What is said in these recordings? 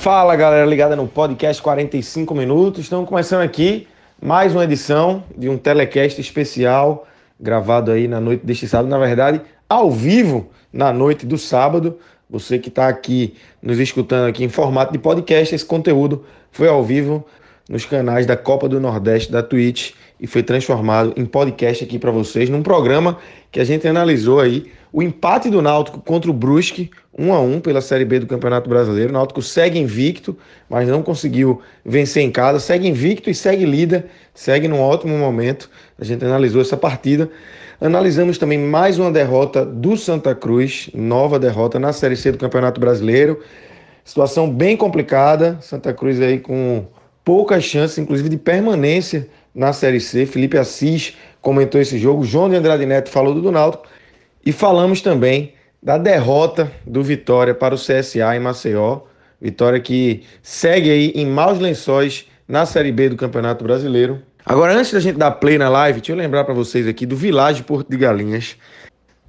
Fala galera ligada no podcast 45 minutos. Estamos começando aqui mais uma edição de um telecast especial gravado aí na noite deste sábado, na verdade, ao vivo na noite do sábado. Você que está aqui nos escutando aqui em formato de podcast, esse conteúdo foi ao vivo nos canais da Copa do Nordeste da Twitch e foi transformado em podcast aqui para vocês num programa que a gente analisou aí o empate do Náutico contra o Brusque, 1 a 1 pela Série B do Campeonato Brasileiro. O Náutico segue invicto, mas não conseguiu vencer em casa. Segue invicto e segue líder, segue num ótimo momento. A gente analisou essa partida. Analisamos também mais uma derrota do Santa Cruz, nova derrota na Série C do Campeonato Brasileiro. Situação bem complicada. Santa Cruz aí com poucas chances, inclusive de permanência na Série C. Felipe Assis comentou esse jogo. João de Andrade Neto falou do Náutico. E falamos também da derrota do Vitória para o CSA em Maceió. Vitória que segue aí em maus lençóis na Série B do Campeonato Brasileiro. Agora, antes da gente dar play na live, deixa eu lembrar para vocês aqui do Vilagem Porto de Galinhas.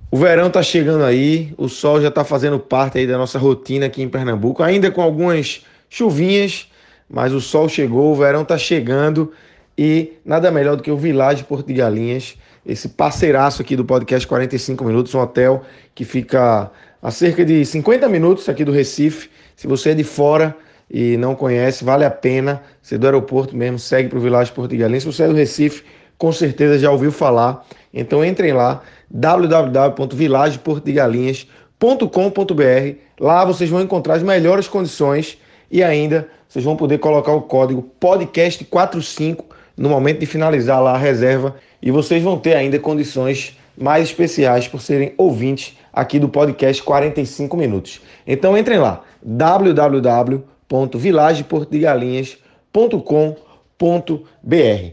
O verão tá chegando aí, o sol já tá fazendo parte aí da nossa rotina aqui em Pernambuco, ainda com algumas chuvinhas, mas o sol chegou, o verão tá chegando e nada melhor do que o Vilagem Porto de Galinhas esse parceiraço aqui do podcast 45 Minutos, um hotel que fica a cerca de 50 minutos aqui do Recife. Se você é de fora e não conhece, vale a pena. Você é do aeroporto mesmo, segue para o Vilagem Portugalense. Se você é do Recife, com certeza já ouviu falar. Então entrem lá, www.vilageportugalinhas.com.br. Lá vocês vão encontrar as melhores condições e ainda vocês vão poder colocar o código podcast45 no momento de finalizar lá a reserva e vocês vão ter ainda condições mais especiais por serem ouvintes aqui do podcast 45 minutos. Então entrem lá www.vilageportugalinhas.com.br.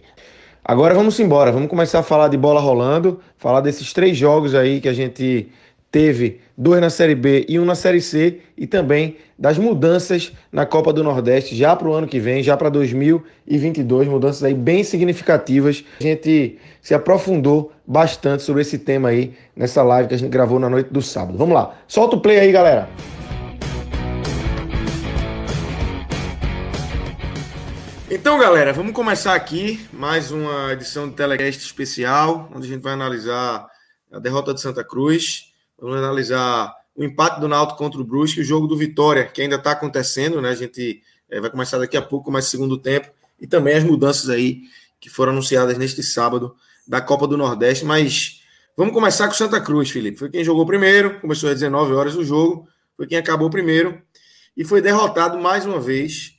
Agora vamos embora, vamos começar a falar de bola rolando, falar desses três jogos aí que a gente teve dois na Série B e um na Série C, e também das mudanças na Copa do Nordeste já para o ano que vem, já para 2022, mudanças aí bem significativas. A gente se aprofundou bastante sobre esse tema aí nessa live que a gente gravou na noite do sábado. Vamos lá, solta o play aí, galera. Então, galera, vamos começar aqui mais uma edição de Telecast especial, onde a gente vai analisar a derrota de Santa Cruz Vamos analisar o empate do Náutico contra o Brusque, o jogo do Vitória, que ainda está acontecendo, né? A gente é, vai começar daqui a pouco, mais segundo tempo, e também as mudanças aí que foram anunciadas neste sábado da Copa do Nordeste. Mas vamos começar com Santa Cruz, Felipe. Foi quem jogou primeiro, começou às 19 horas o jogo, foi quem acabou primeiro e foi derrotado mais uma vez.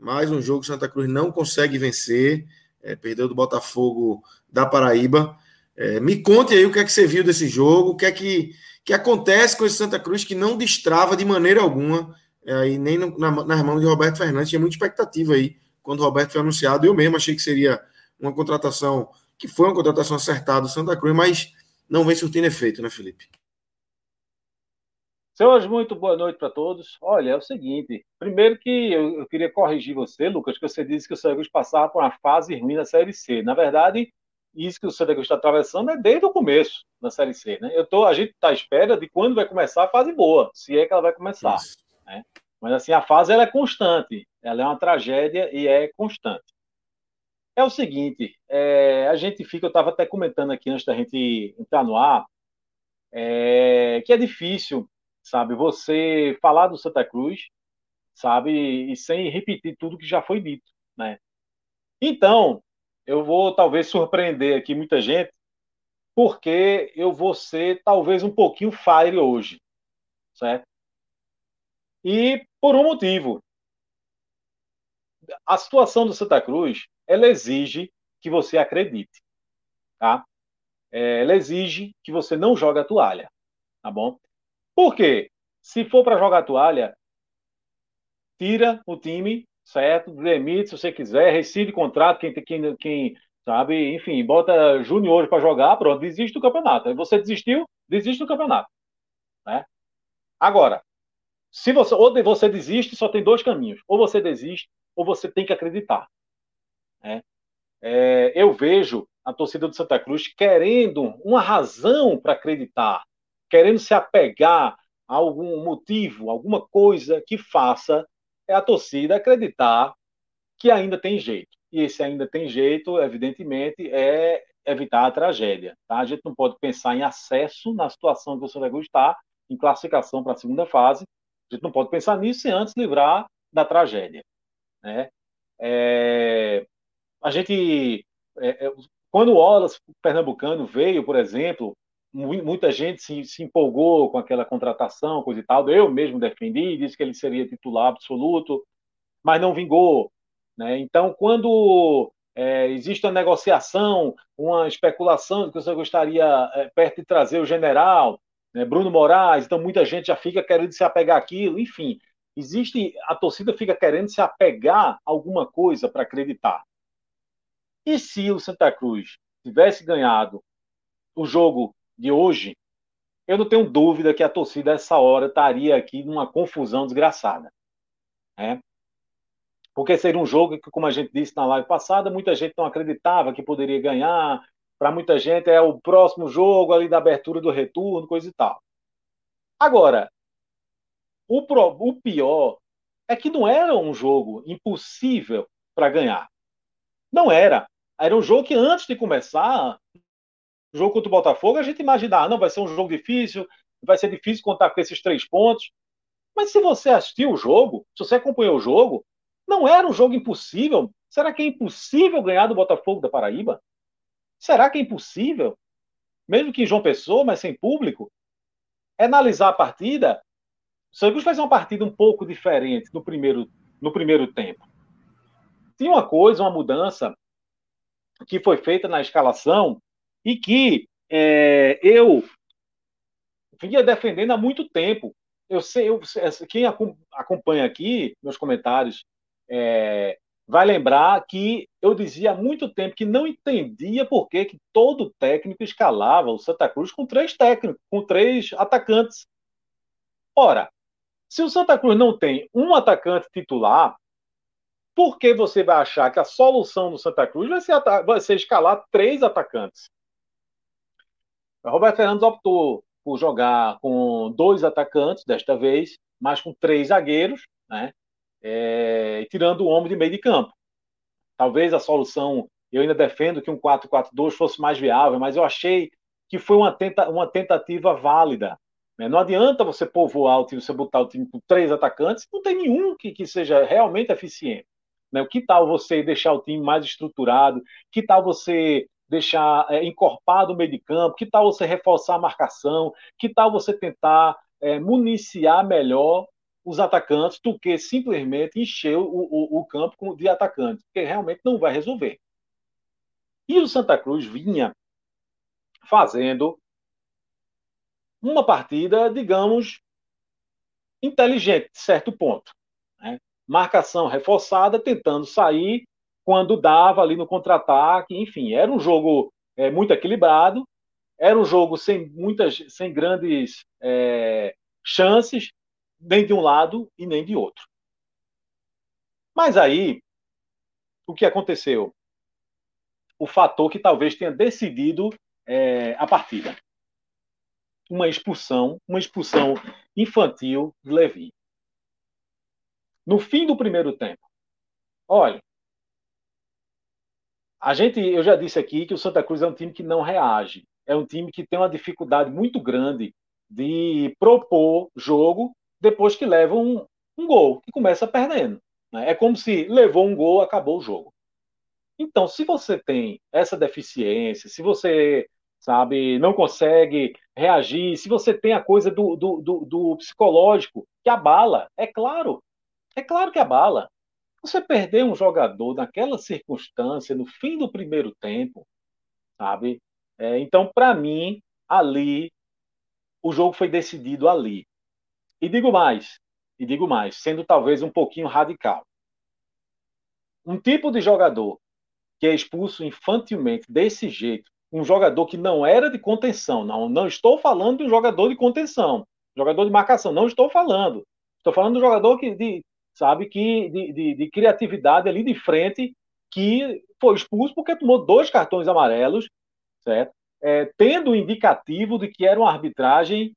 Mais um jogo que Santa Cruz não consegue vencer, é, perdeu do Botafogo da Paraíba. É, me conte aí o que é que você viu desse jogo, o que é que que acontece com esse Santa Cruz que não destrava de maneira alguma, é, e nem no, na, nas mãos de Roberto Fernandes. Tinha muita expectativa aí quando Roberto foi anunciado. Eu mesmo achei que seria uma contratação, que foi uma contratação acertada do Santa Cruz, mas não vem surtindo efeito, né, Felipe? Senhores, muito boa noite para todos. Olha, é o seguinte: primeiro que eu, eu, queria corrigir você, Lucas, que você disse que o Santa Cruz passava por uma fase ruim na Série C. Na verdade, isso que o Santa Cruz está atravessando é desde o começo da Série C. Né? Eu tô, a gente está à espera de quando vai começar a fase boa, se é que ela vai começar. Né? Mas assim, a fase ela é constante, ela é uma tragédia e é constante. É o seguinte, é, a gente fica, eu estava até comentando aqui antes da gente entrar no ar, é, que é difícil, sabe, você falar do Santa Cruz, sabe, e sem repetir tudo que já foi dito, né? Então, eu vou talvez surpreender aqui muita gente, porque eu vou ser talvez um pouquinho fire hoje, certo? E por um motivo. A situação do Santa Cruz, ela exige que você acredite, tá? É, ela exige que você não jogue a toalha, tá bom? Por quê? Se for para jogar a toalha, tira o time, certo? Demite se você quiser, rescinde contrato, quem, quem, quem sabe, enfim, bota juniores para jogar, pronto, desiste do campeonato. Você desistiu, desiste do campeonato. Né? Agora, se você ou você desiste, só tem dois caminhos. Ou você desiste, ou você tem que acreditar. Né? É, eu vejo a torcida do Santa Cruz querendo uma razão para acreditar, querendo se apegar a algum motivo, alguma coisa que faça a torcida acreditar que ainda tem jeito. E esse ainda tem jeito, evidentemente, é evitar a tragédia. Tá? A gente não pode pensar em acesso na situação que o Santa está, em classificação para a segunda fase. A gente não pode pensar nisso sem antes livrar da tragédia. Né? É, a gente, é, é, quando o Wallace Pernambucano veio, por exemplo, muita gente se, se, empolgou com aquela contratação, coisa e tal. Eu mesmo defendi, disse que ele seria titular absoluto, mas não vingou. Né? Então, quando é, existe uma negociação, uma especulação de que você gostaria é, perto de trazer o general, né, Bruno Moraes, então muita gente já fica querendo se apegar àquilo, enfim. Existe, a torcida fica querendo se apegar a alguma coisa para acreditar. E se o Santa Cruz tivesse ganhado o jogo de hoje, eu não tenho dúvida que a torcida, essa hora, estaria aqui numa confusão desgraçada. Né? Porque seria um jogo que, como a gente disse na live passada, muita gente não acreditava que poderia ganhar. Para muita gente é o próximo jogo ali da abertura do retorno, coisa e tal. Agora, o, pro, o pior é que não era um jogo impossível para ganhar. Não era. Era um jogo que antes de começar, jogo contra o Botafogo, a gente imaginava, ah, não, vai ser um jogo difícil, vai ser difícil contar com esses três pontos. Mas se você assistiu o jogo, se você acompanhou o jogo, não era um jogo impossível. Será que é impossível ganhar do Botafogo da Paraíba? Será que é impossível? Mesmo que em João Pessoa, mas sem público? É analisar a partida. O Santos faz uma partida um pouco diferente no primeiro, no primeiro tempo. Tinha uma coisa, uma mudança que foi feita na escalação e que é, eu vinha defendendo há muito tempo. Eu sei, eu, quem acompanha aqui meus comentários é, vai lembrar que eu dizia há muito tempo que não entendia por que, que todo técnico escalava o Santa Cruz com três técnicos, com três atacantes. Ora, se o Santa Cruz não tem um atacante titular, por que você vai achar que a solução do Santa Cruz vai ser, vai ser escalar três atacantes? Roberto Fernandes optou por jogar com dois atacantes desta vez, mas com três zagueiros, né? É, tirando o homem de meio de campo. Talvez a solução, eu ainda defendo que um 4-4-2 fosse mais viável, mas eu achei que foi uma, tenta, uma tentativa válida. Né? Não adianta você povoar o time, você botar o time com três atacantes, não tem nenhum que, que seja realmente eficiente. Né? Que tal você deixar o time mais estruturado? Que tal você deixar é, encorpado o meio de campo? Que tal você reforçar a marcação? Que tal você tentar é, municiar melhor os atacantes do que simplesmente encher o, o, o campo de atacantes? Porque realmente não vai resolver. E o Santa Cruz vinha fazendo uma partida, digamos, inteligente, de certo ponto. Né? Marcação reforçada, tentando sair quando dava ali no contra-ataque, enfim, era um jogo é, muito equilibrado, era um jogo sem muitas, sem grandes é, chances, nem de um lado e nem de outro. Mas aí, o que aconteceu? O fator que talvez tenha decidido é, a partida. Uma expulsão, uma expulsão infantil de Levi. No fim do primeiro tempo. Olha, a gente, eu já disse aqui que o Santa Cruz é um time que não reage. É um time que tem uma dificuldade muito grande de propor jogo depois que leva um, um gol, que começa perdendo. Né? É como se levou um gol, acabou o jogo. Então, se você tem essa deficiência, se você sabe, não consegue reagir, se você tem a coisa do, do, do, do psicológico que abala, é claro, é claro que abala. Você perder um jogador naquela circunstância, no fim do primeiro tempo, sabe? É, então, para mim, ali, o jogo foi decidido ali. E digo mais, e digo mais, sendo talvez um pouquinho radical. Um tipo de jogador que é expulso infantilmente desse jeito, um jogador que não era de contenção, não, não estou falando de um jogador de contenção, jogador de marcação, não estou falando. Estou falando um jogador que, de, sabe, que de, de, de criatividade ali de frente, que foi expulso porque tomou dois cartões amarelos, certo? É, tendo o indicativo de que era uma arbitragem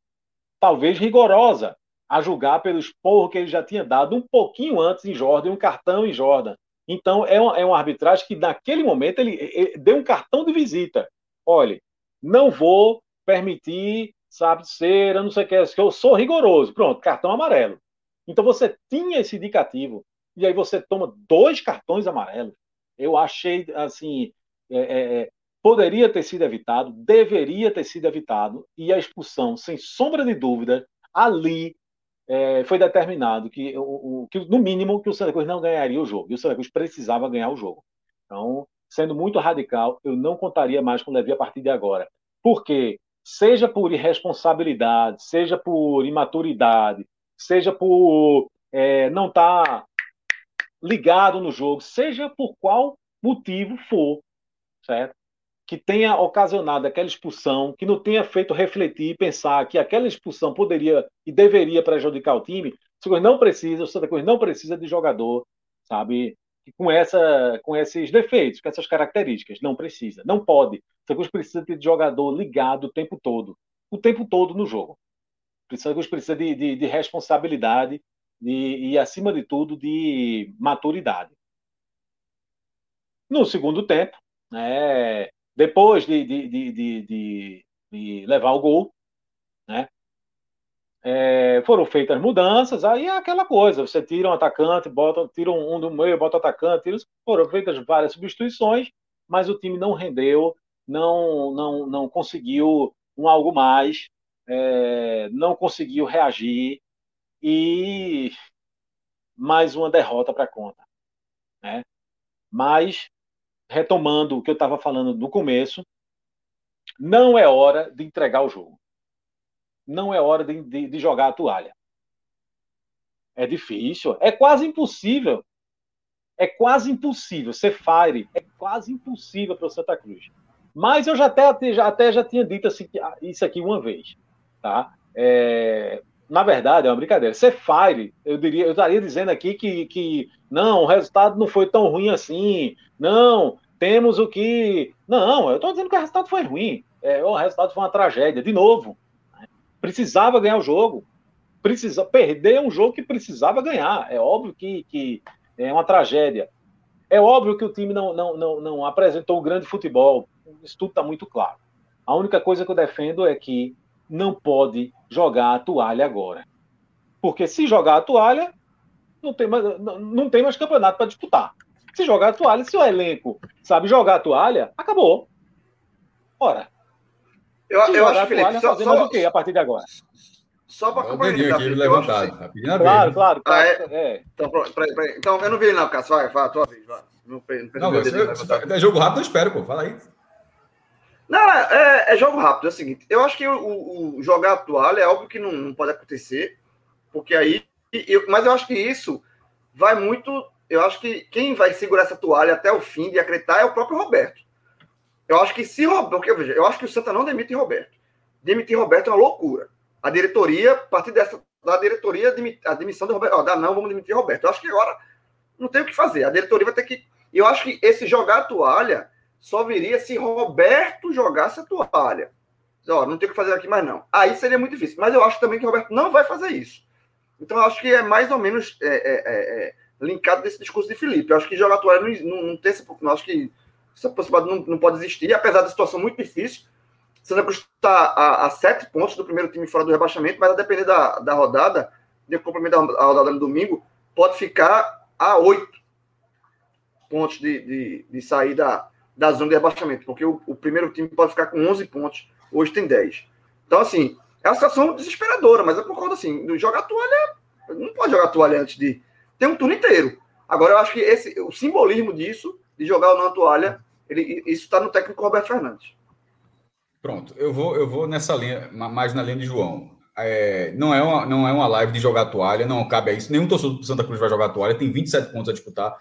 talvez rigorosa, a julgar pelo esporro que ele já tinha dado um pouquinho antes em Jordan, um cartão em Jordan. Então, é uma, é uma arbitragem que, naquele momento, ele, ele, deu um cartão de visita. Olha, não vou permitir, sabe, eu não sei o que, eu sou rigoroso. Pronto, cartão amarelo. Então, você tinha esse indicativo, e aí você toma dois cartões amarelos. Eu achei, assim, é, é, é poderia ter sido evitado, deveria ter sido evitado, e a expulsão, sem sombra de dúvida, ali é, foi determinado que, o, que, no mínimo, que o Santa Cruz não ganharia o jogo. E o Santa Cruz precisava ganhar o jogo. Então, sendo muito radical, eu não contaria mais com o Levi a partir de agora. Porque, seja por irresponsabilidade, seja por imaturidade, seja por é, não estar tá ligado no jogo, seja por qual motivo for, certo? Que tenha ocasionado aquela expulsão, que não tenha feito refletir e pensar que aquela expulsão poderia e deveria prejudicar o time, o Santa não precisa, o Santa Cruz não precisa de jogador, sabe, com, essa, com esses defeitos, com essas características. Não precisa, não pode. O Santa Cruz precisa de jogador ligado o tempo todo, o tempo todo no jogo. O Santa Cruz precisa de, de, de responsabilidade de, e, acima de tudo, de maturidade. No segundo tempo, né, depois de, de, de, de, de levar o gol, né? É, foram feitas mudanças, aí é aquela coisa, você tira um atacante, bota, tira um, do meio, bota o atacante, tira, foram feitas várias substituições, mas o time não rendeu, não, não, não conseguiu um algo mais, é, não conseguiu reagir e mais uma derrota para conta, né? Mas retomando o que eu estava falando no começo, não é hora de entregar o jogo. Não é hora de, de, de jogar a toalha. É difícil, é quase impossível. É quase impossível ser fire, é quase impossível para o Santa Cruz. Mas eu já até, já, até já tinha dito assim, isso aqui uma vez. Tá? É, na verdade, é uma brincadeira. Ser fire, eu diria, eu estaria dizendo aqui que, que não, o resultado não foi tão ruim assim. Não, temos o que. Não, eu estou dizendo que o resultado foi ruim. É, o resultado foi uma tragédia, de novo. Precisava ganhar o jogo. Precisa perder um jogo que precisava ganhar. É óbvio que, que é uma tragédia. É óbvio que o time não, não, não, não apresentou um grande futebol. Isso tudo está muito claro. A única coisa que eu defendo é que não pode jogar a toalha agora. Porque se jogar a toalha, não tem mais, não, não tem mais campeonato para disputar. Se jogar a toalha, se o elenco sabe jogar a toalha, acabou. Ora. Eu, eu acho, que Felipe, só, só, o quê a partir de agora? Só para complementar. aqui levantado. Assim, claro, claro, claro. Ah, é? é? Então, pra, pra, pra, então, eu não vi não, Cássio. Vai, vai, tua vez. Vai. Não, não, não você, é jogo rápido, eu espero, pô. Fala aí. Não, é, é, jogo rápido. É o seguinte, eu acho que o, o jogar a toalha é óbvio que não, não pode acontecer, porque aí... Eu, mas eu acho que isso vai muito eu acho que quem vai segurar essa toalha até o fim de acreditar é o próprio Roberto. Eu acho que se Roberto, eu vejo, eu acho que o Santa não demite Roberto. Demitir Roberto é uma loucura. A diretoria, a partir dessa da diretoria, a demissão de Roberto, ó, dá não, vamos demitir Roberto. Eu acho que agora não tem o que fazer. A diretoria vai ter que. Eu acho que esse jogar a toalha só viria se Roberto jogasse a toalha. Ó, não tem o que fazer aqui mais não. Aí seria muito difícil. Mas eu acho também que o Roberto não vai fazer isso. Então eu acho que é mais ou menos é, é, é, é linkado desse discurso de Felipe. Eu acho que jogar toalha não, não, não tem não acho que essa possibilidade não, não pode existir, apesar da situação muito difícil. Santa Cruz está a, a, sete pontos do primeiro time fora do rebaixamento, mas a depender da, da rodada, de complemento da rodada no domingo, pode ficar a oito pontos de, de, de sair da, da zona de rebaixamento, porque o, o, primeiro time pode ficar com 11 pontos, hoje tem 10. Então, assim, é uma situação desesperadora, mas é por conta, assim, jogar toalha, não pode jogar toalha antes de... Tem um turno inteiro. Agora, eu acho que esse, o simbolismo disso, de jogar ou não toalha, ele, isso está no técnico Roberto Fernandes. Pronto, eu vou, eu vou nessa linha, mais na linha de João. É, não, é uma, não é uma live de jogar toalha, não cabe a isso. Nenhum torcedor do Santa Cruz vai jogar toalha, tem 27 pontos a disputar.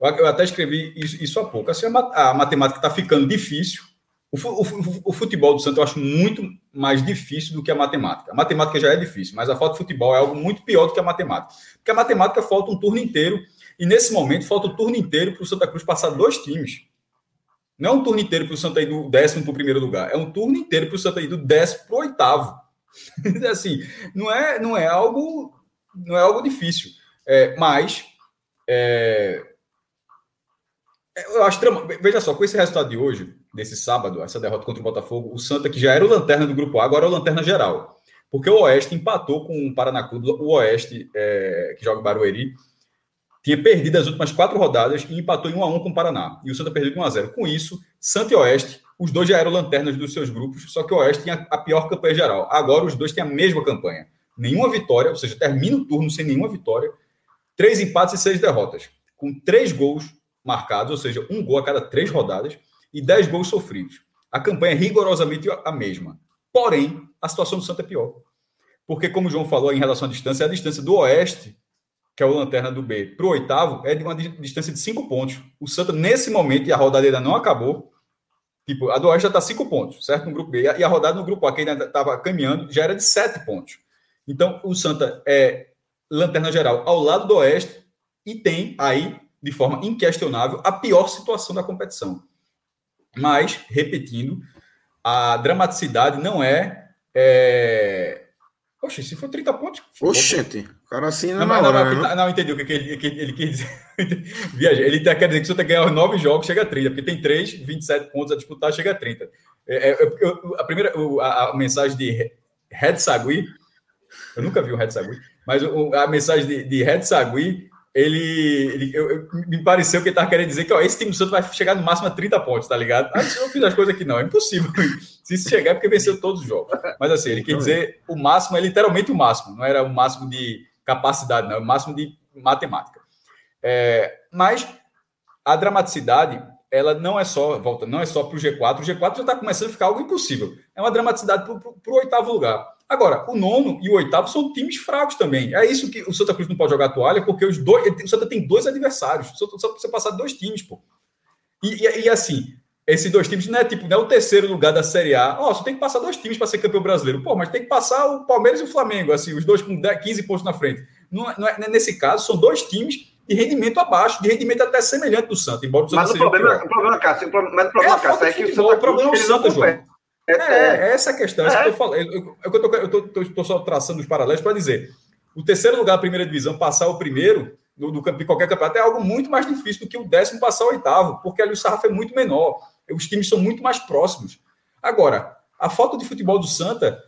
Eu até escrevi isso, isso há pouco. Assim, a, matemática está ficando difícil. O, futebol do Santos eu acho muito mais difícil do que a matemática. A matemática já é difícil, mas a falta de futebol é algo muito pior do que a matemática. Porque a matemática falta um turno inteiro, e nesse momento falta o turno inteiro para o Santa Cruz passar dois times. Não é um turno inteiro para o Santa ir do décimo para o primeiro lugar, é um turno inteiro para o Santa ir do décimo para o oitavo. assim, não é, não é algo, não é algo difícil. É, mas é, eu acho veja só, com esse resultado de hoje, desse sábado, essa derrota contra o Botafogo, o Santa que já era o lanterna do grupo A, agora é o lanterna geral. Porque o Oeste empatou com o Paraná Clube, o Oeste, é, que joga Barueri, tinha perdido as últimas quatro rodadas e empatou em 1 a 1 com o Paraná. E o Santa perdeu de 1 a 0. Com isso, Santa e Oeste, os dois já eram lanternas dos seus grupos, só que o Oeste tinha a pior campanha geral. Agora os dois têm a mesma campanha. Nenhuma vitória, ou seja, termina o turno sem nenhuma vitória, três empates e seis derrotas, com três gols marcados, ou seja, um gol a cada três rodadas e dez gols sofridos. A campanha é rigorosamente a mesma. Porém, a situação do Santa é pior. Porque, como o João falou em relação à distância, a distância do Oeste que é o lanterna do B, para o oitavo, é de uma distância de cinco pontos. O Santa, nesse momento, e a rodada ainda não acabou, tipo, a do Oeste já está cinco pontos, certo? No grupo B. E a rodada no grupo A, que ainda estava caminhando, já era de sete pontos. Então, o Santa é lanterna geral ao lado do Oeste e tem aí, de forma inquestionável, a pior situação da competição. Mas, repetindo, a dramaticidade não é, é Oxe, se for 30 pontos. Oxente, o cara assim não, não, não, não, não, não entendi o que, ele, que ele quis dizer. Viaja, ele tá, quer dizer que se você ganhar os 9 jogos, chega a 30, porque tem 3, 27 pontos a disputar, chega a 30. É, é, eu, a primeira a, a, mensagem de Red Sagui, eu nunca vi o Red Sagui, mas a mensagem de, de Red Sagui ele, ele eu, eu, me pareceu que ele estava querendo dizer que ó, esse time do Santos vai chegar no máximo a 30 pontos, tá ligado? Ah, eu não fiz as coisas aqui, não, é impossível. Se isso chegar é porque venceu todos os jogos. Mas assim, ele quer dizer o máximo, é literalmente o máximo, não era o máximo de capacidade, não, é o máximo de matemática. É, mas a dramaticidade, ela não é só, volta, não é só para o G4, o G4 já está começando a ficar algo impossível. É uma dramaticidade para o oitavo lugar. Agora, o nono e o oitavo são times fracos também. É isso que o Santa Cruz não pode jogar toalha, porque os dois, o Santa tem dois adversários. Só precisa passar dois times, pô. E, e, e, assim, esses dois times não é tipo, não é o terceiro lugar da Série A. Ó, oh, só tem que passar dois times para ser campeão brasileiro. Pô, mas tem que passar o Palmeiras e o Flamengo, assim, os dois com 10, 15 pontos na frente. Não, é, não é, nesse caso, são dois times de rendimento abaixo, de rendimento até semelhante do Santa, embora o Santa mas o problema, o problema, Cássio, mas o problema, é, Cássio, é que o Santa o problema é o Santa, João. É, é, é, essa a questão, é essa que eu tô falando. Eu, eu, eu estou só traçando os paralelos para dizer: o terceiro lugar da primeira divisão passar o primeiro do, do, de qualquer campeonato é algo muito mais difícil do que o décimo passar o oitavo, porque ali o sarrafo é muito menor, os times são muito mais próximos. Agora, a falta de futebol do Santa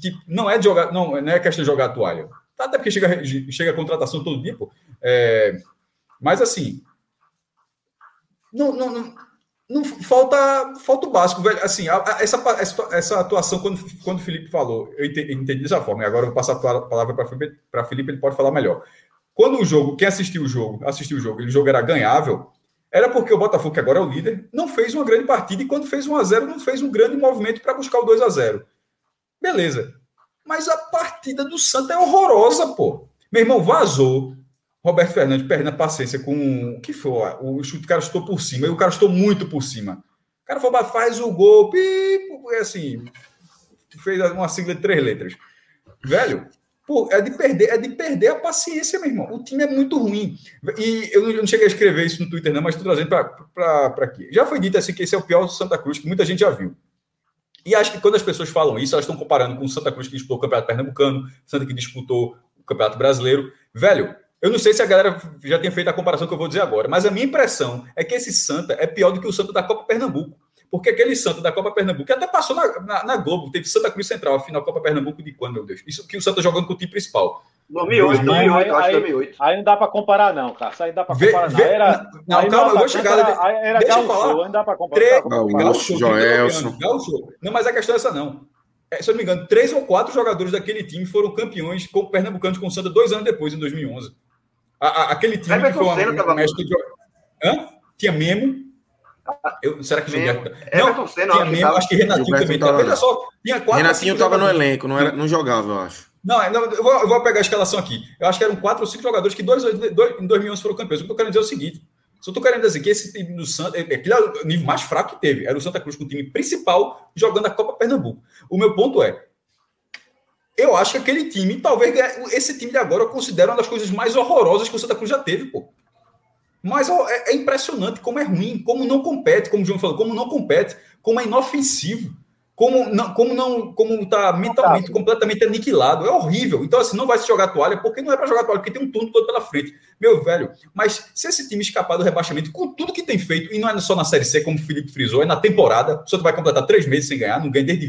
que não é de jogar, não, não é questão de jogar a toalha. Até porque chega, chega a contratação todo pô. É, mas assim, não, não, não, não falta falta o básico, velho. Assim, a, a, essa, essa, atuação, quando, quando o Felipe falou, eu entendi, entendi dessa forma, e agora eu vou passar a palavra para Felipe, ele pode falar melhor. Quando o jogo, quem assistiu o jogo, assistiu o jogo, e o jogo era ganhável, era porque o Botafogo, que agora é o líder, não fez uma grande partida e quando fez 1 a 0 não fez um grande movimento para buscar o 2 a 0 Beleza. Mas a partida do Santa é horrorosa, pô. Meu irmão vazou, Roberto Fernandes perdendo a paciência com o que foi? O chute, o cara estou por cima, e o cara estou muito por cima. O cara falou, faz o gol, pipo, assim, fez uma sigla de três letras. Velho, pô, é de perder, é de perder a paciência, meu irmão. O time é muito ruim. E eu não, cheguei a escrever isso no Twitter, não, mas estou trazendo para aqui. Já foi dito assim que esse é o pior do Santa Cruz, que muita gente já viu. E acho que quando as pessoas falam isso, elas estão comparando com o Santa Cruz que disputou o Campeonato Pernambucano, Santa que disputou o Campeonato Brasileiro. Velho, eu não sei se a galera já tem feito a comparação que eu vou dizer agora, mas a minha impressão é que esse Santa é pior do que o Santa da Copa Pernambuco. Porque aquele Santa da Copa Pernambuco, que até passou na, na, na, Globo, teve Santa Cruz Central, a final Copa Pernambuco de quando, meu Deus? Isso que o Santa jogando com o time principal. 2008, 2008, eu acho 2008. Aí não dá pra comparar, não, cara. Aí não dá pra comparar, não. Era, não, aí calma, eu vou chegar. Era, era deixa eu falar. não dá pra comparar. Tre... Gaúcho, Joelson. Não, mas a questão é essa, não. É, se eu não me engano, três ou quatro jogadores daquele time foram campeões com o Pernambucano com o Santa dois anos depois, em 2011. A, a, aquele time Everton que foi Senna uma, tava... de... Hã? Tinha Memo. Eu, será que Memo. Gilberto? Everton Não, Senna, tinha acho que Memo, tava- acho que Renatinho também. não tava, não. só, tinha quatro. Renatinho cinco tava no elenco, não, era, não jogava, eu acho. Não, é, não, eu, vou, eu vou pegar a escalação aqui. Eu acho que eram quatro ou cinco jogadores que dois, dois, em 2011 foram campeões. O que eu tô querendo dizer é o seguinte: se eu tô querendo dizer que esse time do Santa, é, aquele era o nível mais fraco que teve, era o Santa Cruz com o time principal jogando a Copa Pernambuco. O meu ponto é: eu acho que aquele time, talvez ganhe- esse time de agora, eu considero uma das coisas mais horrorosas que o Santa Cruz já teve, pô. Mas é, é impressionante como é ruim, como não compete, como o João falou, como não compete, como é inofensivo, como não, como não, como tá mentalmente completamente aniquilado. É horrível. Então, assim, não vai se jogar toalha, porque não é para jogar toalha, porque tem um turno todo pela frente. Meu velho, mas se esse time escapar do rebaixamento, com tudo que tem feito, e não é só na Série C, como o Felipe frisou, é na temporada, o Santa vai completar três meses sem ganhar, não ganha desde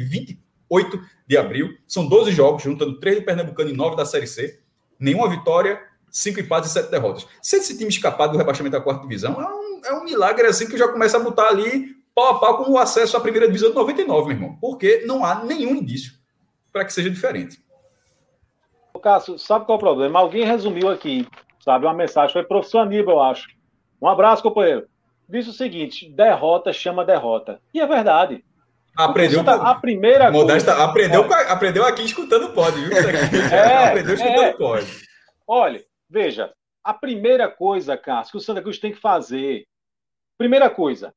28 de abril. São 12 jogos, juntando três do Pernambucano e nove da Série C. Nenhuma vitória, cinco empates e sete derrotas. Se esse time escapar do rebaixamento da quarta divisão, é um, é um milagre assim que já começa a botar ali pau a pau com o acesso à primeira divisão de 99, meu irmão. Porque não há nenhum indício para que seja diferente. Ô, Cássio, sabe qual é o problema? Alguém resumiu aqui, sabe, uma mensagem. Foi professor Aníbal, eu acho. Um abraço, companheiro. Disse o seguinte: derrota chama derrota. E é verdade. Aprendeu, tá- a primeira Modesta, coisa. aprendeu, Olha, aprendeu aqui escutando o pod, viu? É, aprendeu escutando é. o pod. Olha, veja, a primeira coisa, Cássio, que o Santa Cruz tem que fazer. Primeira coisa,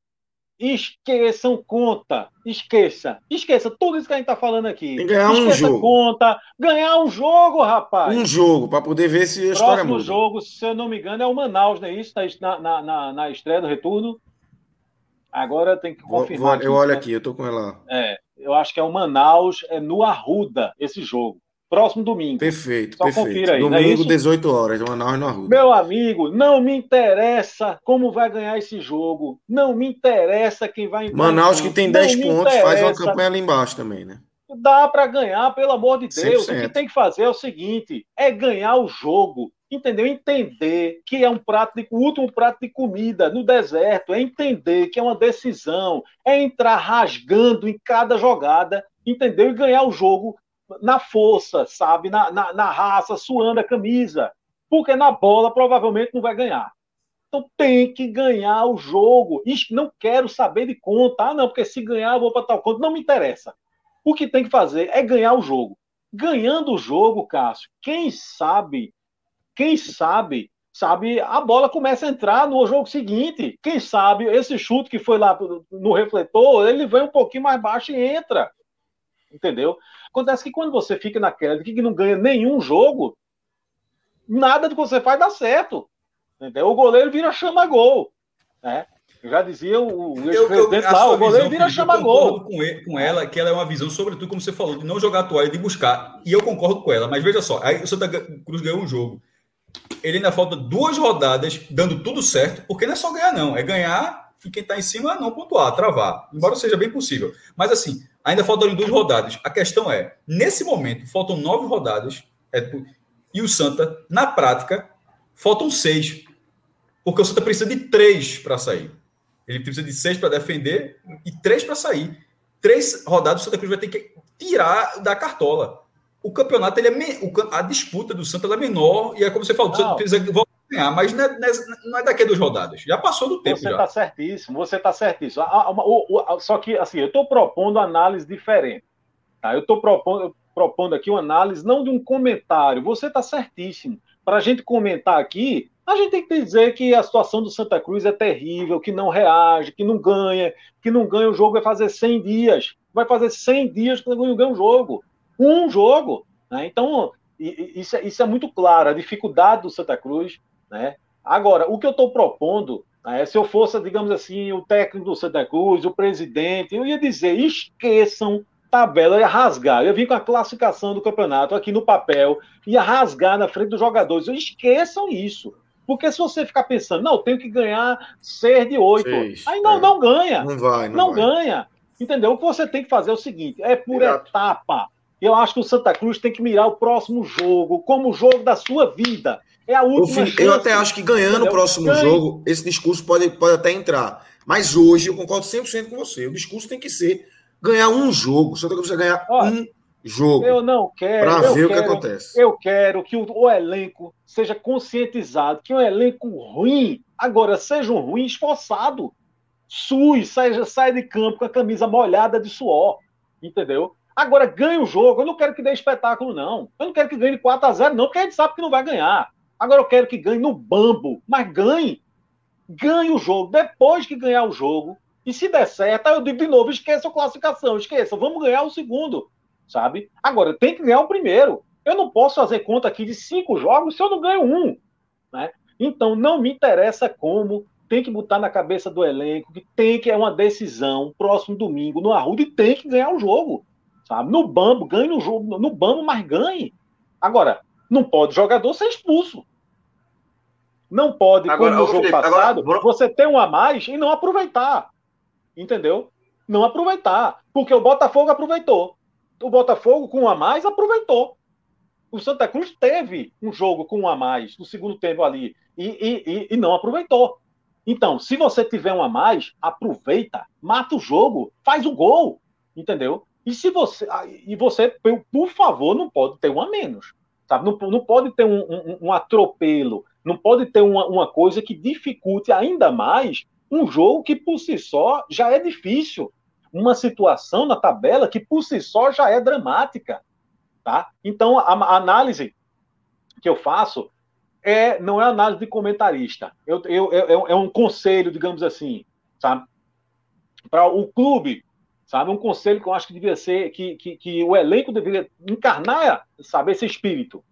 esqueçam conta. Esqueça. Esqueça tudo isso que a gente tá falando aqui. Tem que ganhar um Esqueça jogo. conta. Ganhar um jogo, rapaz. Um jogo, para poder ver se a história Próximo muda. jogo, se eu não me engano, é o Manaus, não é isso? Na, na, na, na estreia do retorno. Agora tem que Vou- confirmar. vou- eu olho né? aqui, eu tô com ela. É, eu acho que é o Manaus, é no Arruda, esse jogo. Próximo domingo. Perfeito, Só perfeito. confira aí, é Domingo, isso? 18 horas, Manaus no Arruda. Meu amigo, não me interessa como vai ganhar esse jogo. Não me interessa quem vai Manaus que tem Não 10 me pontos, faz uma campanha ali embaixo também, né? Dá para ganhar, pelo amor de Deus. O que 100%. tem que fazer é o seguinte: é ganhar o jogo. Entendeu? Entender que é um prato de o último prato de comida no deserto, é entender que é uma decisão, é entrar rasgando em cada jogada, entendeu? E ganhar o jogo na força, sabe? Na, na, na raça, suando a camisa. Porque na bola provavelmente não vai ganhar. Então tem que ganhar o jogo. Não quero saber de conta. Ah, não, porque se ganhar eu vou para tal conta. Não me interessa. O que tem que fazer é ganhar o jogo. Ganhando o jogo, Cássio, quem sabe, quem sabe, sabe, a bola começa a entrar no jogo seguinte. Quem sabe esse chute que foi lá no refletor, ele vem um pouquinho mais baixo e entra. Entendeu? Acontece que quando você fica naquela de que não ganha nenhum jogo, nada do que você faz dá certo. Entendeu? O goleiro vira chama-gol. Né? Eu já dizia o, o ex-presidente a lá, o goleiro visão, vira chama-gol. concordo Com, ele- com ela, que ela é uma visão, sobretudo, como você falou, de não jogar a toalha, de buscar. E eu concordo com ela, mas veja só, aí o Santa Cruz ganhou um jogo. Ele ainda falta duas rodadas, dando tudo certo, porque não é só ganhar, não. É ganhar e quem está em cima não pontuar, travar. Embora seja bem possível. Mas assim, ainda faltam duas rodadas. A questão é, nesse momento, faltam nove rodadas, é, e o Santa, na prática, faltam seis. Porque o Santa precisa de três para sair. Ele precisa de seis para defender e três para sair. Três rodadas o Santa Cruz vai ter que tirar da cartola. O campeonato, ele é me- o a disputa do Santa é menor e é como você falou, o Não. precisa ganhar, mas não é, não é- é daqui a duas rodadas. Já passou do tempo Você está certíssimo, você está certíssimo. O- o- só que, assim, eu estou propondo análise diferente. Tá? Eu estou propondo, propondo aqui uma análise, não de um comentário. Você está certíssimo. Para a gente comentar aqui, a gente tem que dizer que a situação do Santa Cruz é terrível, que não reage, que não ganha, que não ganha o jogo vai fazer 100 dias. Vai fazer 100 dias que não ganha um jogo. Um jogo. Né? Então, isso é, isso é muito claro, a dificuldade do Santa Cruz. Né? Agora, o que eu estou propondo, né, se eu fosse, digamos assim, o técnico do Santa Cruz, o presidente, eu ia dizer: esqueçam tabela, eu ia rasgar. Eu vir com a classificação do campeonato aqui no papel, ia rasgar na frente dos jogadores. Esqueçam isso. Porque se você ficar pensando, não, eu tenho que ganhar seis de oito, Seis, aí não, é. não ganha Não vai, não, não vai. ganha. Entendeu? O que você tem que fazer é o seguinte: é por Exato. etapa. Eu acho que o Santa Cruz tem que mirar o próximo jogo como o jogo da sua vida. É a última eu, eu até acho que ganhando o próximo jogo, esse discurso pode, pode até entrar. Mas hoje eu concordo 100% com você. O discurso tem que ser ganhar um jogo. O Santa Cruz precisa ganhar Olha, um jogo. Eu não quero. Para ver quero, o que acontece. Eu quero que o, o, elenco seja conscientizado que é um elenco ruim, agora seja um ruim esforçado. SUS, saia, saia de campo com a camisa molhada de suor. Entendeu? Agora ganha o jogo. Eu não quero que dê espetáculo, não. Eu não quero que ganhe de 4 a 0 não, porque a gente sabe que não vai ganhar. Agora eu quero que ganhe no bambo, mas ganhe. Ganhe o jogo. Depois que ganhar o jogo, e se der certo, eu digo de novo: esqueça a classificação, esqueça, vamos ganhar o segundo sabe? Agora, tem que ganhar o primeiro. Eu não posso fazer conta aqui de cinco jogos se eu não ganho um. Né? Então, não me interessa como, tem que botar na cabeça do elenco que tem que é uma decisão próximo domingo no Arruda e tem que ganhar o jogo. Sabe? No Bambo, ganhe no jogo, no Bambo, mas ganhe. Agora, não pode jogador ser expulso. Não pode, agora, como no jogo Felipe, passado, agora... você ter um a mais e não aproveitar. Entendeu? Não aproveitar. Porque o Botafogo aproveitou o Botafogo, com um a mais, aproveitou. O Santa Cruz teve um jogo com um a mais no segundo tempo ali e, e, e não aproveitou. Então, se você tiver um a mais, aproveita, mata o jogo, faz o gol, entendeu? E se você, e você, por favor, não pode ter um a menos, sabe? Não, não pode ter um, um, um atropelo, não pode ter uma, uma coisa que dificulte ainda mais um jogo que por si só já é difícil uma situação na tabela que por si só já é dramática, tá? Então a, a análise que eu faço é não é análise de comentarista, eu, eu, eu, é um conselho, digamos assim, sabe? Para o clube, sabe? Um conselho que eu acho que devia ser que, que, que o elenco deveria encarnar, sabe, esse espírito.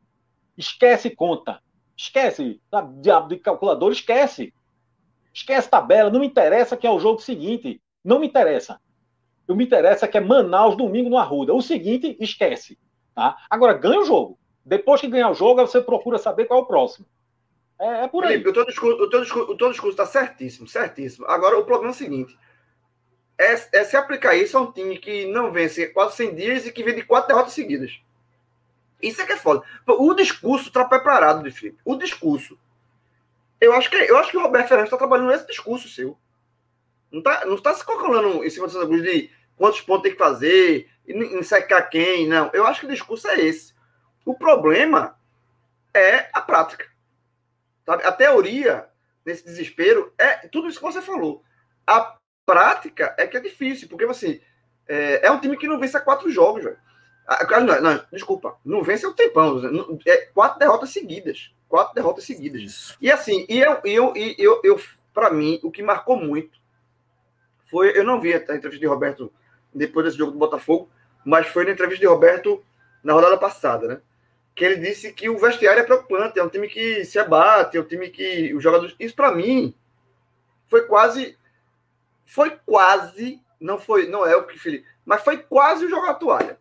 Esquece conta, esquece, sabe? Diabo de calculador, esquece. Esquece tabela, não me interessa que é o jogo seguinte, não me interessa. Eu me interessa que é Manaus domingo no Arruda. O seguinte, esquece. Tá? Agora, ganha o jogo. Depois que ganhar o jogo, você procura saber qual é o próximo. É, é por aí. Felipe, o teu discurso está certíssimo, certíssimo. Agora, o problema é o seguinte. É, é, se aplicar isso a um time que não vence quase 100 dias e que vem de quatro derrotas seguidas. Isso é que é foda. O discurso está preparado de Felipe. O discurso. Eu acho que, eu acho que o Roberto Fernandes está trabalhando nesse discurso seu. Não está não tá se calculando em cima do Santa Cruz de quantos pontos tem que fazer, em secar quem, não. Eu acho que o discurso é esse. O problema é a prática. Sabe? A teoria, nesse desespero, é tudo isso que você falou. A prática é que é difícil, porque assim, é, é um time que não vence há quatro jogos, velho. Ah, não, não, desculpa, não vence há um tempão. É quatro derrotas seguidas. Quatro derrotas seguidas. E assim, e eu, eu, eu, eu, eu para mim, o que marcou muito foi. Eu não vi a entrevista de Roberto depois desse jogo do Botafogo, mas foi na entrevista de Roberto na rodada passada, né? Que ele disse que o vestiário é preocupante, é um time que se abate, é um time que os jogadores. Isso para mim foi quase. Foi quase. Não foi, não é o que Felipe, mas foi quase o jogar a toalha.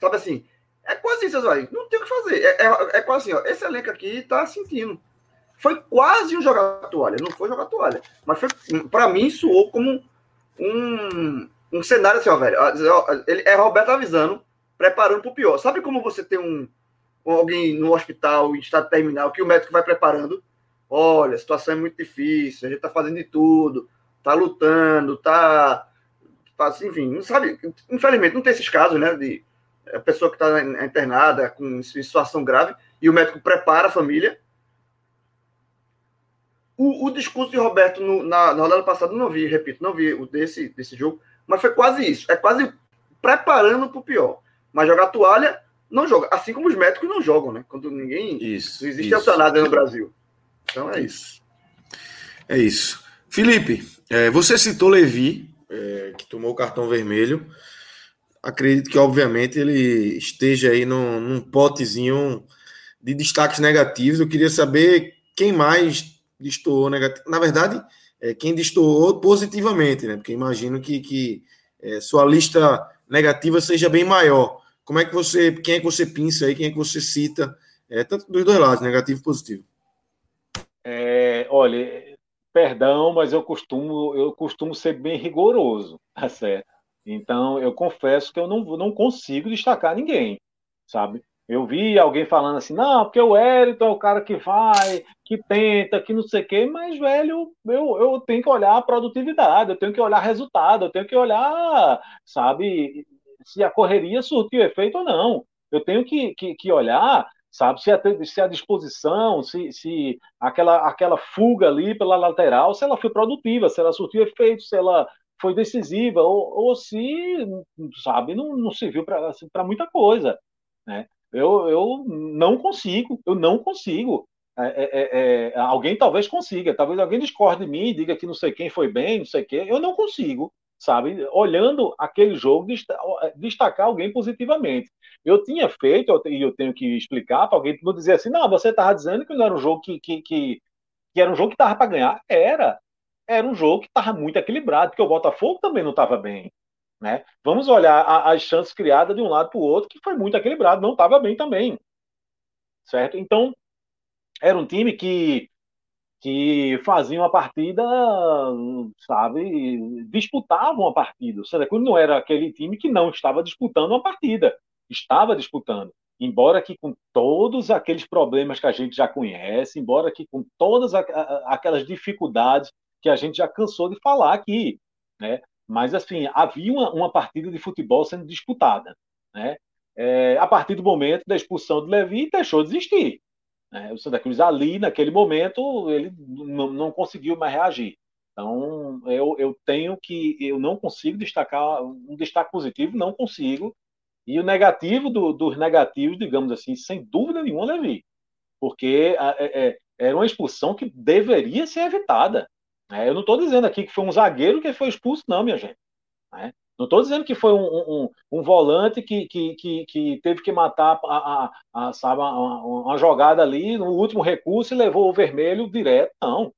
Sabe assim? É quase isso, aí. Não tem o que fazer. É, é, é, quase assim, ó. Esse elenco aqui tá sentindo. Foi quase um jogar a toalha. Não foi jogar a toalha. Mas foi, para mim, soou como um, um cenário assim, ó, velho. Ele é Roberto avisando, preparando para o pior. Sabe como você tem um, alguém no hospital em estado terminal que o médico vai preparando? Olha, a situação é muito difícil, a gente está fazendo de tudo, está lutando, está. Tá, enfim, não sabe. Infelizmente, não tem esses casos, né? De a pessoa que está internada com situação grave e o médico prepara a família o, o discurso de Roberto no, na, na rodada passada, não vi, repito, não vi o desse, desse jogo, mas foi quase isso. É quase preparando para o pior. Mas jogar toalha, não joga. Assim como os médicos não jogam, né? Quando ninguém. Isso. Não existe eutanásia no Brasil. Então é isso. É isso. Felipe, é, você citou Levi, é, que tomou o cartão vermelho. Acredito que, obviamente, ele esteja aí num, num potezinho de destaques negativos. Eu queria saber quem mais destoou negativo. Na verdade, é, quem destoou positivamente, né? Porque imagino que, que é, sua lista negativa seja bem maior. Como é que você, quem é que você pinça aí, quem é que você cita, é, tanto dos dois lados, negativo e positivo? É, olha, perdão, mas eu costumo, eu costumo ser bem rigoroso, tá certo? Então, eu confesso que eu não, não consigo destacar ninguém, sabe? Eu vi alguém falando assim, não, porque o Wellington é o cara que vai, que tenta, que não sei o quê, mas, velho, eu, eu tenho que olhar a produtividade, eu tenho que olhar resultado, eu tenho que olhar, sabe, se a correria surtiu efeito ou não. Eu tenho que, que, que olhar, sabe, se a, se a disposição, se, se aquela, aquela fuga ali pela lateral, se ela foi produtiva, se ela surtiu efeito, se ela foi decisiva, ou, ou se, sabe, não, não serviu para assim, muita coisa, né? Eu, eu não consigo, eu não consigo. É, é, é, é, alguém talvez consiga, talvez alguém discorde de mim, diga que não sei quem foi bem, não sei o quê. Eu não consigo, sabe? Olhando aquele jogo, destacar alguém positivamente. Eu tinha feito, e eu tenho que explicar para alguém não dizer assim, não, você estava dizendo que não era um jogo que, que, que, que era um jogo que estava para ganhar. Era. Era um jogo que estava muito equilibrado, porque o Botafogo também não estava bem. Né? Vamos olhar as chances criadas de um lado para o outro, que foi muito equilibrado, não estava bem também. Certo? Então, era um time que, que fazia uma partida, sabe, disputava uma partida. O Santa Cruz não era aquele time que não estava disputando uma partida, estava disputando. Embora que com todos aqueles problemas que a gente já conhece, embora que com todas aquelas dificuldades que a gente já cansou de falar aqui, né? Mas, assim, havia uma, uma partida de futebol sendo disputada. Né? É, a partir do momento da expulsão de Levi, deixou de existir. Né? O Santa Cruz, ali, naquele momento, ele não, conseguiu mais reagir. Então, eu, eu tenho que. Eu não consigo destacar um destaque positivo, não consigo. E o negativo do, dos negativos, digamos assim, sem dúvida nenhuma, Levi. Porque é, é, era uma expulsão que deveria ser evitada. É, eu não estou dizendo aqui que foi um zagueiro que foi expulso, não, minha gente. Né? Não estou dizendo que foi um, um, um volante que, que, que, que, teve que matar a, a, a sabe, uma, uma, jogada ali no último recurso e levou o vermelho direto, não.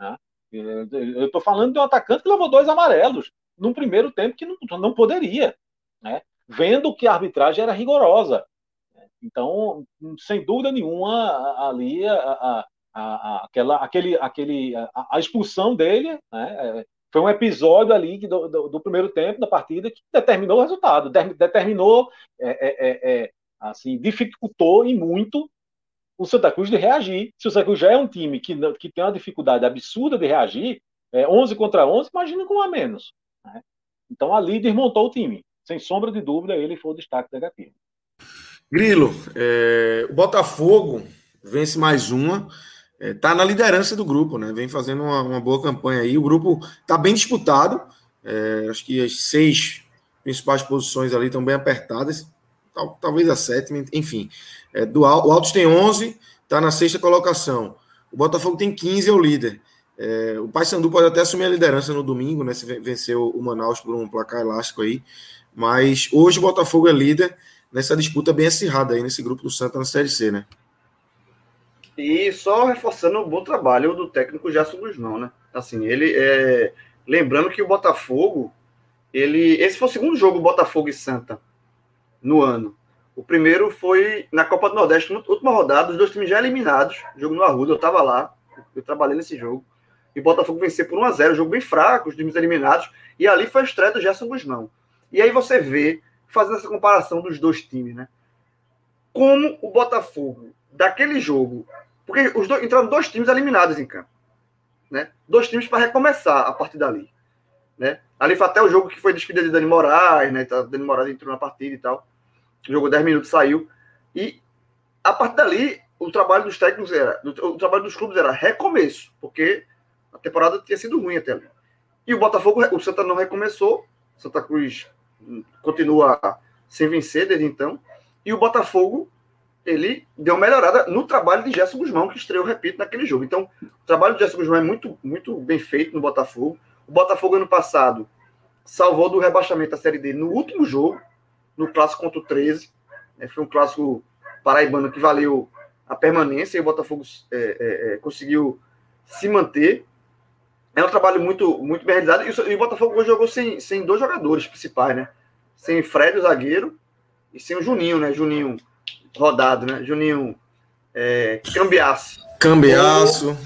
Né? Eu estou falando de um atacante que levou dois amarelos num primeiro tempo que não, não poderia, né? vendo que a arbitragem era rigorosa. Então, sem dúvida nenhuma, ali a, a, a, aquela, aquele, aquele, a, expulsão dele, né, é, foi um episódio ali do, do, do, primeiro tempo da partida que determinou o resultado, determinou, é, é, é, é, assim, dificultou e muito o Santa Cruz de reagir. Se o Santa Cruz já é um time que, que tem uma dificuldade absurda de reagir, é, 11 contra 11, imagina com um a menos. Né? Então ali desmontou o time. Sem sombra de dúvida, ele foi o destaque negativo. Grilo, é, o Botafogo vence mais uma está é, na liderança do grupo, né? Vem fazendo uma, uma boa campanha aí. O grupo está bem disputado. É, acho que as seis principais posições ali estão bem apertadas. Tal, talvez a sétima, enfim. É, do, o Altos tem 11, está na sexta colocação. O Botafogo tem 15, é o líder. É, o Paysandu pode até assumir a liderança no domingo, né? Se venceu o Manaus por um placar elástico aí. Mas hoje o Botafogo é líder nessa disputa bem acirrada aí nesse grupo do Santa na Série C, né? E só reforçando o bom trabalho do técnico Gerson Guzmão, né? Assim, ele é. Lembrando que o Botafogo, ele. Esse foi o segundo jogo Botafogo e Santa no ano. O primeiro foi na Copa do Nordeste, na última rodada, os dois times já eliminados. Jogo no Arruda, eu tava lá, eu trabalhei nesse jogo. E o Botafogo venceu por 1x0, jogo bem fraco, os times eliminados. E ali foi a estreia do Gerson Guzmão. E aí você vê, fazendo essa comparação dos dois times, né? Como o Botafogo, daquele jogo, porque os dois, entraram dois times eliminados em campo. Né? Dois times para recomeçar a partir dali. Né? Ali foi até o jogo que foi despedida de Dani Moraes, né? Tá, Dani Moraes entrou na partida e tal. Jogou 10 minutos, saiu. E a partir dali, o trabalho dos técnicos era. O trabalho dos clubes era recomeço, porque a temporada tinha sido ruim até ali. E o Botafogo, o Santa não recomeçou. Santa Cruz continua sem vencer desde então. E o Botafogo ele deu uma melhorada no trabalho de Gerson Guzmão, que estreou, repito, naquele jogo. Então, o trabalho de Gerson Guzmão é muito, muito bem feito no Botafogo. O Botafogo, ano passado, salvou do rebaixamento da Série D no último jogo, no clássico contra o 13. Né? Foi um clássico paraibano que valeu a permanência e o Botafogo é, é, é, conseguiu se manter. É um trabalho muito, muito bem realizado. E o Botafogo hoje jogou sem, sem dois jogadores principais, né? Sem Fred, o zagueiro, e sem o Juninho, né? Juninho rodado, né? Juninho é, Cambiaço. Cambiaço.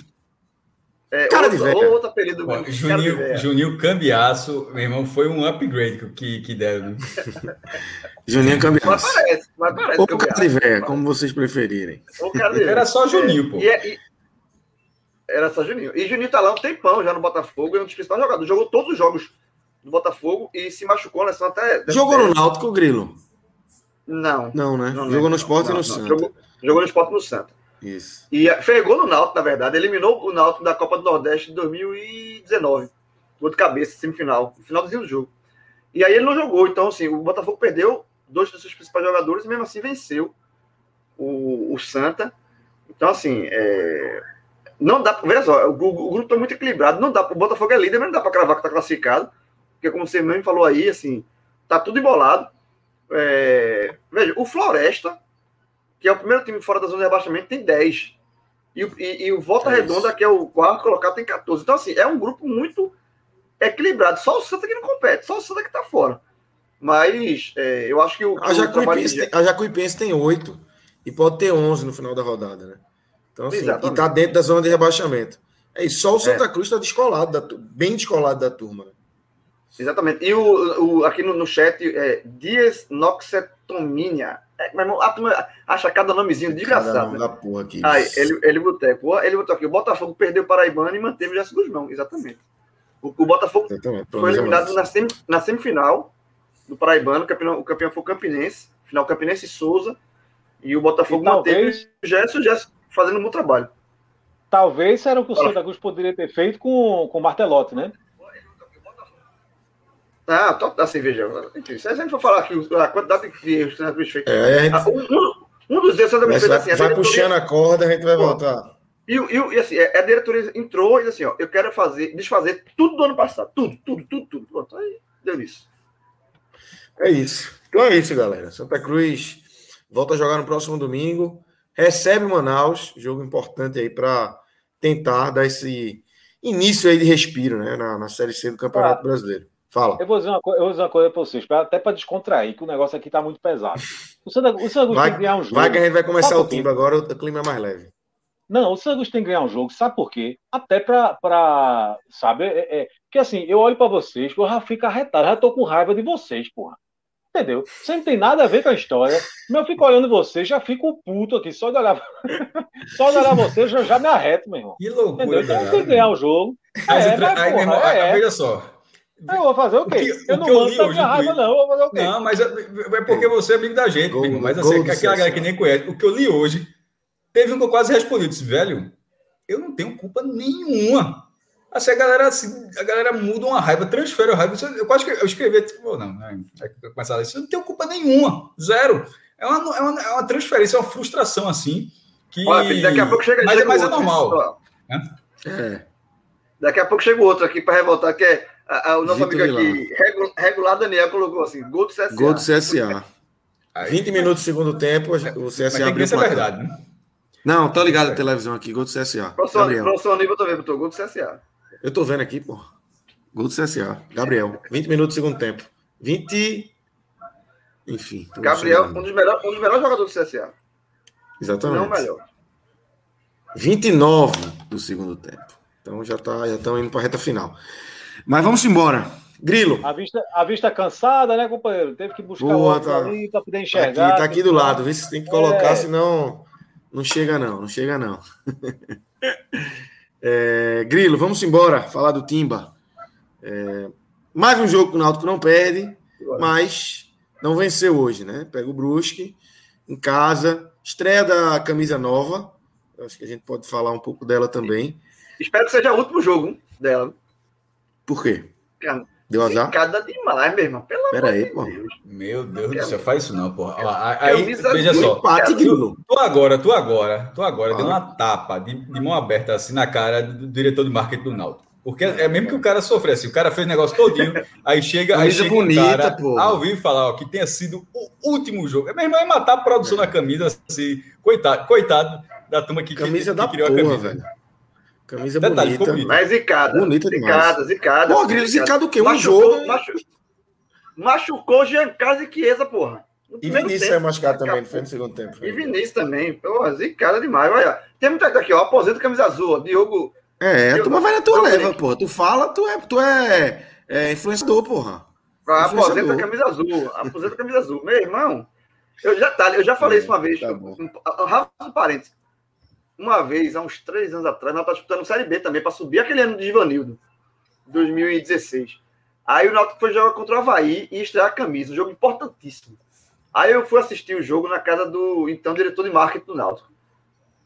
É, Cara outro, de velho. ou outro apelido. Juninho. Juninho Cambiaço, meu irmão, foi um upgrade que, que deram. né? Juninho Mas Cambiaço. parece, mas parece. Ou eu cara de velho, como vocês preferirem. Ou cara de velho. Era só Juninho, pô. E, é- e- era só Juninho. E Juninho tá lá um tempão já no Botafogo, é um dos principais jogadores. Jogou todos os jogos do Botafogo e se machucou, né? Senão até. Jogou no Náutico, Grilo? Não. Não, né? não Jogou lembro, no Sport e no. Santos. Jogou, jogou no Sport e no Santa. Isso. E eh, fez gol no Náutico, na verdade. Eliminou o Náutico da Copa do Nordeste de 2019. Gol de cabeça, semifinal. Finalzinho do jogo. E aí ele não jogou. Então, assim, o Botafogo perdeu dois dos seus principais jogadores e mesmo assim venceu o, o Santa. Então, assim, é, não dá. Veja só, o, o grupo está muito equilibrado. Não dá, o Botafogo é líder, mas não dá para cravar que está classificado. Porque, como você mesmo falou aí, assim, tá tudo embolado. É, veja, o Floresta, que é o primeiro time fora da zona de rebaixamento, tem 10. E, o- e- e o Volta É. Redonda, que é o quarto colocado, tem 14. Então, assim, é um grupo muito equilibrado. Só o Santa que não compete, só o Santa que tá fora. Mas é, eu acho que o, A Jacuipense, de- tem, a Jacuipense tem oito e pode ter 11 no final da rodada, né? Então, assim, Exatamente. e tá dentro da zona de rebaixamento. É isso, só o Santa Cruz tá descolado, da bem descolado da turma. né? Exatamente. E o, o- aqui no, no chat, é Dias Noxetominia. É, meu irmão, a turma acha cada nomezinho Cada desgraçado. nome Né? porra aqui. Aí, ele, ele botou aqui. Ele botou aqui. O Botafogo perdeu o Paraibano e manteve o Gerson Guzmão. Exatamente. O, o Botafogo Exatamente. foi eliminado na, semi- na semifinal do Paraibano. O campeão, o campeão foi o Campinense. Final Campinense e Souza. E o Botafogo E manteve talvez, o Gerson, o Gerson fazendo um bom trabalho. talvez era o que o. Santa Cruz poderia ter feito com, com o Martelotti, né? Ah, top da cerveja. Enfim, se a gente for falar aqui a quantidade de erros que Cruz fez. É, gente Ah, um, um- um dos erros vai, fez assim. vai puxando a corda, a gente vai voltar. E, e, e assim, é, a diretoria entrou e disse assim, ó, eu quero fazer, desfazer tudo do ano passado. Tudo, tudo, tudo, tudo. Pronto, aí deu nisso. É isso. Então é isso, galera. Santa Cruz volta a jogar no próximo domingo. Recebe o Manaus, jogo importante aí para tentar dar esse início aí de respiro, né, na, na Série C do Campeonato Ah. Brasileiro. Fala. Eu vou dizer uma, co- eu vou dizer uma coisa para vocês, até para descontrair, que o negócio aqui tá muito pesado. O Santa, o Santa Cruz Vai, tem que ganhar um jogo. vai que a gente vai começar o timbre agora, o clima é mais leve. Não, o Cruz tem que ganhar um jogo, sabe por quê? Até pra, pra sabe, é, é, porque assim, eu olho pra vocês, eu já fico arretado, já tô com raiva de vocês, porra. Entendeu? Você não tem nada a ver com a história. Mas eu fico olhando vocês, já fico puto aqui, só de olhar, só de olhar vocês, já, já me arreto, meu irmão. Que Entendeu? loucura, Então tem que ganhar o jogo. Mas, É, mas, aí, meu porra, irmão, ah, é. veja só. Eu vou fazer o quê? O que- eu não eu mando minha raiva, não. Eu vou fazer o quê? Não, mas é, é porque você é amigo da gente, Gol-. Mas assim, aquela galera CSA. que nem conhece. O que eu li hoje, teve um que eu quase respondi. Eu disse, velho, eu não tenho culpa nenhuma. Assim, a galera, assim, a galera muda uma raiva, transfere a raiva. Eu quase que eu escrevi, tipo, não, né? Eu começar a isso, eu não tenho culpa nenhuma. Zero. É uma, é uma, é uma transferência, é uma frustração, assim. Que... Olha, filho, daqui a pouco chega, mas, chega mas é normal. É. Daqui a pouco chega o outro aqui para revoltar, que é a- a- o nosso Vitor amigo aqui, Regu- Regular Daniel, colocou assim, gol do CSA. Gol do CSA. Aí- 20 minutos do segundo tempo, o CSA abriu o placar. verdade, né? Não, tô ligado na televisão aqui, gol do CSA. Professor, Gabriel. professor Aníbal também botou gol do CSA. Eu tô vendo aqui, pô. Gol do CSA. Gabriel. 20 minutos do segundo tempo. 20. Enfim. Gabriel, um dos, melhores, um dos melhores jogadores do CSA. Exatamente. Não o melhor. 29 do segundo tempo. Então já tá, já estão indo para a reta final. Mas vamos embora. Grilo, A vista, a vista cansada, né, companheiro? Teve que buscar o Boa, tá. ali para poder tá aqui, enxergar. tá aqui do lado. Vê se tem que colocar, É. senão não chega não, não chega não. É, Grilo, vamos embora falar do Timba. É, mais um jogo que o Náutico não perde, mas não venceu hoje, né? Pega o Brusque em casa, estreia da camisa nova. Acho que a gente pode falar um pouco dela também. Espero que seja o último jogo dela. Por quê? Cara, Deu azar? Cada demais, meu irmão. Pelo Pera aí, amor pô. de Deus. Meu Deus do céu, faz isso não, porra. Aí, veja só. Empate, Grilo. Tu agora, tu agora, tu agora Ah. deu uma tapa de, de mão aberta assim na cara do diretor de marketing do Náutico. Porque é mesmo que o cara sofre assim, o cara fez o negócio todinho, aí chega, aí chega bonita, um cara pô. ao vivo falar ó, que tenha sido o último jogo. Meu irmão ia matar a produção da camisa assim, coitado, coitado da turma que, que- Camisa que, da criou porra, a camisa. velho. Camisa Detalhe, bonita. bonito. Mas zicada. Bonita demais. zicada, zicada. Pô, Grilo, zicado o quê? Um Machucou- jogo. machu- Machucou Giancarlo e Chiesa, porra. E Vinícius tempo. é machucado também, não foi no segundo tempo. E Vinícius também. Porra, zicada demais. Olha, tem muita aqui, ó. Aposenta camisa azul, ó. Diogo, É, a turma vai na tua leva, porra. Tu fala, tu é, tu é, é influenciador, porra. Ah, aposenta a camisa azul. Aposenta a camisa azul. Meu irmão, eu já, tá, eu já falei é, isso uma vez. Tá Rafa, parênteses. Uma vez, há uns três anos atrás, nós estávamos disputando Série B também, para subir aquele ano de Ivanildo, 2016. Aí o Náutico foi jogar contra o Havaí e estrear a camisa, um jogo importantíssimo. Aí eu fui assistir o jogo na casa do então diretor de marketing do Náutico.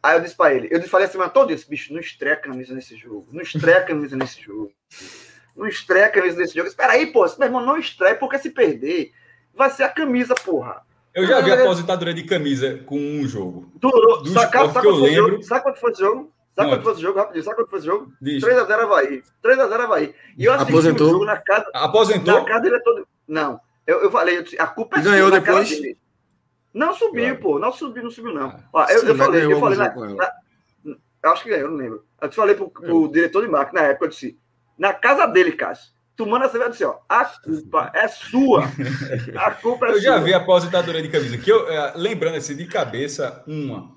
Aí eu disse para ele, eu falei assim, mas todo isso, bicho, não estreia a camisa nesse jogo, não estreia a camisa nesse jogo, não estreia a camisa nesse jogo. Espera aí, pô, meu irmão não estreia porque se perder vai ser a camisa, porra. Eu já vi a aposentadoria de camisa com um jogo. Durou. Sabe, sabe, que eu lembro. Jogo? Sabe quanto foi esse jogo? Sabe quanto foi esse jogo? Rapidinho, sabe quanto foi esse jogo? 3x0 Havaí. 3x0 Havaí. E eu assisti Aposentou. o jogo na casa. Aposentou? Na casa dele todo. Não. Eu, eu falei, eu disse, a culpa é ganhou sua, depois? Não subiu, claro. pô. Não subiu, não subiu, não. Ó, eu, Sim, eu falei, eu falei na, na, Eu acho que ganhou, não lembro. Eu te falei pro, pro diretor de marca na época, eu disse, na casa dele, Cássio tu manda você vai dizer, ó, a culpa é sua. A culpa é eu sua. Eu já vi a aposentadoria de camisa. Que eu, é, lembrando assim, de cabeça, uma.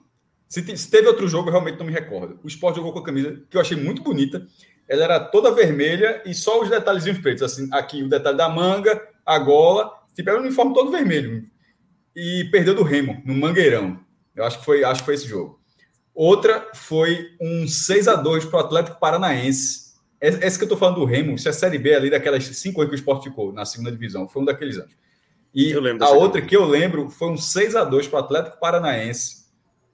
Se, se, teve outro jogo, eu realmente não me recordo. O Sport jogou com a camisa que eu achei muito bonita. Ela era toda vermelha e só os detalhezinhos pretos. Assim, aqui o detalhe da manga, a gola. Tipo, era um uniforme todo vermelho. E perdeu do Remo, no Mangueirão. Eu acho que foi, acho que foi esse jogo. Outra foi um 6 a 2 para o Atlético Paranaense esse que eu estou falando do Remo, isso é Série B ali daquelas cinco anos que o Sport ficou na segunda divisão. Foi um daqueles anos. E a outra que eu lembro foi um 6 a 2 para o Atlético Paranaense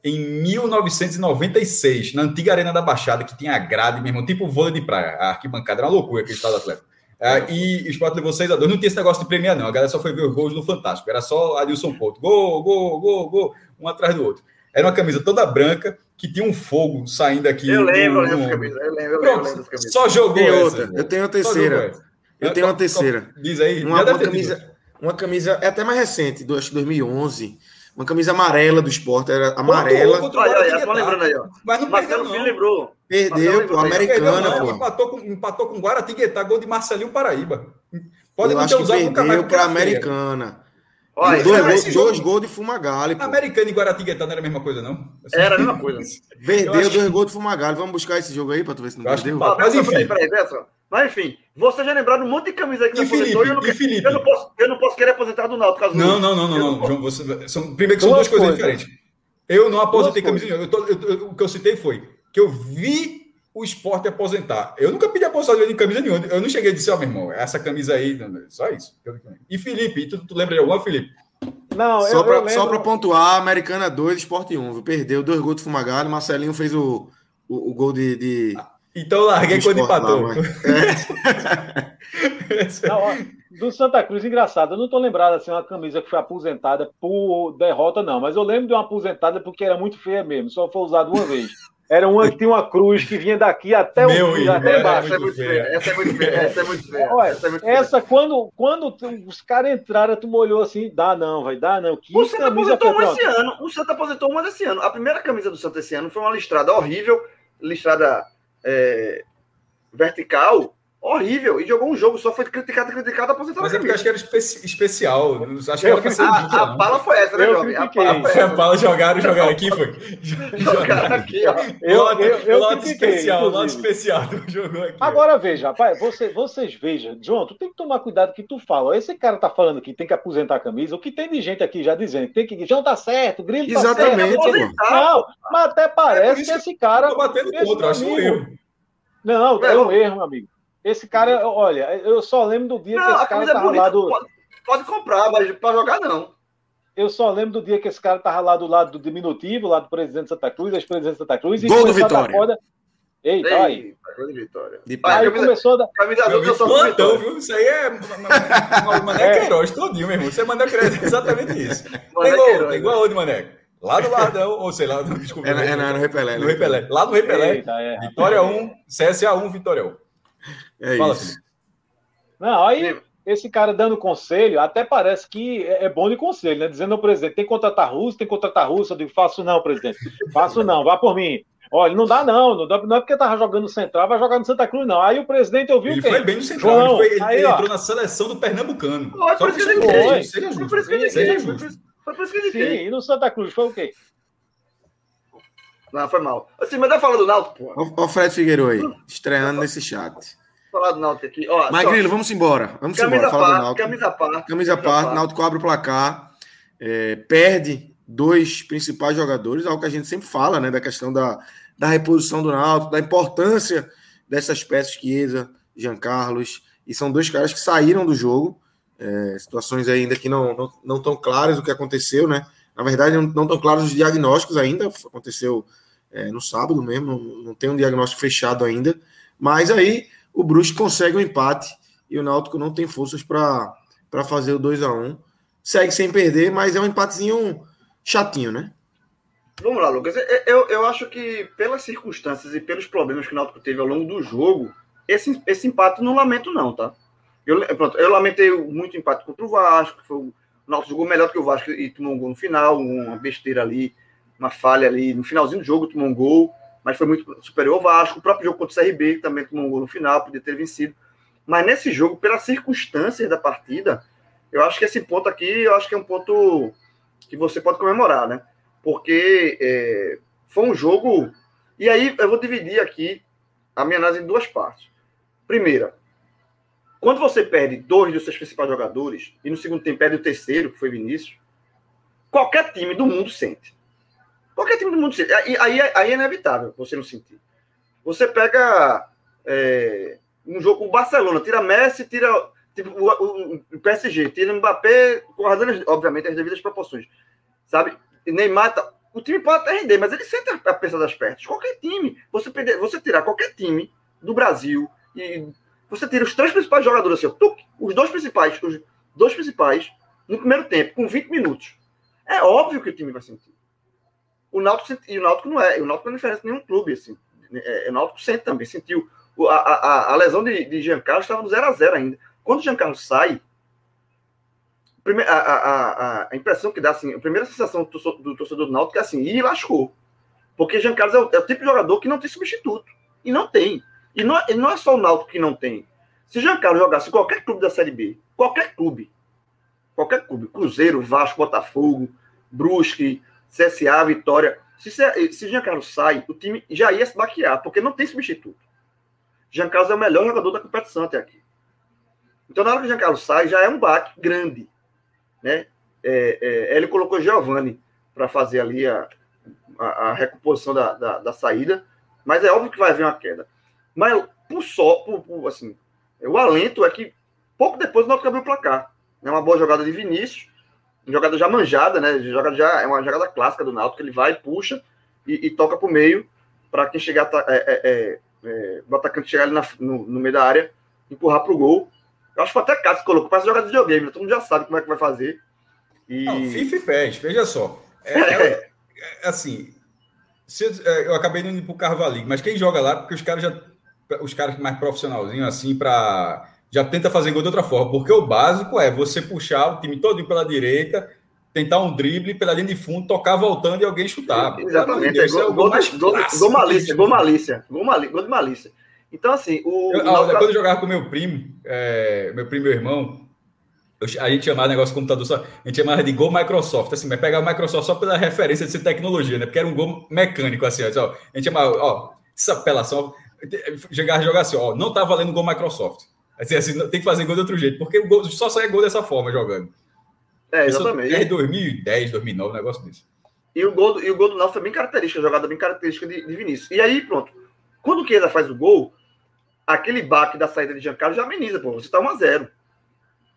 em 1996, na antiga Arena da Baixada, que tinha a grade mesmo, tipo vôlei de praia. A arquibancada era uma loucura aquele estado Atlético. É, e o Sport levou 6 a 2 Não tinha esse negócio de premiar, não. A galera só foi ver os gols no Fantástico. Era só Adilson Couto. Gol, gol, gol, gol, um atrás do outro. Era uma camisa toda branca, que tinha um fogo saindo aqui. Eu lembro dessa camisa. Eu lembro, Pronto, eu lembro camisa. Só jogou tem outra. eu tenho a terceira. Eu tenho uma terceira. Diz aí. Uma, uma camisa, uma camisa, é até mais recente, do, acho que 2011. Uma camisa amarela do esporte, era amarela. Contra, contra olha, olha, lembrando aí, ó. Mas não Marcelo perdeu, não. lembrou. Perdeu, pô, americana, pô. Empatou com, empatou com Guaratinguetá, gol de Marcelinho Paraíba. Pode Eu acho que perdeu para americana. Olha, dois, gols, dois gols de Fumagalli. Pô. Americano e Guaratinguetá não era a mesma coisa, não? Assim, era a mesma coisa. Perdeu dois que... gols de Fumagalli. Vamos buscar esse jogo aí para tu ver se não perdeu. Que... Mas, enfim. Peraí, peraí, peraí, mas enfim, você já lembrou um monte de camisa que e Felipe, eu, não, e Felipe? Eu, não posso, eu não posso querer aposentar do Náutico. Não, não, não, não, não, João, você, são, primeiro que são duas, duas coisas diferentes. Eu não aposentei camisa nenhuma. o que eu citei foi que eu vi o esporte aposentar. Eu nunca pedi aposentadoria de camisa nenhuma. Eu não cheguei a dizer, ó, oh, meu irmão, essa camisa aí, só isso. E Felipe, tu, tu lembra de alguma, Felipe? Não, só eu, para lembro... Só para pontuar, Americana 2, Esporte 1. Perdeu dois gols do Fumagalli, Marcelinho fez o, o, o gol de, de... Então larguei quando empatou. É. não, ó, do Santa Cruz, engraçado, eu não estou lembrado assim, uma camisa que foi aposentada por derrota, não, mas eu lembro de uma aposentada porque era muito feia mesmo, só foi usada uma vez. Era uma que tinha uma cruz que vinha daqui até Meu o até embaixo. Essa é muito feia. Essa é muito feia. Essa é muito feia. Olha, essa, é muito essa quando, quando os caras entraram, tu molhou assim, dá não, vai dar não. Que o Santa aposentou uma esse ano. O Santa aposentou uma desse ano. A primeira camisa do Santa esse ano foi uma listrada horrível, listrada é, vertical, horrível. E jogou um jogo, só foi criticado, criticado, aposentado. Mas é porque eu acho que era espe especial. Acho que era ser a, a bala foi essa, né, jovem? A bala foi essa. A bala jogaram, jogaram aqui, foi. Jogaram aqui, ó. Eu, eu, eu, eu lote especial, lote especial. Jogou aqui, Agora veja, rapaz, você, vocês vejam, João, tu tem que tomar cuidado que tu fala. Esse cara tá falando que tem que aposentar a camisa. O que tem de gente aqui já dizendo tem que. João tá certo, Grilo tá Exatamente, certo. Não, mas até parece é que esse cara. Tô batendo contra, acho um erro. Não, é um erro, meu amigo. Esse cara, olha, eu só lembro do dia não, que esse cara tava bonita, lá do. Pode, pode comprar, mas para jogar não. Eu só lembro do dia que esse cara tava lá do lado do diminutivo, lá do presidente Santa Cruz, ex-presidente Santa Cruz, e Gol do Vitória. Corda... Ei, tá aí. Gol de Vitória. De aí camisa, começou da. Camisa azul eu só plantão, viu? Isso aí é Mané é. Queiroz todinho, meu irmão. Você manda crédito exatamente isso. Tem igual, tem igual onde, Mané? Lá do Lardão, ou sei lá, desculpa. É, é, no Repelé. No Repelé. Lá no Repelé. Eita, é, Vitória 1, CSA 1, Vitória 1. É Fala, isso. Felipe. Não, aí esse cara dando conselho, até parece que é, é bom de conselho, né? Dizendo ao presidente, tem que contratar russo, tem que contratar russo. Eu digo, faço não, presidente. Faço não, vá por mim. Olha, não dá não, não, dá, não é porque tava jogando no Central, vai jogar no Santa Cruz, não. Aí o presidente ouviu Ele quem? foi bem no Central, João, ele, foi, ele, aí, ele entrou na seleção do Pernambucano. Foi por isso que ele justo. Foi por isso que ele Foi por isso que ele Sim, e no Santa Cruz foi o quê? Não, foi mal. Assim, mas dá falar do Náutico, pô. Ó, o Fred Figueiredo aí, estreando nesse chat. Falar do Náutico aqui. Ó, Mas, só- vamos embora. Vamos camisa embora. Fala do par, Náutico. camisa par. Camisa parte, Náutico abre o placar, é, perde dois principais jogadores, algo que a gente sempre fala, né? Da questão da, da reposição do Náutico, da importância dessas peças Chiesa, Jean Carlos, e são dois caras que saíram do jogo, é, situações ainda que não não não estão claras o que aconteceu, né? Na verdade, não estão claros os diagnósticos ainda, aconteceu é, no sábado mesmo, não, não tem um diagnóstico fechado ainda, mas aí o Brusque consegue um empate e o Náutico não tem forças para fazer o 2 a 1 Segue sem perder, mas é um empatezinho chatinho, né? Vamos lá, Lucas. Eu, eu, eu acho que pelas circunstâncias e pelos problemas que o Náutico teve ao longo do jogo, esse, esse empate não lamento não, tá? Eu, pronto, eu lamentei muito o empate contra o Vasco, foi o o Náutico jogou melhor do que o Vasco e tomou um gol no final, uma besteira ali, uma falha ali no finalzinho do jogo, tomou um gol, mas foi muito superior ao Vasco. O próprio jogo contra o CRB, que também tomou um gol no final, podia ter vencido. Mas nesse jogo, pelas circunstâncias da partida, eu acho que esse ponto aqui, eu acho que é um ponto que você pode comemorar, né? Porque é, foi um jogo. E aí eu vou dividir aqui a minha análise em duas partes. Primeira, quando você perde dois dos seus principais jogadores, e no segundo tempo perde o terceiro, que foi Vinícius, qualquer time do mundo sente. Qualquer time do mundo sente. Aí, aí, aí é inevitável você não sentir. Você pega é, um jogo com o Barcelona, tira Messi, tira tipo, o, o, o PSG, tira Mbappé, guardando, obviamente, as devidas proporções. Sabe? Neymar, tá, o time pode até render, mas ele sente a, peça das pernas. Qualquer time, você, perder, você tirar qualquer time do Brasil e você tira os três principais jogadores, assim, tuc, os dois principais, os dois principais, no primeiro tempo, com 20 minutos. É óbvio que o time vai sentir. O Náutico, e o Náutico não é, o Náutico não é diferente de nenhum clube, assim. É, o Náutico sente também, sentiu. A, a, a, lesão de, de Giancarlo estava no 0x0 ainda. Quando o Giancarlo sai, a, a, a, impressão que dá, assim, a primeira sensação do torcedor do, Náutico é assim, e lascou. Porque Giancarlo é o, é o tipo de jogador que não tem substituto. E não tem. E não, e não é só o Náutico que não tem. Se Giancarlo jogasse em qualquer clube da Série B, qualquer clube, qualquer clube, Cruzeiro, Vasco, Botafogo, Brusque, CSA, Vitória, se, se Giancarlo sai, o time já ia se baquear, porque não tem substituto. Giancarlo é o melhor jogador da competição até aqui. Então, na hora que o Giancarlo sai, já é um baque grande. Né? É, é, ele colocou Giovanni para fazer ali a, a, a recomposição da, da, da, saída, mas é óbvio que vai haver uma queda. Mas por só, por, por, assim, o alento é que pouco depois o Náutico abriu o placar. É uma boa jogada de Vinícius, jogada já manjada, né? Jogada já é uma jogada clássica do Náutico, ele vai, puxa e, e toca para o meio para quem chegar, é, é, é, o atacante chegar ali na, no, no, meio da área, empurrar para o gol. Eu acho que foi até Cássio que colocou, parece jogada de videogame, né? todo mundo já sabe como é que vai fazer. E... Não, FIFA e PES, veja só. É, é, assim, se, eu acabei indo para o Carvalho, mas quem joga lá, porque os caras já os caras mais profissionalzinhos assim para já tenta fazer gol de outra forma, porque o básico é você puxar o time todo pela direita, tentar um drible pela linha de fundo, tocar voltando e alguém chutar. Exatamente, Deus, é, gol, é gol, gol, gol, malícia, gol malícia, gol malícia, gol de malícia. Então assim, o, eu, o quando eu jogava com meu primo, é, meu primo e meu irmão, a gente chamava negócio de computador só, a gente chamava de gol Microsoft, assim, mas pegava o Microsoft só pela referência de ser tecnologia, né? Porque era um gol mecânico assim, ó, a gente chamava, ó, essa apelação chegar a jogar assim, ó, não tá valendo gol Microsoft. Assim, assim, tem que fazer gol de outro jeito, porque o gol, só sai gol dessa forma jogando. É, exatamente. É 2010, 2009, um negócio desse. E o gol, e o gol do Náutico foi bem característico, a jogada bem característica de, de Vinícius. E aí, pronto. Quando o Chiesa faz o gol, aquele baque da saída de Giancarlo já ameniza, pô. Você tá 1x0.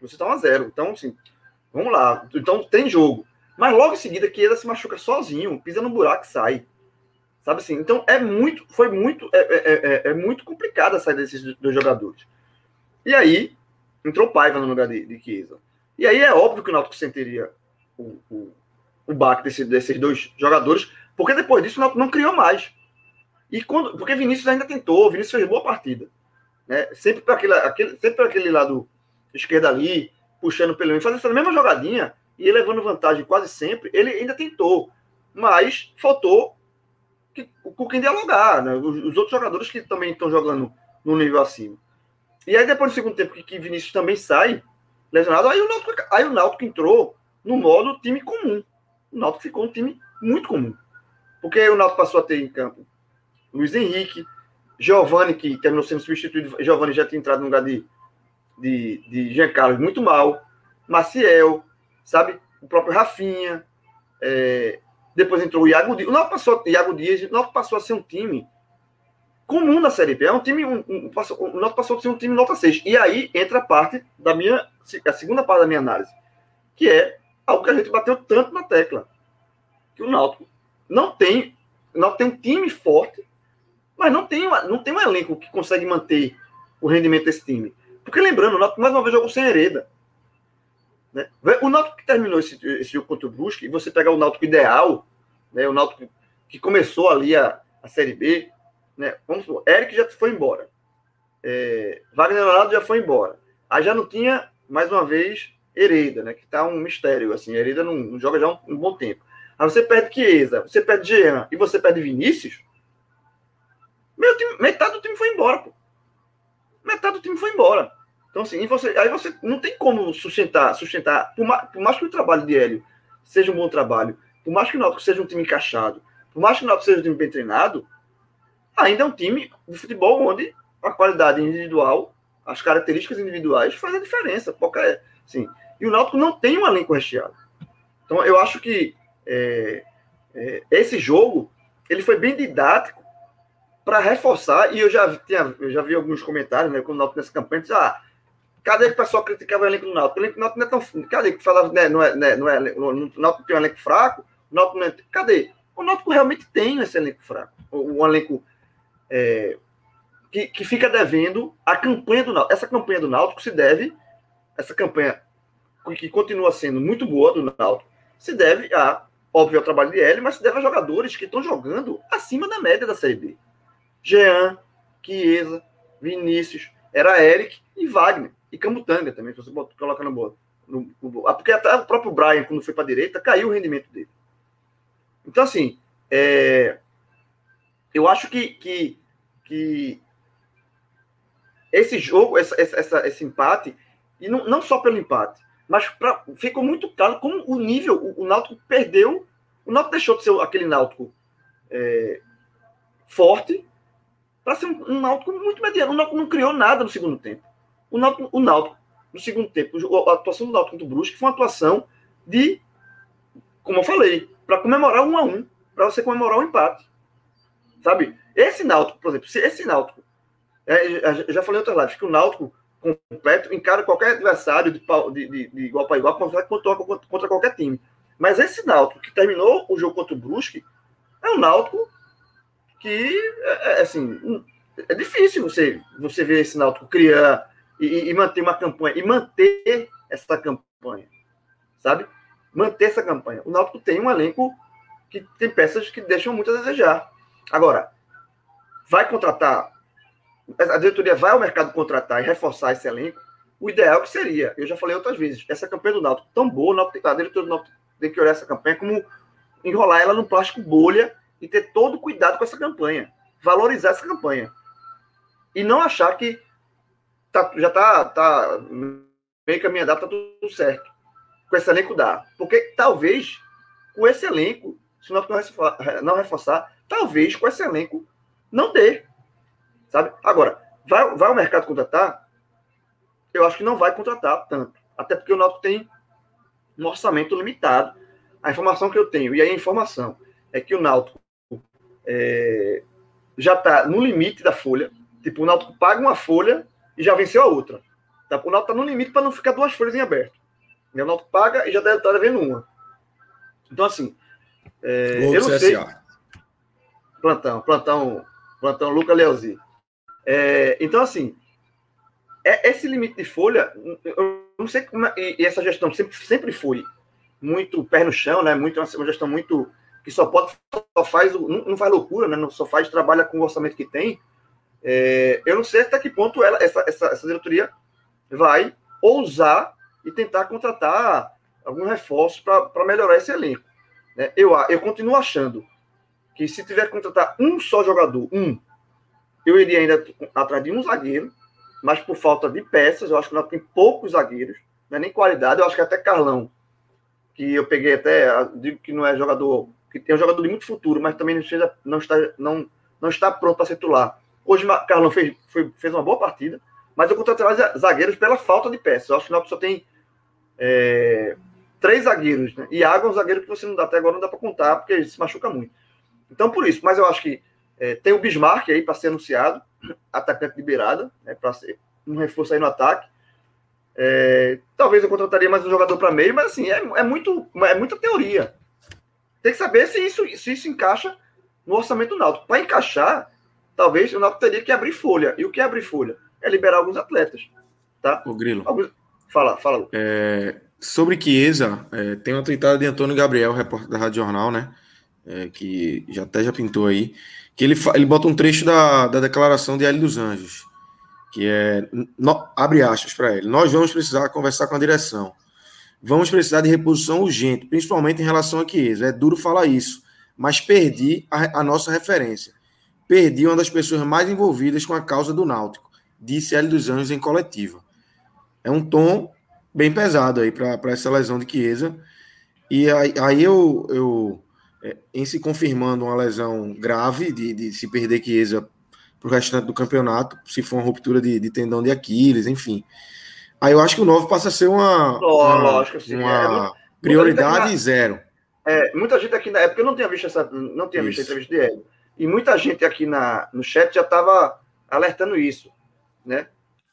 Você tá 1x0. Então, assim, vamos lá. Então tem jogo. Mas logo em seguida, Chiesa se machuca sozinho, pisa no buraco e sai. Sabe assim? Então é muito, foi muito, é, é, é, é muito complicado a saída desses dois jogadores. E aí entrou Paiva no lugar de, de Chiesa. E aí é óbvio que o Náutico sentiria o, o, o baque desse, desses dois jogadores, porque depois disso o Náutico não criou mais. E quando, porque Vinícius ainda tentou, Vinícius fez boa partida. Né? Sempre para aquele, aquele, sempre para aquele lado esquerdo ali, puxando pelo meio, fazendo essa mesma jogadinha e levando vantagem quase sempre, ele ainda tentou. Mas faltou que, com quem dialogar, né? Os, os, outros jogadores que também estão jogando no nível acima. E aí, depois do segundo tempo, que, que Vinícius também sai lesionado, aí o, Náutico, aí o Náutico entrou no modo time comum. O Náutico ficou um time muito comum. Porque o Náutico passou a ter em campo Luiz Henrique, Giovanni, que terminou sendo substituído, Giovanni já tinha entrado no lugar de, de, de Jean Carlos muito mal, Maciel, sabe? O próprio Rafinha, é, depois entrou o Iago Dias. O Náutico passou, Iago Dias, o Náutico passou a ser um time comum na Série B. É um time, um, um, o Náutico passou a ser um time nota 6. E aí entra a parte da minha, a segunda parte da minha análise, que é algo que a gente bateu tanto na tecla, que o Náutico não tem, não tem um time forte, mas não tem, não tem um elenco que consegue manter o rendimento desse time. Porque lembrando, o Náutico mais uma vez jogou sem hereda. Né? O Náutico que terminou esse, esse jogo contra o Brusque, e você pegar o Náutico ideal, né, o Náutico que começou ali a, a Série B, né, vamos supor, Eric já foi embora, é, Wagner Ronaldo já foi embora, aí já não tinha, mais uma vez, Hereda, né, que está um mistério, assim, Hereda não, não joga já um, um, bom tempo. Aí você perde Chiesa, você perde Jean e você perde Vinícius, time, metade do time foi embora, pô. Metade do time foi embora. Então, assim, você, aí você não tem como sustentar, sustentar. Por mais, por mais que o trabalho de Hélio seja um bom trabalho, por mais que o Náutico seja um time encaixado, por mais que o Náutico seja um time bem treinado, ainda é um time de futebol onde a qualidade individual, as características individuais fazem a diferença. Qualquer, assim, e o Náutico não tem um elenco recheado. Então, eu acho que é, é, esse jogo ele foi bem didático para reforçar, e eu já, tinha, eu já vi alguns comentários, né, quando o Náutico nessa campanha, disse, ah, Cadê que o pessoal criticava o elenco do Náutico? O elenco do Náutico não é tão. Cadê que falava, né, não é, né, não é, o Náutico tem um elenco fraco? O Náutico não é, cadê? O Náutico realmente tem esse elenco fraco. Um elenco é, que, que fica devendo a campanha do Náutico. Essa campanha do Náutico se deve, essa campanha que continua sendo muito boa do Náutico, se deve a, óbvio, ao trabalho de L, mas se deve a jogadores que estão jogando acima da média da Série B. Jean, Chiesa, Vinícius, era Eric e Wagner e Camutanga também, se você coloca no bola. No, no, ah, porque até o próprio Brian, quando foi para a direita, caiu o rendimento dele. Então, assim, é, eu acho que, que, que esse jogo, essa, essa, esse empate, e não, não só pelo empate, mas pra, ficou muito claro como o nível, o, o Náutico perdeu, o Náutico deixou de ser aquele Náutico é, forte para ser um, um Náutico muito mediano. O Náutico não criou nada no segundo tempo. O Náutico, o Náutico no segundo tempo, a atuação do Náutico contra o Brusque foi uma atuação de, como eu falei, para comemorar um a um, para você comemorar o um empate. Sabe? Esse Náutico, por exemplo, se esse Náutico, é, já falei em outras lives, que o Náutico completo encara qualquer adversário de, de, de, igual para igual contra, contra qualquer time. Mas esse Náutico que terminou o jogo contra o Brusque é um Náutico que, é, é assim, é difícil você, você ver esse Náutico criar e, e, manter uma campanha, e manter essa campanha, sabe? Manter essa campanha. O Náutico tem um elenco que tem peças que deixam muito a desejar. Agora, vai contratar, a diretoria vai ao mercado contratar e reforçar esse elenco, o ideal que seria, eu já falei outras vezes, essa campanha do Náutico tão boa, a diretoria do Náutico tem que olhar essa campanha como enrolar ela num plástico bolha e ter todo cuidado com essa campanha, valorizar essa campanha. E não achar que tá, já tá, tá bem caminhado, tá tudo certo. Com esse elenco dá. Porque talvez com esse elenco, se não não reforçar, talvez com esse elenco não dê. Sabe? Agora, vai, vai ao mercado contratar? Eu acho que não vai contratar tanto. Até porque o Náutico tem um orçamento limitado. A informação que eu tenho, e aí a informação, é que o Náutico é, já está no limite da folha. Tipo, o Náutico paga uma folha e já venceu a outra. Tá? O Náutico está no limite para não ficar duas folhas em aberto. O Náutico paga e já deve estar devendo uma. Então, assim, é, eu não sei. Plantão, plantão, plantão Luca Leozi. É, então, assim, é, esse limite de folha, eu não sei como. É, e, e, essa gestão sempre, sempre foi muito pé no chão, né? Muito, uma gestão muito. que só pode. Só faz, não, não faz loucura, né? Só faz, trabalha com o orçamento que tem. É, eu não sei até que ponto ela, essa, essa, essa diretoria vai ousar e tentar contratar algum reforço para melhorar esse elenco. Né? Eu, eu continuo achando que se tiver que contratar um só jogador, um, eu iria ainda atrás de um zagueiro, mas por falta de peças, eu acho que nós tem poucos zagueiros, não é nem qualidade, eu acho que até Carlão, que eu peguei até, digo que não é jogador que tem um jogador de muito futuro, mas também não, seja, não, está, não, não está pronto para ser titular. Hoje Carlão fez, foi, fez uma boa partida, mas eu contratei zagueiros pela falta de peças. Eu acho que Náutico só tem é, três zagueiros, né? E Água é um zagueiro que você não dá até agora, não dá para contar, porque ele se machuca muito. Então, por isso, mas eu acho que é, tem o Bismarck aí para ser anunciado, atacante liberada, né, para ser um reforço aí no ataque. É, talvez eu contrataria mais um jogador para meio, mas assim, é, é, muito, é muita teoria. Tem que saber se isso, se isso encaixa no orçamento do Náutico. Para encaixar, talvez o Náutico teria que abrir folha. E o que é abrir folha? É liberar alguns atletas. Tá? O Grilo. Alguns... Fala, fala. É, sobre Chiesa, é, tem uma tweetada de Antônio Gabriel, repórter da Rádio Jornal, né? É, que já até já pintou aí, que ele, ele bota um trecho da, da declaração de Hélio dos Anjos, que é, no, abre aspas para ele, nós vamos precisar conversar com a direção, vamos precisar de reposição urgente, principalmente em relação a Chiesa, é duro falar isso, mas perdi a, a nossa referência, perdi uma das pessoas mais envolvidas com a causa do Náutico, disse Hélio dos Anjos em coletiva. É um tom bem pesado aí para essa lesão de Chiesa. E aí, aí eu, eu em se confirmando uma lesão grave de, de se perder Chiesa para o restante do campeonato, se for uma ruptura de, de, tendão de Aquiles, enfim. Aí eu acho que o novo passa a ser uma, oh, uma, lógico, sim. uma é, prioridade na, zero. É, muita gente aqui na época eu não tinha visto essa, não tinha visto a entrevista de Hélio. E muita gente aqui na, no chat já estava alertando isso, né?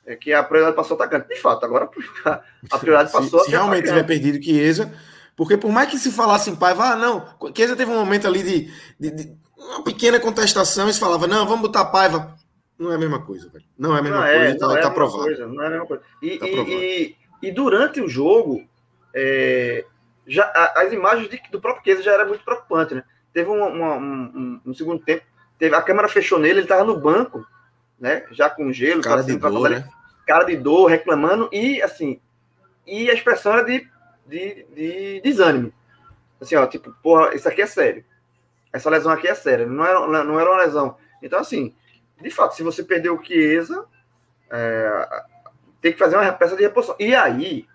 é que a prioridade passou atacante. De fato, agora a prioridade passou Se, se realmente tiver perdido Chiesa, porque por mais que se falasse em Paiva, ah, não, Chiesa teve um momento ali de, de, de, uma pequena contestação e se falava, não, vamos botar Paiva. Não é a mesma coisa, velho. Não é a mesma não coisa, é, tá, tá provado. Coisa, não é a mesma coisa. E, tá e, e, e, durante o jogo, é, já, as imagens de, do próprio Chiesa já era muito preocupante, né? Teve um, uma, um, um, segundo tempo, teve, a câmera fechou nele, ele tava no banco, né? Já com gelo, cara de dor, né? cara de dor, reclamando, e assim, e a expressão era de, de, de desânimo. Assim, ó, tipo, porra, isso aqui é sério. Essa lesão aqui é séria, não era, não era uma lesão. Então, assim, de fato, se você perdeu o Chiesa, é, tem que fazer uma peça de reposição. E aí,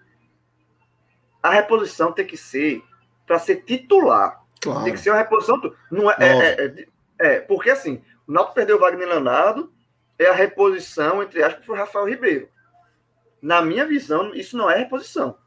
a reposição tem que ser para ser titular. Claro. Tem que ser uma reposição. Não é, é, é, é, porque assim, o Náutico perdeu o Wagner Leonardo, é a reposição, entre aspas, para o Rafael Ribeiro. Na minha visão, isso não é reposição.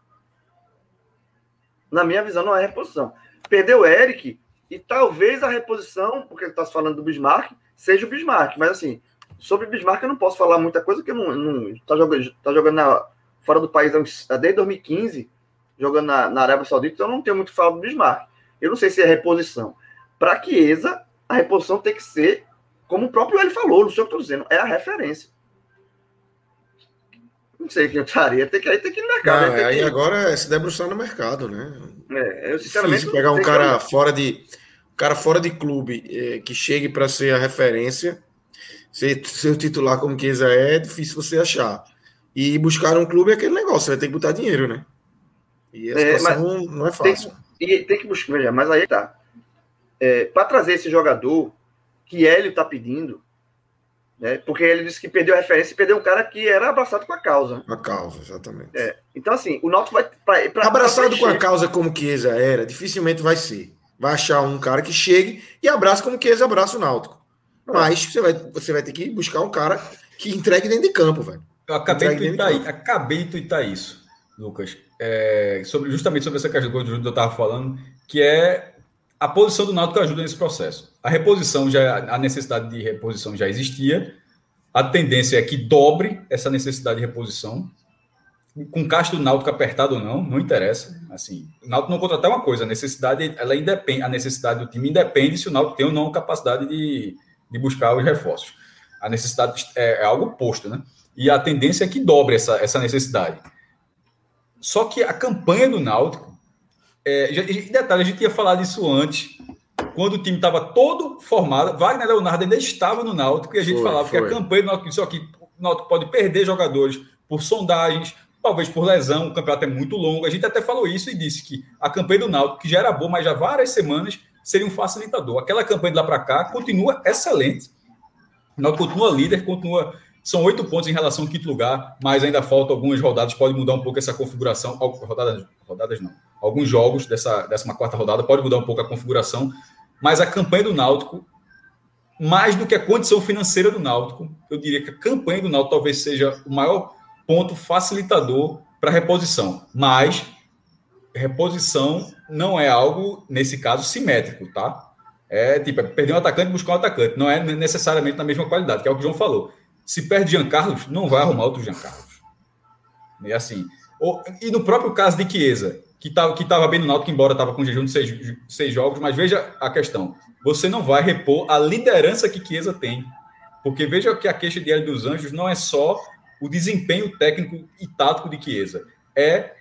Na minha visão, não é reposição. Perdeu o Eric, e talvez a reposição, porque ele está falando do Bismarck, seja o Bismarck. Mas assim, sobre o Bismarck eu não posso falar muita coisa, porque não está jogando, tá jogando na, fora do país desde 2015, jogando na, na Arábia Saudita, então não tenho muito falar do Bismarck. Eu não sei se é reposição. Para Chiesa, a reposição tem que ser como o próprio ele falou, não sei o que eu estou dizendo, é a referência. Não sei quem eu estaria, tem que, aí tem que ir no mercado. Não, aí que... agora é se debruçar no mercado, né? É, eu sinceramente. Difícil pegar um cara que... fora de. Um cara fora de clube é, que chegue para ser a referência, ser seu titular como Chiesa é, é difícil você achar. E buscar um clube é aquele negócio, você vai ter que botar dinheiro, né? E a é, situação não é fácil. Tem, e tem que buscar, mas aí tá. É, para trazer esse jogador, que Hélio está pedindo, né? Porque ele disse que perdeu a referência e perdeu um cara que era abraçado com a causa. A causa, exatamente. É. Então, assim, o Náutico vai. Pra, pra, abraçado pra com a causa como Chiesa era, dificilmente vai ser. Vai achar um cara que chegue e abraça como Chiesa abraça o Náutico. É. Mas você vai, você vai ter que buscar um cara que entregue dentro de campo, velho. Eu acabei de twittar, de acabei de twittar isso, Lucas. É, sobre, justamente sobre essa questão do que eu estava falando, que é a posição do Náutico ajuda nesse processo. A reposição já a necessidade de reposição já existia. A tendência é que dobre essa necessidade de reposição. Com o caixa do Náutico apertado ou não, não interessa. Assim, o Náutico não contratar uma coisa, a necessidade, ela independe, a necessidade do time independe se o Náutico tem ou não capacidade de, de buscar os reforços. A necessidade é, é algo posto, né? E a tendência é que dobre essa, essa necessidade. Só que a campanha do Náutico é, já, detalhe, a gente tinha falado isso antes, quando o time estava todo formado. Wagner Leonardo ainda estava no Náutico e a gente foi, falava foi. que a campanha do Náutico, só que o Náutico pode perder jogadores por sondagens, talvez por lesão, o campeonato é muito longo. A gente até falou isso e disse que a campanha do Náutico, que já era boa, mas já várias semanas, seria um facilitador. Aquela campanha de lá para cá continua excelente. O Náutico continua líder, continua são oito pontos em relação ao quinto lugar, mas ainda faltam algumas rodadas, pode mudar um pouco essa configuração. Rodadas, rodadas não. Alguns jogos dessa 14 rodada pode mudar um pouco a configuração. mas a campanha do Náutico, mais do que a condição financeira do Náutico, eu diria que a campanha do Náutico talvez seja o maior ponto facilitador para reposição. Mas reposição não é algo, nesse caso, simétrico, tá? É tipo, é perder um atacante e buscar um atacante. Não é necessariamente na mesma qualidade, que é o que o João falou. Se perde Jean Carlos, não vai arrumar outro Jean Carlos. E assim. e no próprio caso de Chiesa, que estava que tava bem no Náutico, embora estava com jejum de seis, seis jogos, mas veja a questão. Você não vai repor a liderança que Chiesa tem. Porque veja que a queixa de Hélio dos Anjos não é só o desempenho técnico e tático de Chiesa. É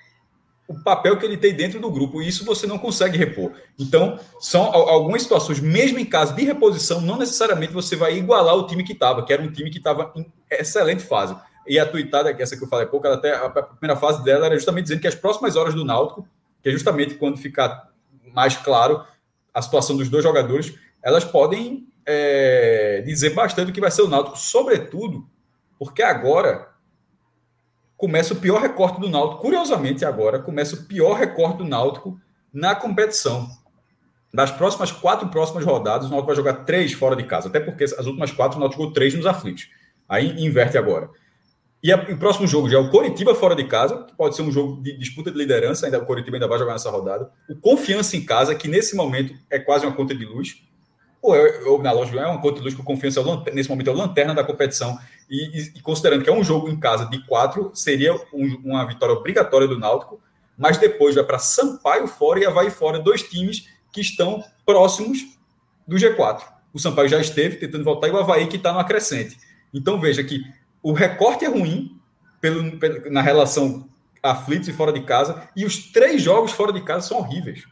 o papel que ele tem dentro do grupo. E isso você não consegue repor. Então, são algumas situações, mesmo em caso de reposição, não necessariamente você vai igualar o time que estava, que era um time que estava em excelente fase. E a tuitada, que essa que eu falei pouco, até a primeira fase dela era justamente dizendo que as próximas horas do Náutico, que é justamente quando ficar mais claro a situação dos dois jogadores, elas podem é, dizer bastante o que vai ser o Náutico, sobretudo porque agora começa o pior recorte do Náutico. Curiosamente, agora começa o pior recorte do Náutico na competição. Das próximas quatro próximas rodadas, o Náutico vai jogar três fora de casa, até porque as últimas quatro o Náutico jogou três nos aflitos. Aí inverte agora. E o próximo jogo já é o Coritiba fora de casa, que pode ser um jogo de disputa de liderança, ainda o Coritiba ainda vai jogar nessa rodada. O Confiança em casa, que nesse momento é quase uma conta de luz. Ou, é, ou na lógica é uma conta de luz que o Confiança é nesse momento é o lanterna da competição. E, e, e, considerando que é um jogo em casa de quatro, seria um, uma vitória obrigatória do Náutico, mas depois vai para Sampaio fora e Havaí fora, dois times que estão próximos do G4. O Sampaio já esteve tentando voltar e o Havaí que está no acrescente. Então veja que o recorte é ruim pelo, pelo, na relação aflitos e fora de casa, e os três jogos fora de casa são horríveis.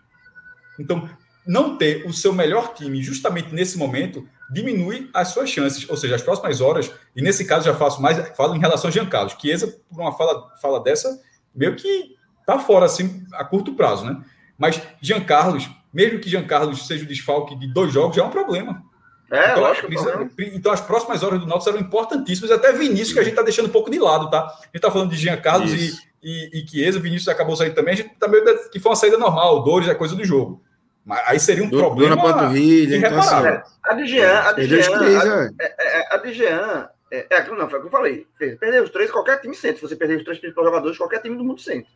Então, não ter o seu melhor time justamente nesse momento diminui as suas chances, ou seja, as próximas horas, e nesse caso já faço mais, falo em relação a Jean Carlos, que essa, por uma fala, fala dessa, meio que tá fora, assim, a curto prazo, né? Mas Jean Carlos, mesmo que Jean Carlos seja o desfalque de dois jogos, já é um problema. É, então, lógico. Precisa, então, as próximas horas do Náutico serão importantíssimas. Até Vinícius, que a gente está deixando um pouco de lado, tá? A gente está falando de Jean Carlos e, e, e Chiesa. Vinícius acabou saindo também. A gente tá meio que foi uma saída normal. Dores é coisa do jogo. Mas aí seria um do, problema. Na panturrilha, então, assim, é, a de Jean, a de Jean, a, é, é, a de Jean, é, é, não, foi o que eu falei. Perder os três, qualquer time sente. Se você perder os três principais jogadores, qualquer time do mundo sente.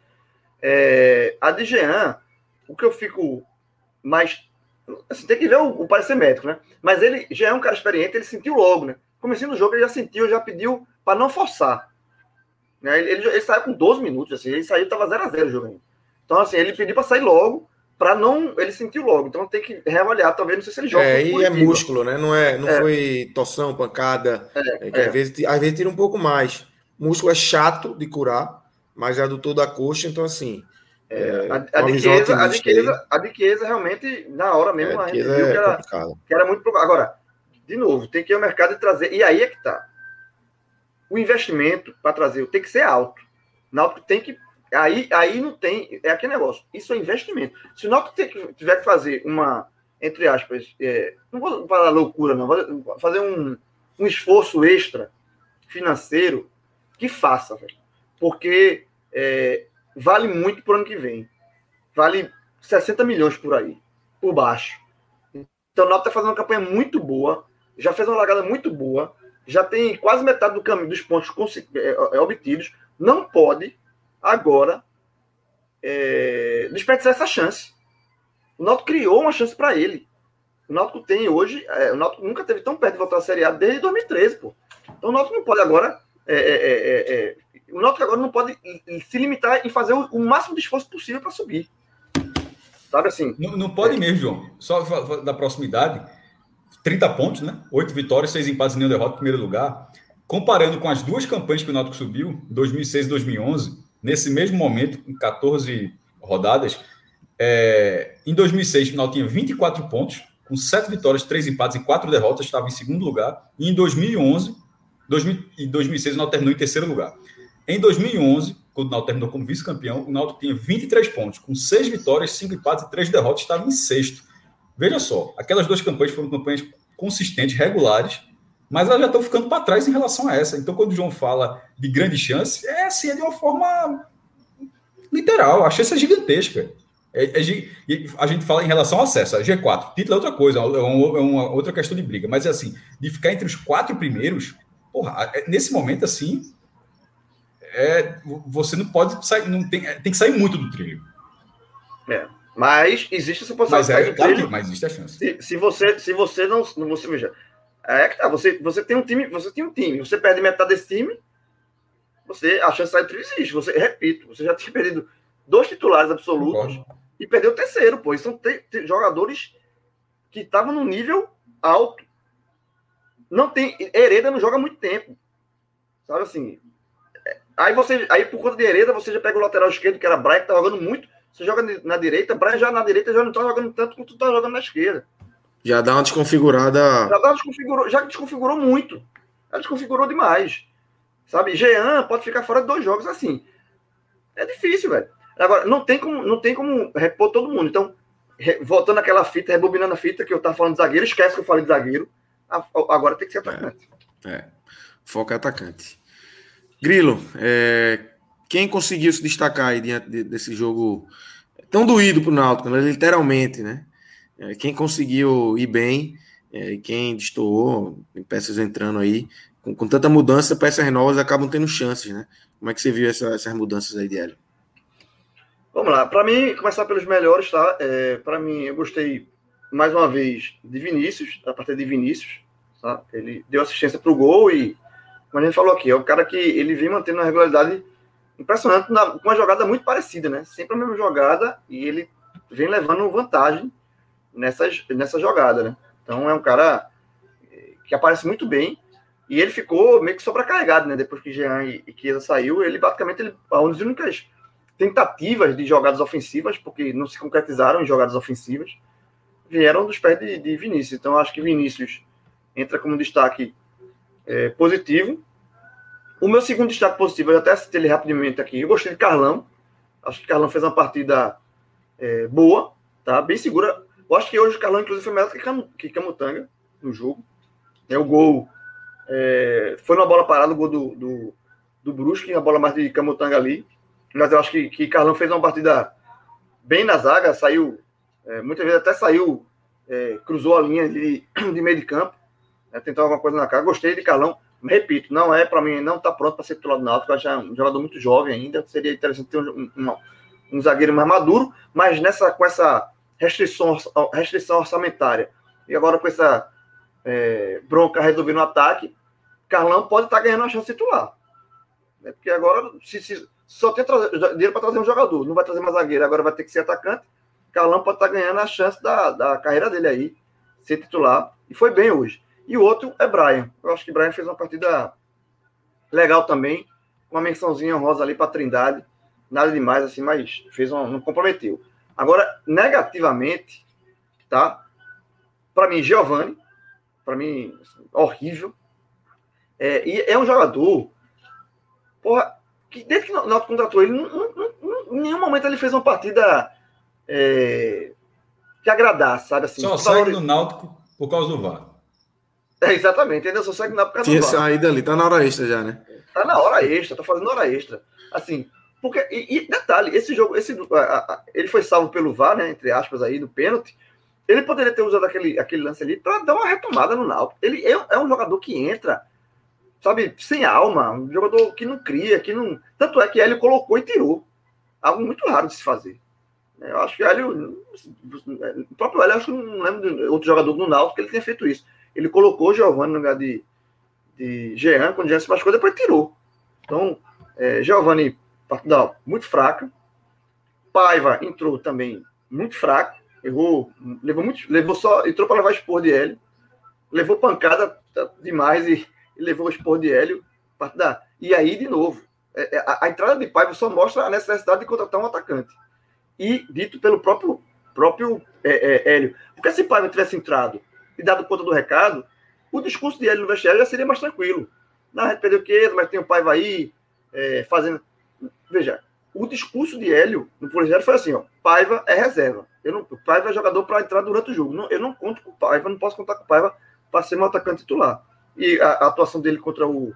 É, a de Jean, o que eu fico mais Assim, tem que ver o, o parecer médico, né? Mas ele já é um cara experiente, ele sentiu logo, né? Começando o jogo, ele já sentiu, já pediu para não forçar. Né? Ele, ele, ele, saiu com 12 minutos, assim, ele saiu, tava 0x0 o jogo. Então, assim, ele pediu para sair logo, para não. Ele sentiu logo. Então tem que reavaliar, talvez, não sei se ele joga. É, e é músculo, né? Não, é, não é. foi torção, pancada. É, é que. Às, vezes, às vezes tira um pouco mais. Músculo é chato de curar, mas é adutor da coxa, então assim. É, a, a, Chiesa, a, Chiesa, a Chiesa realmente, na hora mesmo, é, a gente viu que, era, que era muito. Agora, de novo, tem que ir ao mercado e trazer. E aí é que tá. O investimento para trazer tem que ser alto. Náutico tem que. Aí, aí não tem. É aquele negócio. Isso é investimento. Se o Náutico tiver que fazer uma. Entre aspas. É, não vou falar loucura, não. Fazer um, um esforço extra financeiro, que faça, velho. Porque. É, vale muito para o ano que vem. Vale 60 milhões por aí, por baixo. Então o Náutico está fazendo uma campanha muito boa, já fez uma largada muito boa, já tem quase metade do caminho dos pontos é, é, obtidos. Não pode agora é, desperdiçar essa chance. O Náutico criou uma chance para ele. O Náutico tem hoje, é, o Náutico nunca teve tão perto de voltar à Série A desde 2013, pô. Então o Náutico não pode agora é, é, é o Náutico agora não pode se limitar em fazer o, máximo de esforço possível para subir. Sabe assim? Não, não pode é. mesmo, João. Só da proximidade, 30 pontos, né? 8 vitórias, 6 empates e nenhum derrota em primeiro lugar. Comparando com as duas campanhas que o Náutico subiu, 2006 e 2011, nesse mesmo momento, em 14 rodadas, é, em 2006 o Náutico tinha 24 pontos, com 7 vitórias, 3 empates e 4 derrotas, estava em segundo lugar. E em 2011 2000, e 2006 o Náutico terminou em terceiro lugar. Em 2011, quando o Náutico terminou como vice-campeão, o Náutico tinha 23 pontos, com 6 vitórias, 5 empates e 3 derrotas, estava em sexto. Veja só, aquelas duas campanhas foram campanhas consistentes, regulares, mas elas já estão ficando para trás em relação a essa. Então, quando o João fala de grande chance, é assim, é de uma forma literal, a chance é gigantesca. É, é, a gente fala em relação ao acesso, G4. Título é outra coisa, é é uma, outra questão de briga. Mas, assim, de ficar entre os quatro primeiros, porra, é, nesse momento, assim, é, você não pode sair, não tem, tem que sair muito do trilho. É. Mas existe essa possibilidade. Mas, é, claro que, mas existe a chance. Se, se, você, se você não, você veja, é que tá, você, você tem um time, você tem um time, você perde metade desse time, você a chance de sair do trilho existe. Você, repito, você já tinha perdido dois titulares absolutos Concordo. e perdeu o terceiro, pô. são jogadores que estavam no nível alto. Não tem. Hereda não joga muito tempo. Sabe assim? É, aí você. Aí, por conta de Hereda, você já pega o lateral esquerdo, que era Brian, que tá jogando muito você joga na direita, Brian já na direita já não tá jogando tanto quanto tá jogando na esquerda. Já dá uma desconfigurada. Já, dá uma desconfigurou, já desconfigurou muito. Já desconfigurou demais. Sabe? Jean pode ficar fora de dois jogos assim. É difícil, velho. Agora, não tem como, não tem como repor todo mundo. Então, voltando àquela fita, rebobinando a fita que eu tava falando de zagueiro, esquece que eu falei de zagueiro. Agora tem que ser atacante. É. é. Foco é atacante. Grilo, é, quem conseguiu se destacar aí diante desse jogo tão doído para o Náutico, né? literalmente, né? É, quem conseguiu ir bem, é, quem destoou, tem peças entrando aí, com, com, tanta mudança, peças novas acabam tendo chances, né? Como é que você viu essa, essas mudanças aí, Hélio? Vamos lá, para mim, começar pelos melhores, tá? É, para mim, eu gostei mais uma vez de Vinícius, a partir de Vinícius, tá? Ele deu assistência para o gol e, como a gente falou aqui, é o cara que ele vem mantendo a regularidade impressionante, com uma jogada muito parecida, né? Sempre a mesma jogada e ele vem levando vantagem nessas, nessa jogada, né? Então é um cara eh, que aparece muito bem e ele ficou meio que sobrecarregado, né? Depois que Jean e, e Chiesa saiu, ele basicamente ele, uma das únicas tentativas de jogadas ofensivas, porque não se concretizaram em jogadas ofensivas, vieram dos pés de, de Vinícius. Então acho que Vinícius entra como destaque é, positivo o meu segundo destaque positivo, eu até citei ele rapidamente aqui. Eu gostei de Carlão. Acho que Carlão fez uma partida é, boa, tá? Bem segura. Eu acho que hoje o Carlão, inclusive, foi melhor que, que Camutanga no jogo. É, o gol é, foi uma bola parada, o gol do, do, do Brusque, a bola mais de Camutanga ali. Mas eu acho que, que Carlão fez uma partida bem na zaga, saiu, é, muitas vezes até saiu, é, cruzou a linha de, de meio de campo, né, tentou alguma coisa na cara. Gostei de Carlão repito, não é para mim, não está pronto para ser titular do Náutico, acho é um jogador muito jovem ainda, seria interessante ter um, um, um, zagueiro mais maduro, mas nessa com essa restrição, restrição orçamentária e agora com essa é, bronca resolvendo o ataque, Carlão pode estar tá ganhando a chance de titular. Né? Porque agora, se, se só tem dinheiro para trazer um jogador, não vai trazer mais zagueiro, agora vai ter que ser atacante, Carlão pode estar tá ganhando a chance da, da carreira dele aí, ser titular, e foi bem hoje. E o outro é Brian. Eu acho que Brian fez uma partida legal também. Uma mençãozinha rosa ali para Trindade. Nada demais, assim, mas fez uma, não comprometeu. Agora, negativamente, tá? Para mim, Giovanni. Para mim, assim, horrível. É, e é um jogador. Porra, que desde que o Náutico contratou ele, não, não, não, em nenhum momento ele fez uma partida é, que agradasse, sabe? Assim, Só sai do Náutico por causa do VAR. É, exatamente, ainda só segue na época Tinha saído ali, tá na hora extra já, né? Tá na hora extra, tá fazendo hora extra. Assim, porque, e, e detalhe, esse jogo, esse, a, a, ele foi salvo pelo VAR, né, entre aspas aí, do pênalti, ele poderia ter usado aquele, aquele lance ali para dar uma retomada no Náutico. Ele é, é, um jogador que entra, sabe, sem alma, um jogador que não cria, que não... Tanto é que ele colocou e tirou. Algo muito raro de se fazer. Eu acho que ele, o próprio Hélio, acho que não lembro de outro jogador do Náutico que ele tenha feito isso. Ele colocou o Giovanni no lugar de, de Jean, quando Jean se machucou, depois tirou. Então, é, Giovanni, partida muito fraca. Paiva entrou também muito fraco. Errou, levou muito, levou só, entrou para levar expor de Hélio. Levou pancada demais e, e levou expor de Hélio. Partida, e aí, de novo, é, é, a, a, entrada de Paiva só mostra a necessidade de contratar um atacante. E dito pelo próprio, próprio é, é, Hélio. Porque se Paiva tivesse entrado e dado conta do recado, o discurso de ele no vestiário já seria mais tranquilo. Não, a gente perdeu o quê? Mas tem o Paiva aí, é, fazendo. Veja, o discurso de Hélio no Policiário foi assim: ó, Paiva é reserva. Eu não, Paiva é jogador para entrar durante o jogo. Não, eu não conto com o Paiva, não posso contar com o Paiva para ser meu atacante titular. E a, a, atuação dele contra o,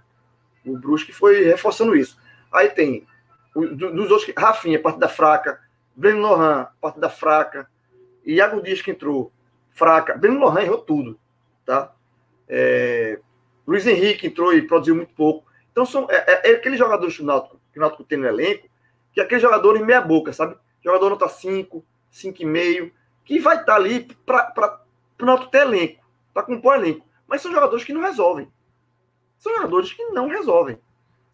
o Brusque foi reforçando isso. Aí tem o, dos outros, Rafinha, partida fraca, Breno Lohan, partida fraca. Iago Dias que entrou, fraca. Breno Lohan errou tudo, tá? É, Luiz Henrique entrou e produziu muito pouco. Então, são é, é, é aqueles jogadores que o Náutico, que o Náutico tem no elenco, que é aqueles jogadores meia boca, sabe? Jogador nota 5, 5,5, que vai estar tá ali para o Náutico ter elenco, para compor elenco. Mas são jogadores que não resolvem. São jogadores que não resolvem.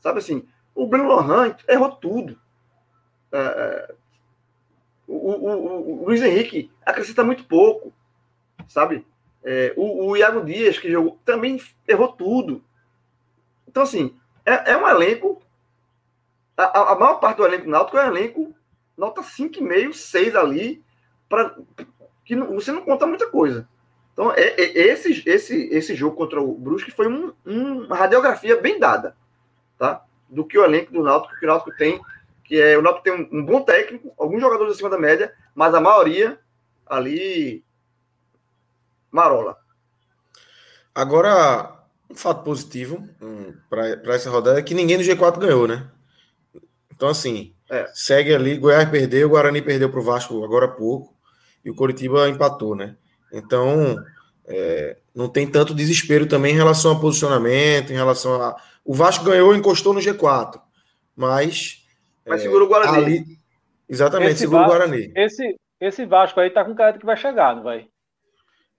Sabe assim, o Bruno Lohan errou tudo. É, é o, o, o, Luiz Henrique acrescenta muito pouco, sabe? É, o, o Iago Dias, que jogou, também errou tudo. Então, assim, é, é um elenco. A, a, maior parte do elenco náutico é um elenco nota 5,5, 6 ali, para que não, você não conta muita coisa. Então, é, é, esse, esse, esse jogo contra o Brusque foi um, um, uma radiografia bem dada, tá? Do que o elenco do Náutico, que o Náutico tem, que é o Náutico tem um, um bom técnico, alguns jogadores acima da média, mas a maioria ali marola. Agora, um fato positivo um, para essa rodada é que ninguém do G4 ganhou, né? Então, assim, é. segue ali. Goiás perdeu, o Guarani perdeu para o Vasco agora há pouco, e o Coritiba empatou, né? Então, é, não tem tanto desespero também em relação a posicionamento, em relação a. O Vasco ganhou, encostou no G4, mas. Mas é, segura o Guarani. Ali... Exatamente, esse segura Vasco, o Guarani. Esse, esse Vasco aí tá com cara de que vai chegar, não vai?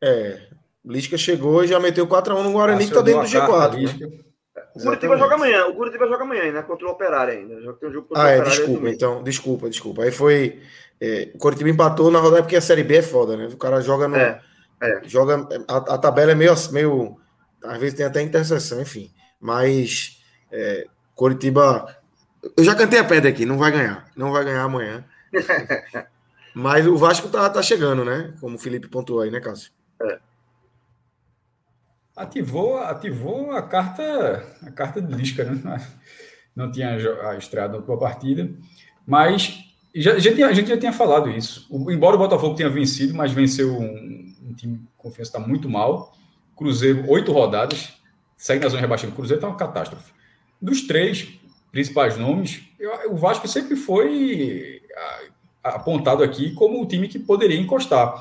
É, Lisca chegou e já meteu 4x1 no Guarani, que tá dentro do G4. Né? O Curitiba joga amanhã, o Curitiba joga amanhã, né? Contra o Operário ainda. Já tem um jogo contra ah, o é, desculpa, então, desculpa, desculpa. Aí foi. É, o Curitiba empatou na rodada porque a Série B é foda, né? O cara joga no. É, é. Joga. A, a, tabela é meio, meio. Às vezes tem até interseção, enfim. Mas. É, Curitiba. Eu já cantei a pedra aqui, não vai ganhar. Não vai ganhar amanhã. Mas o Vasco tá, tá chegando, né? Como o Felipe pontuou aí, né, Cássio? É. Ativou, ativou a carta, a carta de Lisca, né? Não tinha estreado na partida, mas já, já tinha, a gente já tinha falado isso. O, embora o Botafogo tenha vencido, mas venceu um, um time confiança está muito mal. Cruzeiro, oito rodadas, segue na zona de rebaixamento. Cruzeiro está uma catástrofe. Dos três principais nomes, eu, o Vasco sempre foi apontado aqui como o time que poderia encostar.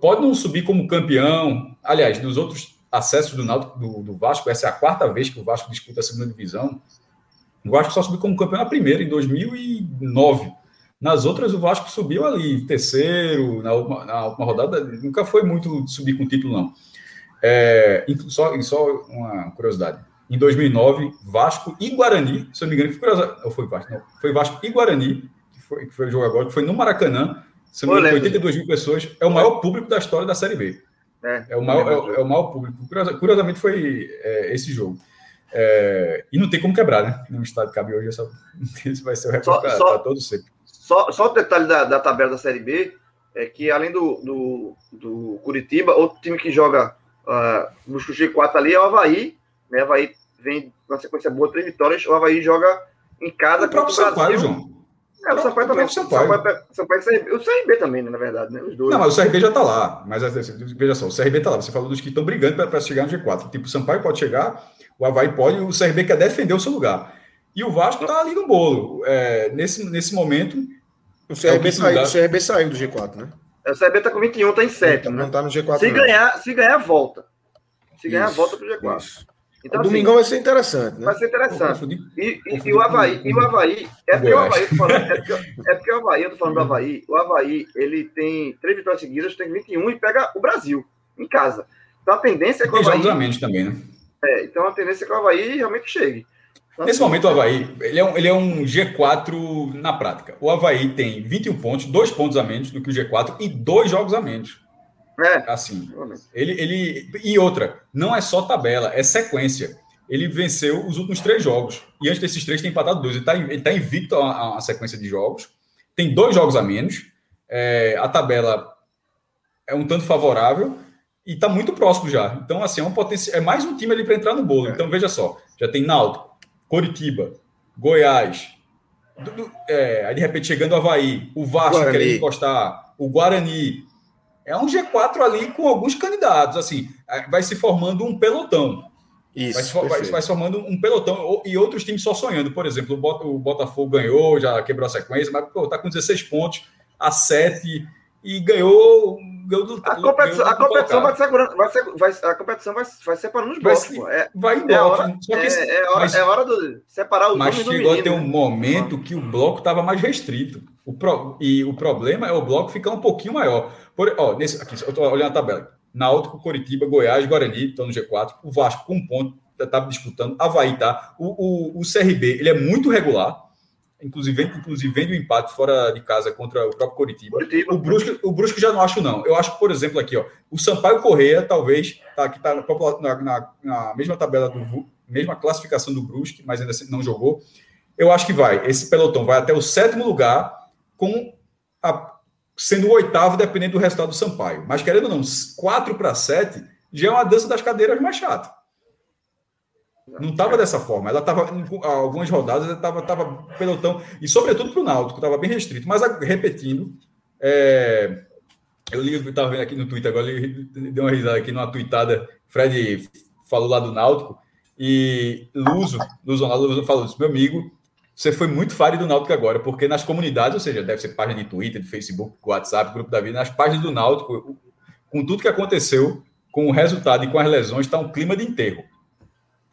Pode não subir como campeão, aliás, dos outros acessos do, Náutico, do, do Vasco, essa é a quarta vez que o Vasco disputa a segunda divisão. O Vasco só subiu como campeão na primeira, em 2009. Nas outras, o Vasco subiu ali, terceiro, na última, na última rodada. Nunca foi muito subir com título, não. É, só, só uma curiosidade. Em 2009, Vasco e Guarani, se eu não me engano, foi, ou foi Vasco, não, foi Vasco e Guarani, que foi, que foi o jogo agora, que foi no Maracanã, engano, 82 mil pessoas, é o maior público da história da Série B. É, é, o, maior, é, é, o maior público. Curiosamente, foi é, esse jogo. É, e não tem como quebrar, né? No estádio cabe hoje, essa, esse vai ser o recorde para todos sempre. Só, só o detalhe da, da, tabela da Série B é que, além do, do, do Curitiba, outro time que joga uh, no G4 ali é o Havaí. Né? O Havaí vem uma sequência boa, três vitórias. O Havaí joga em casa. O próprio Sampaio, João. É, o Sampaio também. Sampaio. Sampaio, Sampaio, Sampaio, o CRB também, né, na verdade, né? Os dois. Não, mas o CRB já está lá. Mas assim, veja só, o CRB está lá. Você falou dos que estão brigando para chegar no G4. Tipo, o Sampaio pode chegar, o Havaí pode, o CRB quer defender o seu lugar. E o Vasco está ali no bolo. É, nesse, nesse momento. O CRB, é saiu, o CRB saiu do G4, né? É, o CRB está com 21, está em 7. Não está né? no G4. Se ganhar, se ganhar, volta. Se ganhar, isso, volta para o G4. Isso. Então, o assim, domingão vai ser interessante, né? Vai ser interessante. E, e, e, o Havaí, e o Havaí, é porque o Havaí, falando, é, porque, é porque o Havaí, eu tô falando do Havaí, o Havaí, ele tem três vitórias seguidas, tem 21 e pega o Brasil em casa. Então a tendência é que o Havaí. Jogos também, né? É, então a tendência é que o Havaí realmente chegue. Então, Nesse assim, momento, o Havaí ele é, um, ele é um G4 na prática. O Havaí tem 21 pontos, dois pontos a menos do que o G4 e dois jogos a menos. É. Assim. Ele, ele, e outra, não é só tabela, é sequência. Ele venceu os últimos três jogos. E antes desses três tem empatado dois. Ele está ele tá invicto a, a, sequência de jogos. Tem dois jogos a menos. É, a tabela é um tanto favorável e está muito próximo já. Então, assim, é, um potencial, é mais um time ali para entrar no bolo. É. Então, veja só: já tem Náutico, Coritiba, Goiás. Do, do, é, aí, de repente, chegando o Havaí, o Vasco Guarani. querendo encostar, o Guarani, é um G4 ali com alguns candidatos. Assim, é, vai se formando um pelotão. Isso, vai, vai, vai, formando um pelotão e outros times só sonhando. Por exemplo, o Botafogo ganhou, já quebrou a sequência, mas pô, tá com 16 pontos, a 7 e ganhou. ganhou do, a competição, a competição vai, segurando, vai, ser, vai a competição vai, vai separando os blocos. Vai, é, vai em é hora, é, é, hora, mas, é hora de separar o Mas chegou a ter um momento que o bloco estava mais restrito. O pro, e o problema é o bloco ficar um pouquinho maior. Por, ó, nesse, aqui, eu estou olhando a tabela. Náutico, Coritiba, Goiás, Guarani estão no G4. O Vasco com um ponto estava tá disputando. Havaí tá. O, o, o CRB ele é muito regular. Inclusive, inclusive vem do empate fora de casa contra o próprio Coritiba. Coritiba. O, Brusque, o Brusque já não acho, não. Eu acho que, por exemplo, aqui, ó, o Sampaio Correia, talvez, tá, que está na, na, na, mesma tabela do mesma classificação do Brusque, mas ainda assim não jogou. Eu acho que vai. Esse pelotão vai até o sétimo lugar, com a, sendo o oitavo, dependendo do resultado do Sampaio. Mas querendo ou não, 4 para 7 já é uma dança das cadeiras mais chata. Não estava dessa forma. Ela estava, algumas rodadas, ela estava tava pelotão, e sobretudo para o Náutico, estava bem restrito. Mas repetindo, é, eu estava vendo aqui no Twitter agora, ele deu uma risada aqui numa tweetada. Fred falou lá do Náutico, e Luso, Luso, Luso falou isso, meu amigo, você foi muito fare do Náutico agora, porque nas comunidades, ou seja, deve ser página de Twitter, de Facebook, WhatsApp, Grupo da Vida, nas páginas do Náutico, com tudo que aconteceu, com o resultado e com as lesões, está um clima de enterro.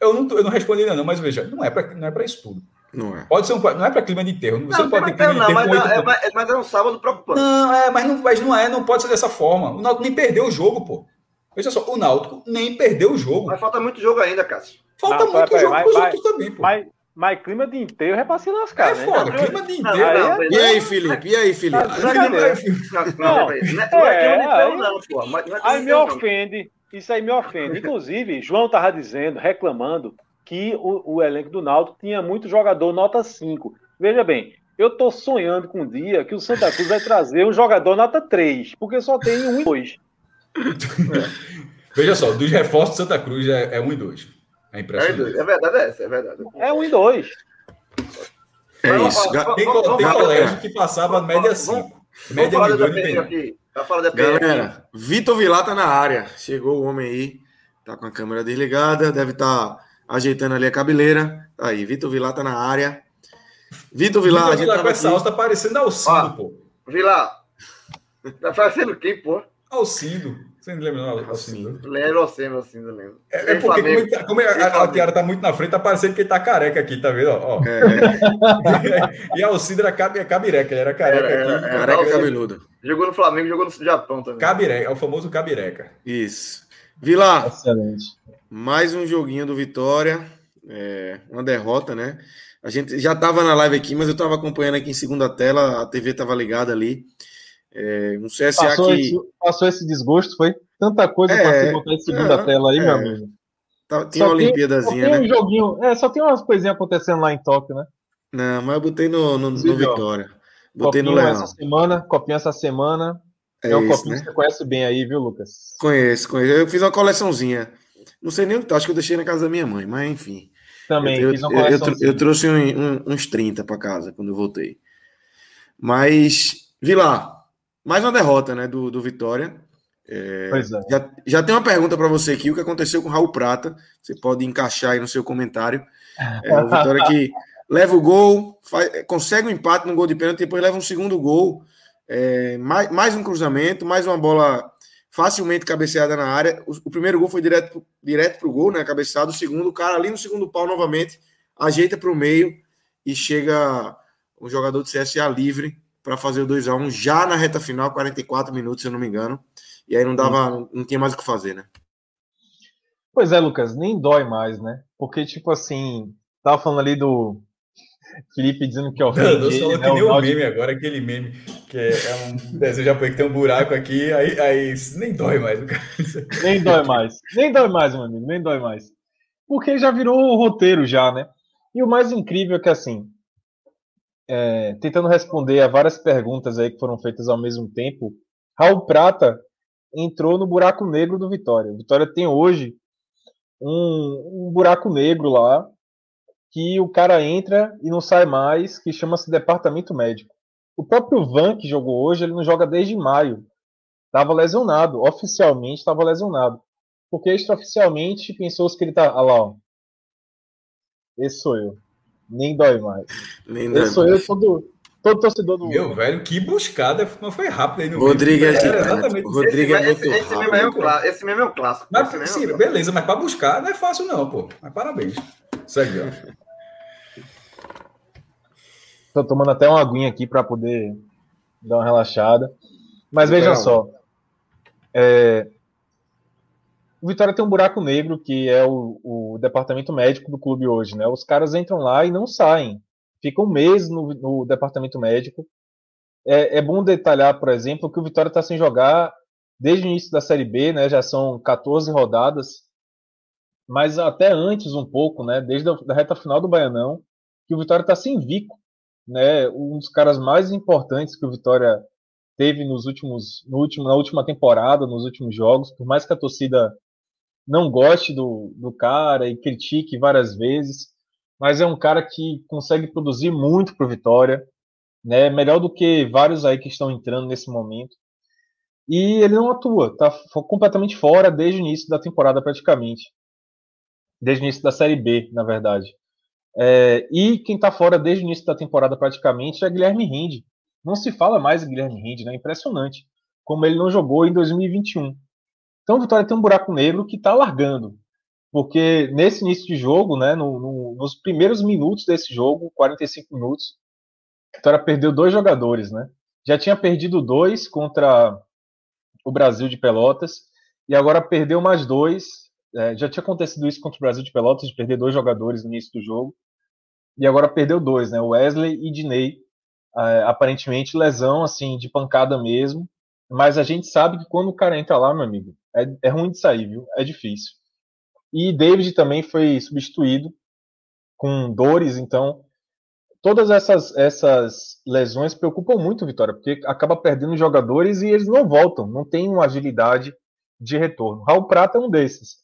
Eu não, eu não respondi ainda não, mas veja, não é para não é para isso tudo. Não é. Pode ser um, não é para clima de enterro. Você não, não pode ter clima de enterro. Mas, é, mas, mas é um sábado preocupante. Não, é, mas não, mas não é, não pode ser dessa forma. O Náutico nem perdeu o jogo, pô. Veja só, o Náutico nem perdeu o jogo. Mas falta muito jogo ainda, Cássio. Falta não, muito jogo para os outros também, pô. Mas, mas clima de enterro é para se lascar, é né? Foda, não, clima de enterro. Não, não, e aí, Felipe? E aí, Felipe? Não, não é não, pô. Aí me ofende. Isso aí me ofende. Inclusive, João estava dizendo, reclamando, que o, o, elenco do Náutico tinha muito jogador nota 5. Veja bem, eu estou sonhando com um dia que o Santa Cruz vai trazer um jogador nota 3, porque só tem um e dois. Veja só, dos reforços do Santa Cruz é, é um e dois. É impressionante. É, é verdade, é essa, é verdade. É um e dois. É isso. Tem, tem colégio que passava média 5. Média de dois aqui. Galera, Vitor Vilar tá na área. Chegou o homem aí. Tá com a câmera desligada. Deve estar tá ajeitando ali a cabeleira. Tá aí, Vitor Vilar tá na área. Vitor Vilar, Vitor a gente Vilar com essa alça tá parecendo Alcindo, pô. Vilar. Tá parecendo quem, pô? Alcindo. Você não lembra, não, Alcindo? Lembro, Alcindo, Alcindo, lembro. É, é porque como, tá, como é, a, a Tiara tá muito na frente, tá parecendo que ele tá careca aqui, tá vendo? Ó, é. e Alcindo era cabe, é cabireca, ele era careca era, aqui. Era, careca cabeludo. Jogou no Flamengo, jogou no Japão também. Cabireca, é o famoso cabireca. Isso. Vilar. Excelente. Mais um joguinho do Vitória. É, uma derrota, né? A gente já estava na live aqui, mas eu estava acompanhando aqui em segunda tela, a TV estava ligada ali. É, um CSA passou que. Esse, passou esse desgosto, foi tanta coisa é, para botar em segunda é, tela aí, meu é. amigo. Tá, tinha só uma Olimpíadazinha, né? Um joguinho, é, só tem umas coisinhas acontecendo lá em Tóquio, né? Não, mas eu botei no, no, no Vitória. Botei copinho no Leão. essa semana, copinho essa semana. É, é um isso, copinho né? que você conhece bem aí, viu, Lucas? Conheço, conheço. Eu fiz uma coleçãozinha. Não sei nem o que tá, acho que eu deixei na casa da minha mãe, mas enfim. Também, eu, eu, eu, eu trouxe um, um, uns 30 para casa quando eu voltei. Mas, Vilar, mais uma derrota né, do, do Vitória. É, pois é. Já, já tem uma pergunta para você aqui: o que aconteceu com o Raul Prata? Você pode encaixar aí no seu comentário. É, o Vitória que leva o gol, faz, consegue um empate no gol de pênalti, depois leva um segundo gol. É, mais, mais um cruzamento, mais uma bola facilmente cabeceada na área. O, o primeiro gol foi direto, direto para o gol, né? Cabeçado. O segundo, o cara ali no segundo pau novamente, ajeita para o meio e chega o jogador do CSA livre para fazer o 2x1 já na reta final, 44 minutos, se eu não me engano. E aí não dava, não, não tinha mais o que fazer, né? Pois é, Lucas, nem dói mais, né? Porque, tipo assim, tava falando ali do, Felipe dizendo que é o rei. Não, falou que nem o meme agora, aquele meme que é, é um desenho japonês que tem um buraco aqui, aí, aí nem dói mais. Nem dói mais. Nem dói mais, meu amigo, nem dói mais. Porque já virou o roteiro já, né? E o mais incrível é que assim, é, tentando responder a várias perguntas aí que foram feitas ao mesmo tempo, Raul Prata entrou no buraco negro do Vitória. O Vitória tem hoje um, um buraco negro lá que o cara entra e não sai mais, que chama-se departamento médico. O próprio Van, que jogou hoje, ele não joga desde maio. Estava lesionado, oficialmente estava lesionado. porque extraoficialmente pensou que ele tá. Olha lá, ó. Esse sou eu. Nem dói mais. Nem Esse dói sou mais. eu, todo, todo torcedor do. Meu velho, que buscada. Mas foi rápido aí no Rodrigo é exatamente Rodrigo é muito esse, esse, mesmo é o, esse mesmo é o clássico. Mas, sim, é beleza, mas para buscar não é fácil, não, pô. Mas parabéns. Segue, ó. Tô tomando até uma aguinha aqui para poder dar uma relaxada. Mas veja só. É, o Vitória tem um buraco negro que é o, o, departamento médico do clube hoje, né? Os caras entram lá e não saem. Ficam um mês no, no departamento médico. É, é, bom detalhar, por exemplo, que o Vitória está sem jogar desde o início da Série B, né? Já são 14 rodadas. Mas até antes um pouco, né? Desde a da reta final do Baianão, que o Vitória está sem Vico, né? Um dos caras mais importantes que o Vitória teve nos últimos, no último, na última temporada, nos últimos jogos, por mais que a torcida não goste do, do cara e critique várias vezes, mas é um cara que consegue produzir muito para Vitória, né? Melhor do que vários aí que estão entrando nesse momento. E ele não atua, tá completamente fora desde o início da temporada praticamente. Desde o início da Série B, na verdade. É, e quem está fora desde o início da temporada praticamente é Guilherme Rinde. Não se fala mais Guilherme Rinde, né? Impressionante. Como ele não jogou em 2021. Então o Vitória tem um buraco negro que está largando. Porque nesse início de jogo, né, no, no, nos primeiros minutos desse jogo, 45 minutos, a Vitória perdeu dois jogadores, né? Já tinha perdido dois contra o Brasil de Pelotas e agora perdeu mais dois. É, já tinha acontecido isso contra o Brasil de Pelotas, de perder dois jogadores no início do jogo. E agora perdeu dois, né? Wesley e Diney. É, aparentemente lesão, assim, de pancada mesmo. Mas a gente sabe que quando o cara entra lá, meu amigo, é, é ruim de sair, viu? É difícil. E David também foi substituído com dores, então todas essas, essas lesões preocupam muito o Vitória, porque acaba perdendo jogadores e eles não voltam, não tem uma agilidade de retorno. Raul Prata é um desses.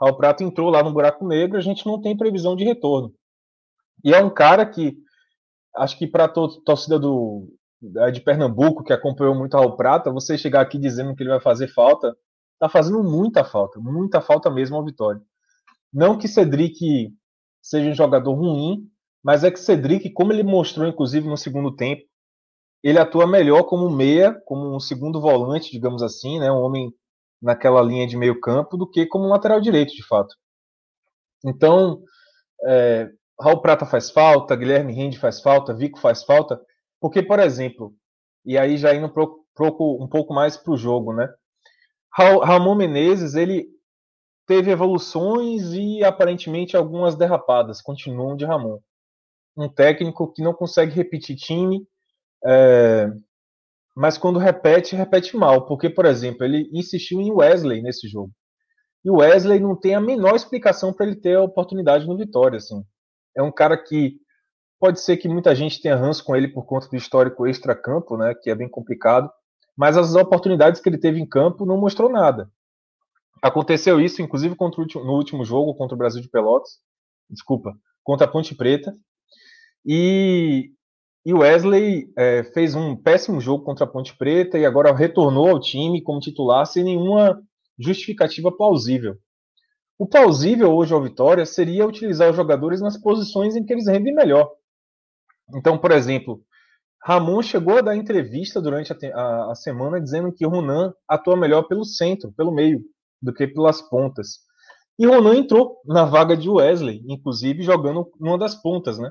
Raul Prata entrou lá no buraco negro, a gente não tem previsão de retorno. E é um cara que acho que para a torcida do, de Pernambuco, que acompanhou muito Raul Prata, você chegar aqui dizendo que ele vai fazer falta, tá fazendo muita falta, muita falta mesmo ao Vitória. Não que Cedric seja um jogador ruim, mas é que Cedric, como ele mostrou inclusive no segundo tempo, ele atua melhor como meia, como um segundo volante, digamos assim, né, um homem naquela linha de meio campo, do que como um lateral direito, de fato. Então, é, Raul Prata faz falta, Guilherme Rende faz falta, Vico faz falta, porque, por exemplo, e aí já indo pro, pro, um pouco mais para o jogo, né? Ramon Menezes, ele teve evoluções e aparentemente algumas derrapadas, continuam de Ramon. Um técnico que não consegue repetir time, é, mas quando repete, repete mal. Porque, por exemplo, ele insistiu em Wesley nesse jogo. E o Wesley não tem a menor explicação para ele ter a oportunidade no Vitória. Assim. É um cara que pode ser que muita gente tenha ranço com ele por conta do histórico extra-campo, né, que é bem complicado mas as oportunidades que ele teve em campo não mostrou nada. Aconteceu isso, inclusive, último, no último jogo contra o Brasil de Pelotas, desculpa, contra a Ponte Preta, e, e Wesley é, fez um péssimo jogo contra a Ponte Preta e agora retornou ao time como titular sem nenhuma justificativa plausível. O plausível hoje ao Vitória seria utilizar os jogadores nas posições em que eles rendem melhor. Então, por exemplo, Ramon chegou a dar entrevista durante a, a, a semana dizendo que Ronan atua melhor pelo centro, pelo meio, do que pelas pontas. E Ronan entrou na vaga de Wesley, inclusive jogando numa das pontas, né?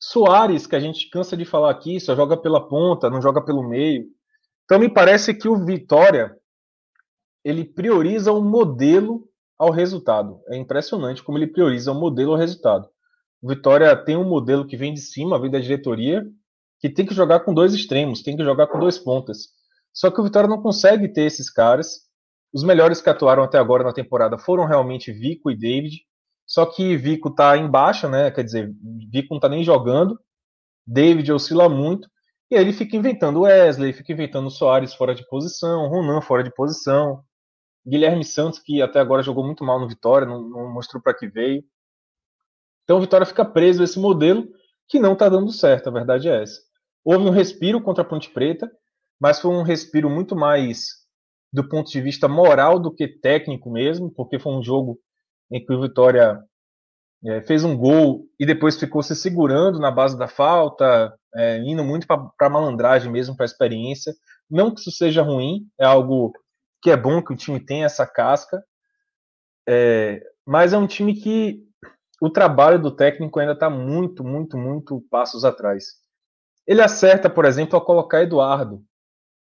Soares, que a gente cansa de falar aqui, só joga pela ponta, não joga pelo meio. Então me parece que o Vitória ele prioriza o modelo ao resultado. É impressionante como ele prioriza o modelo ao resultado. O Vitória tem um modelo que vem de cima, vem da diretoria, que tem que jogar com dois extremos, tem que jogar com dois pontas. Só que o Vitória não consegue ter esses caras. Os melhores que atuaram até agora na temporada foram realmente Vico e David. Só que Vico tá em baixa, né? Quer dizer, Vico não tá nem jogando. David oscila muito. E aí ele fica inventando Wesley, fica inventando Soares fora de posição, Ronan fora de posição. Guilherme Santos, que até agora jogou muito mal no Vitória, não, não mostrou para que veio. Então o Vitória fica preso a esse modelo que não está dando certo, a verdade é essa. Houve um respiro contra a Ponte Preta, mas foi um respiro muito mais do ponto de vista moral do que técnico mesmo, porque foi um jogo em que o Vitória é, fez um gol e depois ficou se segurando na base da falta, é, indo muito para malandragem mesmo, para a experiência. Não que isso seja ruim, é algo que é bom que o time tenha essa casca, é, mas é um time que o trabalho do técnico ainda está muito, muito, muito passos atrás. Ele acerta, por exemplo, a colocar Eduardo,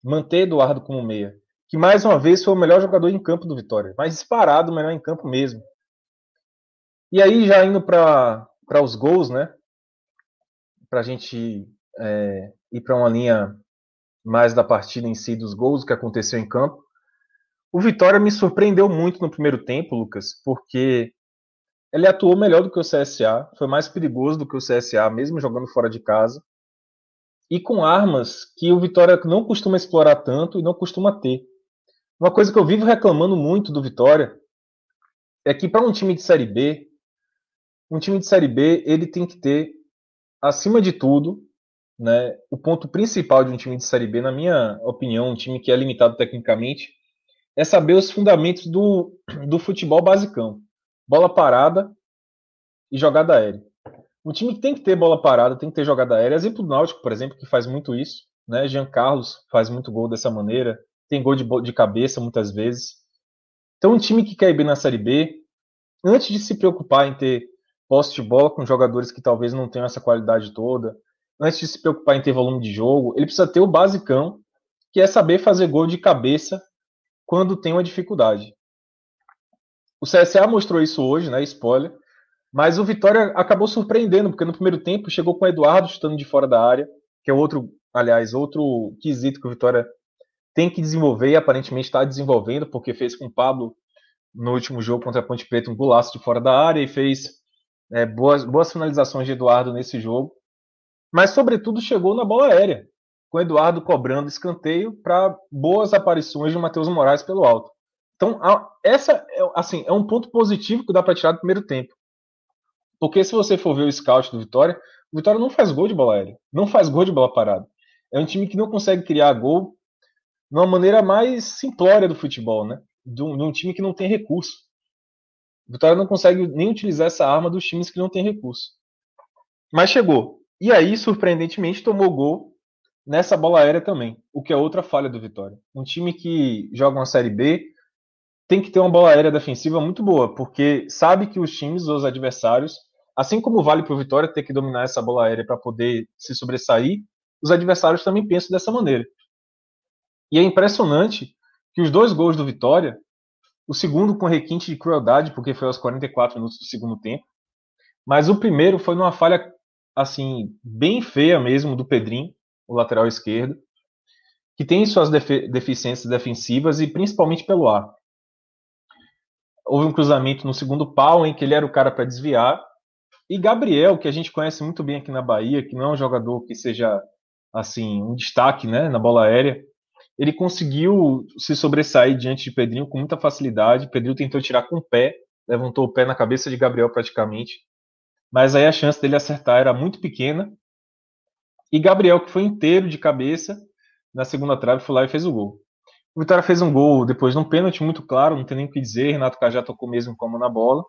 manter Eduardo como meia, que mais uma vez foi o melhor jogador em campo do Vitória, mais disparado melhor em campo mesmo. E aí, já indo para os gols, né? Para a gente é, ir para uma linha mais da partida em si, dos gols, que aconteceu em campo. O Vitória me surpreendeu muito no primeiro tempo, Lucas, porque ele atuou melhor do que o CSA, foi mais perigoso do que o CSA, mesmo jogando fora de casa, e com armas que o Vitória não costuma explorar tanto e não costuma ter. Uma coisa que eu vivo reclamando muito do Vitória é que para um time de Série B, um time de Série B ele tem que ter, acima de tudo, né, o ponto principal de um time de Série B, na minha opinião, um time que é limitado tecnicamente, é saber os fundamentos do, do futebol basicão. Bola parada e jogada aérea. Um time que tem que ter bola parada, tem que ter jogada aérea. Exemplo do Náutico, por exemplo, que faz muito isso. Né? Jean Carlos faz muito gol dessa maneira. Tem gol de, de cabeça muitas vezes. Então, um time que quer ir bem na Série B, antes de se preocupar em ter posse de bola com jogadores que talvez não tenham essa qualidade toda, antes de se preocupar em ter volume de jogo, ele precisa ter o basicão, que é saber fazer gol de cabeça quando tem uma dificuldade. O CSA mostrou isso hoje, né? Spoiler. Mas o Vitória acabou surpreendendo, porque no primeiro tempo chegou com o Eduardo chutando de fora da área, que é outro, aliás, outro quesito que o Vitória tem que desenvolver e aparentemente está desenvolvendo, porque fez com o Pablo no último jogo contra a Ponte Preta um golaço de fora da área e fez é, boas, boas finalizações de Eduardo nesse jogo. Mas, sobretudo, chegou na bola aérea, com Eduardo cobrando escanteio para boas aparições de Matheus Moraes pelo alto. Então, essa é, assim, é um ponto positivo que dá para tirar do primeiro tempo. Porque se você for ver o scout do Vitória, o Vitória não faz gol de bola aérea, não faz gol de bola parada. É um time que não consegue criar gol de uma maneira mais simplória do futebol, né? De um, de um time que não tem recurso. O Vitória não consegue nem utilizar essa arma dos times que não tem recurso. Mas chegou. E aí, surpreendentemente, tomou gol nessa bola aérea também, o que é outra falha do Vitória. Um time que joga uma Série B tem que ter uma bola aérea defensiva muito boa, porque sabe que os times, os adversários, assim como vale para o Vitória ter que dominar essa bola aérea para poder se sobressair, os adversários também pensam dessa maneira. E é impressionante que os dois gols do Vitória, o segundo com requinte de crueldade, porque foi aos 44 minutos do segundo tempo, mas o primeiro foi numa falha assim bem feia mesmo do Pedrinho, o lateral esquerdo, que tem suas deficiências defensivas e principalmente pelo ar. Houve um cruzamento no segundo pau em que ele era o cara para desviar. E Gabriel, que a gente conhece muito bem aqui na Bahia, que não é um jogador que seja assim um destaque, né, na bola aérea, ele conseguiu se sobressair diante de Pedrinho com muita facilidade. Pedrinho tentou tirar com o pé, levantou o pé na cabeça de Gabriel praticamente, mas aí a chance dele acertar era muito pequena e Gabriel, que foi inteiro de cabeça, na segunda trave, foi lá e fez o gol. O Vitória fez um gol depois de um pênalti muito claro, não tem nem o que dizer. Renato Cajá tocou mesmo como na bola.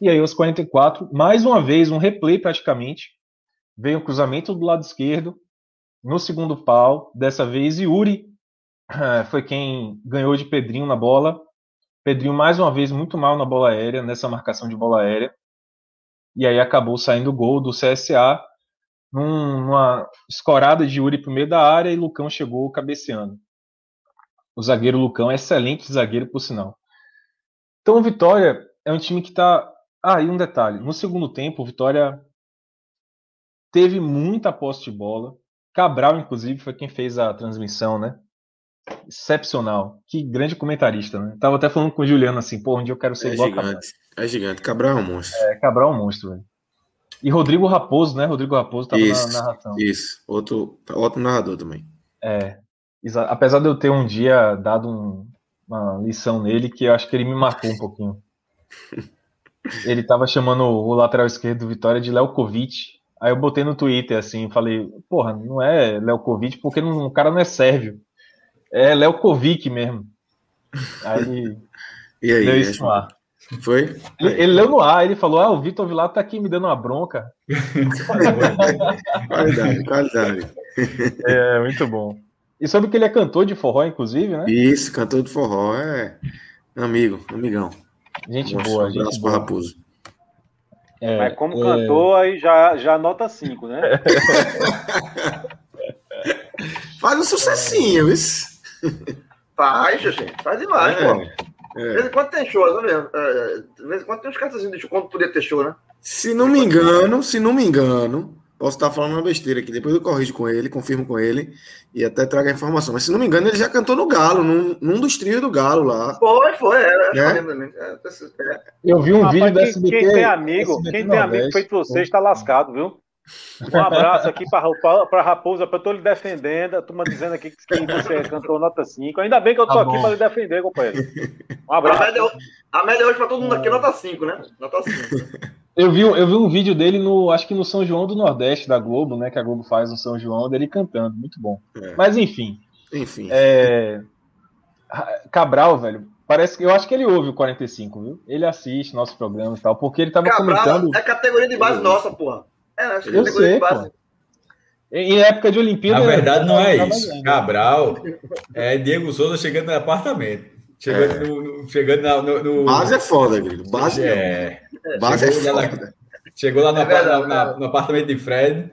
E aí, aos 44, mais uma vez, um replay praticamente. Veio o um cruzamento do lado esquerdo, no segundo pau. Dessa vez, Yuri foi quem ganhou de Pedrinho na bola. Pedrinho, mais uma vez, muito mal na bola aérea, nessa marcação de bola aérea. E aí acabou saindo o gol do CSA numa escorada de Yuri para o meio da área e Lucão chegou cabeceando. O zagueiro Lucão excelente zagueiro, por sinal. Então o Vitória é um time que está. Ah, e um detalhe: no segundo tempo, o Vitória teve muita posse de bola. Cabral, inclusive, foi quem fez a transmissão, né? Excepcional. Que grande comentarista, né? Tava até falando com o Juliano assim, pô, onde eu quero ser é igual gigante. É gigante. Cabral é um monstro. É, Cabral é um monstro, velho. E Rodrigo Raposo, né? Rodrigo Raposo estava na narração. Isso, outro, outro narrador também. É. Apesar de eu ter um dia dado um, uma lição nele, que eu acho que ele me marcou um pouquinho. Ele estava chamando o lateral esquerdo do Vitória de Lelkovic. Aí eu botei no Twitter assim, falei, porra, não é Lelkovic porque não, o cara não é sérvio. É Lelkovic mesmo. Aí E aí? deu isso no ar. Foi? Ele, ele leu no ar, ele falou: Ah, o Vitor Vilar tá aqui me dando uma bronca. Qualidade, qualidade. É, muito bom. E soube que ele é cantor de forró, inclusive, né? Isso, cantor de forró, é amigo, amigão. Gente Nossa, boa, um gente abraço boa. Raposo. É, Mas como é, cantor, aí já, já nota 5, né? Faz um sucessinho, isso. Faz, gente. Faz demais, pô. De É. vez em quando tem show, tá vendo? É, de vez em quando tem uns cartazinhos de show, quando podia ter show, né? Se não me engano, se não me engano, posso estar falando uma besteira aqui, depois eu corrijo com ele, confirmo com ele e até trago a informação. Mas se não me engano, ele já cantou no Galo, num, num dos trios do Galo lá. Foi, foi. É, Né? eu lembro também. É, é, Eu vi um Rapaz, vídeo da quem, SBT. quem tem amigo, SBT quem tem amigo feito você está lascado, viu? Um abraço aqui para Raposa, para eu tô lhe defendendo. A turma dizendo aqui que você é cantor nota 5. Ainda bem que eu tô Tá aqui para lhe defender, companheiro. Um A abraço. média, a média hoje pra todo mundo aqui é nota 5, né? Nota 5. Eu vi, eu vi um vídeo dele no, acho que no São João do Nordeste da Globo, né? Que a Globo faz no São João, dele cantando, muito bom. É. Mas enfim, Enfim. é, Cabral, velho, parece que eu acho que ele ouve o 45, viu? Ele assiste nosso programa e tal, porque ele tava Cabral comentando é categoria de base nossa, porra. É, acho que é Eu categoria sei, de base. em em época de Olimpíada. Na verdade, não é isso. Cabral é Diego Souza chegando no apartamento. Chegando, É. no, no- chegando na- no, no- Base é foda, Grilo. Base é. é. Base é Chegou lá- foda. Chegou lá no, É verdade, na- no apartamento de Fred.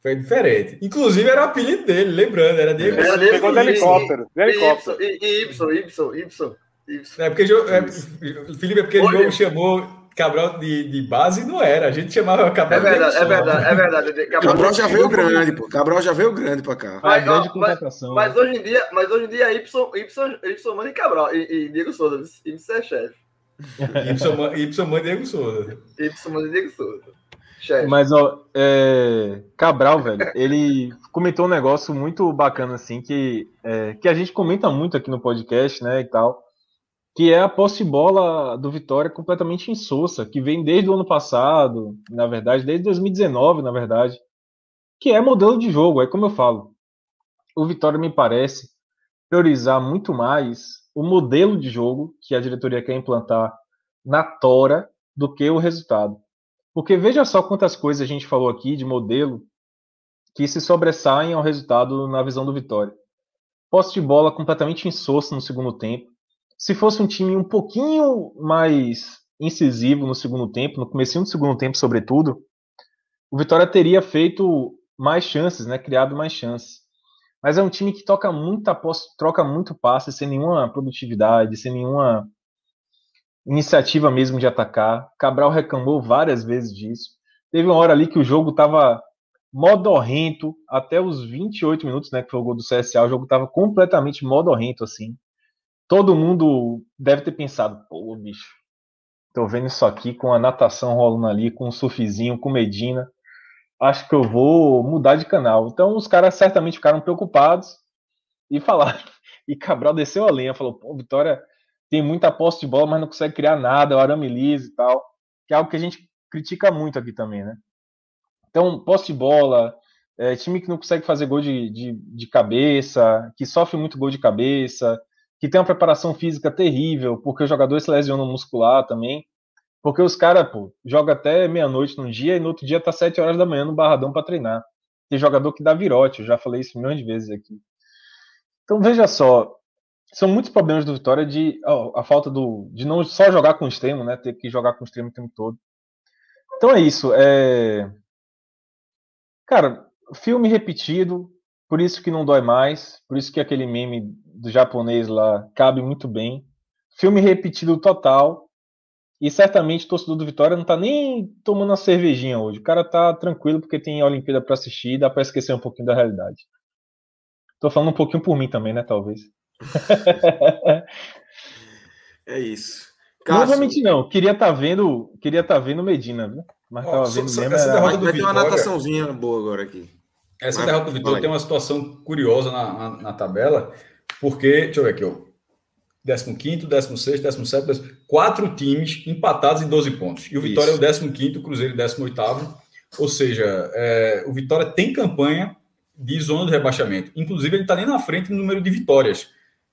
Foi diferente. Inclusive, era o apelido dele, lembrando. Era Diego Era desse Pegou de helicóptero. De E helicóptero. Y, e Y, Y, Y, Y. É porque é, Felipe, é porque o jogo chamou Cabral de, de base não era. A gente chamava É Cabral de verdade, é Diego Souza. verdade, é verdade. Cabral já veio grande, pô. Cabral já veio grande pra cá. Mas, grande ó, contratação. Mas hoje em dia, mas hoje em dia é Y, Y, Y Mano e Cabral. E, e Diego Souza. Y é chefe. Y, y mãe Diego Souza. Y Mano e Diego Souza. Chefe. Mas, ó, é, Cabral, velho, ele comentou um negócio muito bacana, assim, que, é, que a gente comenta muito aqui no podcast, né, e tal, que é a posse bola do Vitória completamente insossa, que vem desde o ano passado, na verdade, desde 2019, na verdade, que é modelo de jogo, é como eu falo. O Vitória me parece priorizar muito mais o modelo de jogo que a diretoria quer implantar na tora do que o resultado. Porque veja só quantas coisas a gente falou aqui de modelo que se sobressaem ao resultado na visão do Vitória. Posse de bola completamente insossa no segundo tempo. Se fosse um time um pouquinho mais incisivo no segundo tempo, no começo do segundo tempo, sobretudo, o Vitória teria feito mais chances, né? Criado mais chances. Mas é um time que toca muita posse, troca muito passe sem nenhuma produtividade, sem nenhuma iniciativa mesmo de atacar. Cabral reclamou várias vezes disso. Teve uma hora ali que o jogo estava modorrento até os 28 minutos, né, que foi o gol do CSA, o jogo estava completamente modorrento assim. Todo mundo deve ter pensado, pô, bicho, tô vendo isso aqui com a natação rolando ali, com o surfizinho, com Medina. Acho que eu vou mudar de canal. Então os caras certamente ficaram preocupados e falaram. E Cabral desceu a lenha, falou: pô, Vitória tem muita posse de bola, mas não consegue criar nada, o arame liso e tal. Que é algo que a gente critica muito aqui também, né? Então, posse de bola, é, time que não consegue fazer gol de, de, de cabeça, que sofre muito gol de cabeça, que tem uma preparação física terrível, porque os jogadores se lesionam muscular também. Porque os caras, pô, jogam até meia-noite num dia e no outro dia tá sete horas da manhã no Barradão para treinar. Tem jogador que dá virote, eu já falei isso milhões de vezes aqui. Então veja só, são muitos problemas do Vitória de ó, a falta do de não só jogar com o extremo, né, ter que jogar com o extremo o tempo todo. Então é isso, é Cara, filme repetido, por isso que não dói mais, por isso que aquele meme do japonês lá cabe muito bem. Filme repetido total. E certamente o torcedor do Vitória não tá nem tomando uma cervejinha hoje. O cara tá tranquilo porque tem a Olimpíada para assistir dá para esquecer um pouquinho da realidade. Tô falando um pouquinho por mim também, né, talvez. É isso. Não Cássio, vou mentir, não. Queria estar tá vendo, queria tá vendo Medina, viu? Mas Ó, tava vendo só mesmo. essa era- derrota vai, do vai ter uma nataçãozinha boa agora aqui. Essa derrota do Vitória tem uma situação curiosa na, na, na tabela, porque, deixa eu ver aqui, ó. 15, 16, 17, 18, quatro times empatados em 12 pontos. E o Vitória Isso. é o 15, o Cruzeiro 18. Ou seja, é, o Vitória tem campanha de zona de rebaixamento. Inclusive, ele está nem na frente no número de vitórias.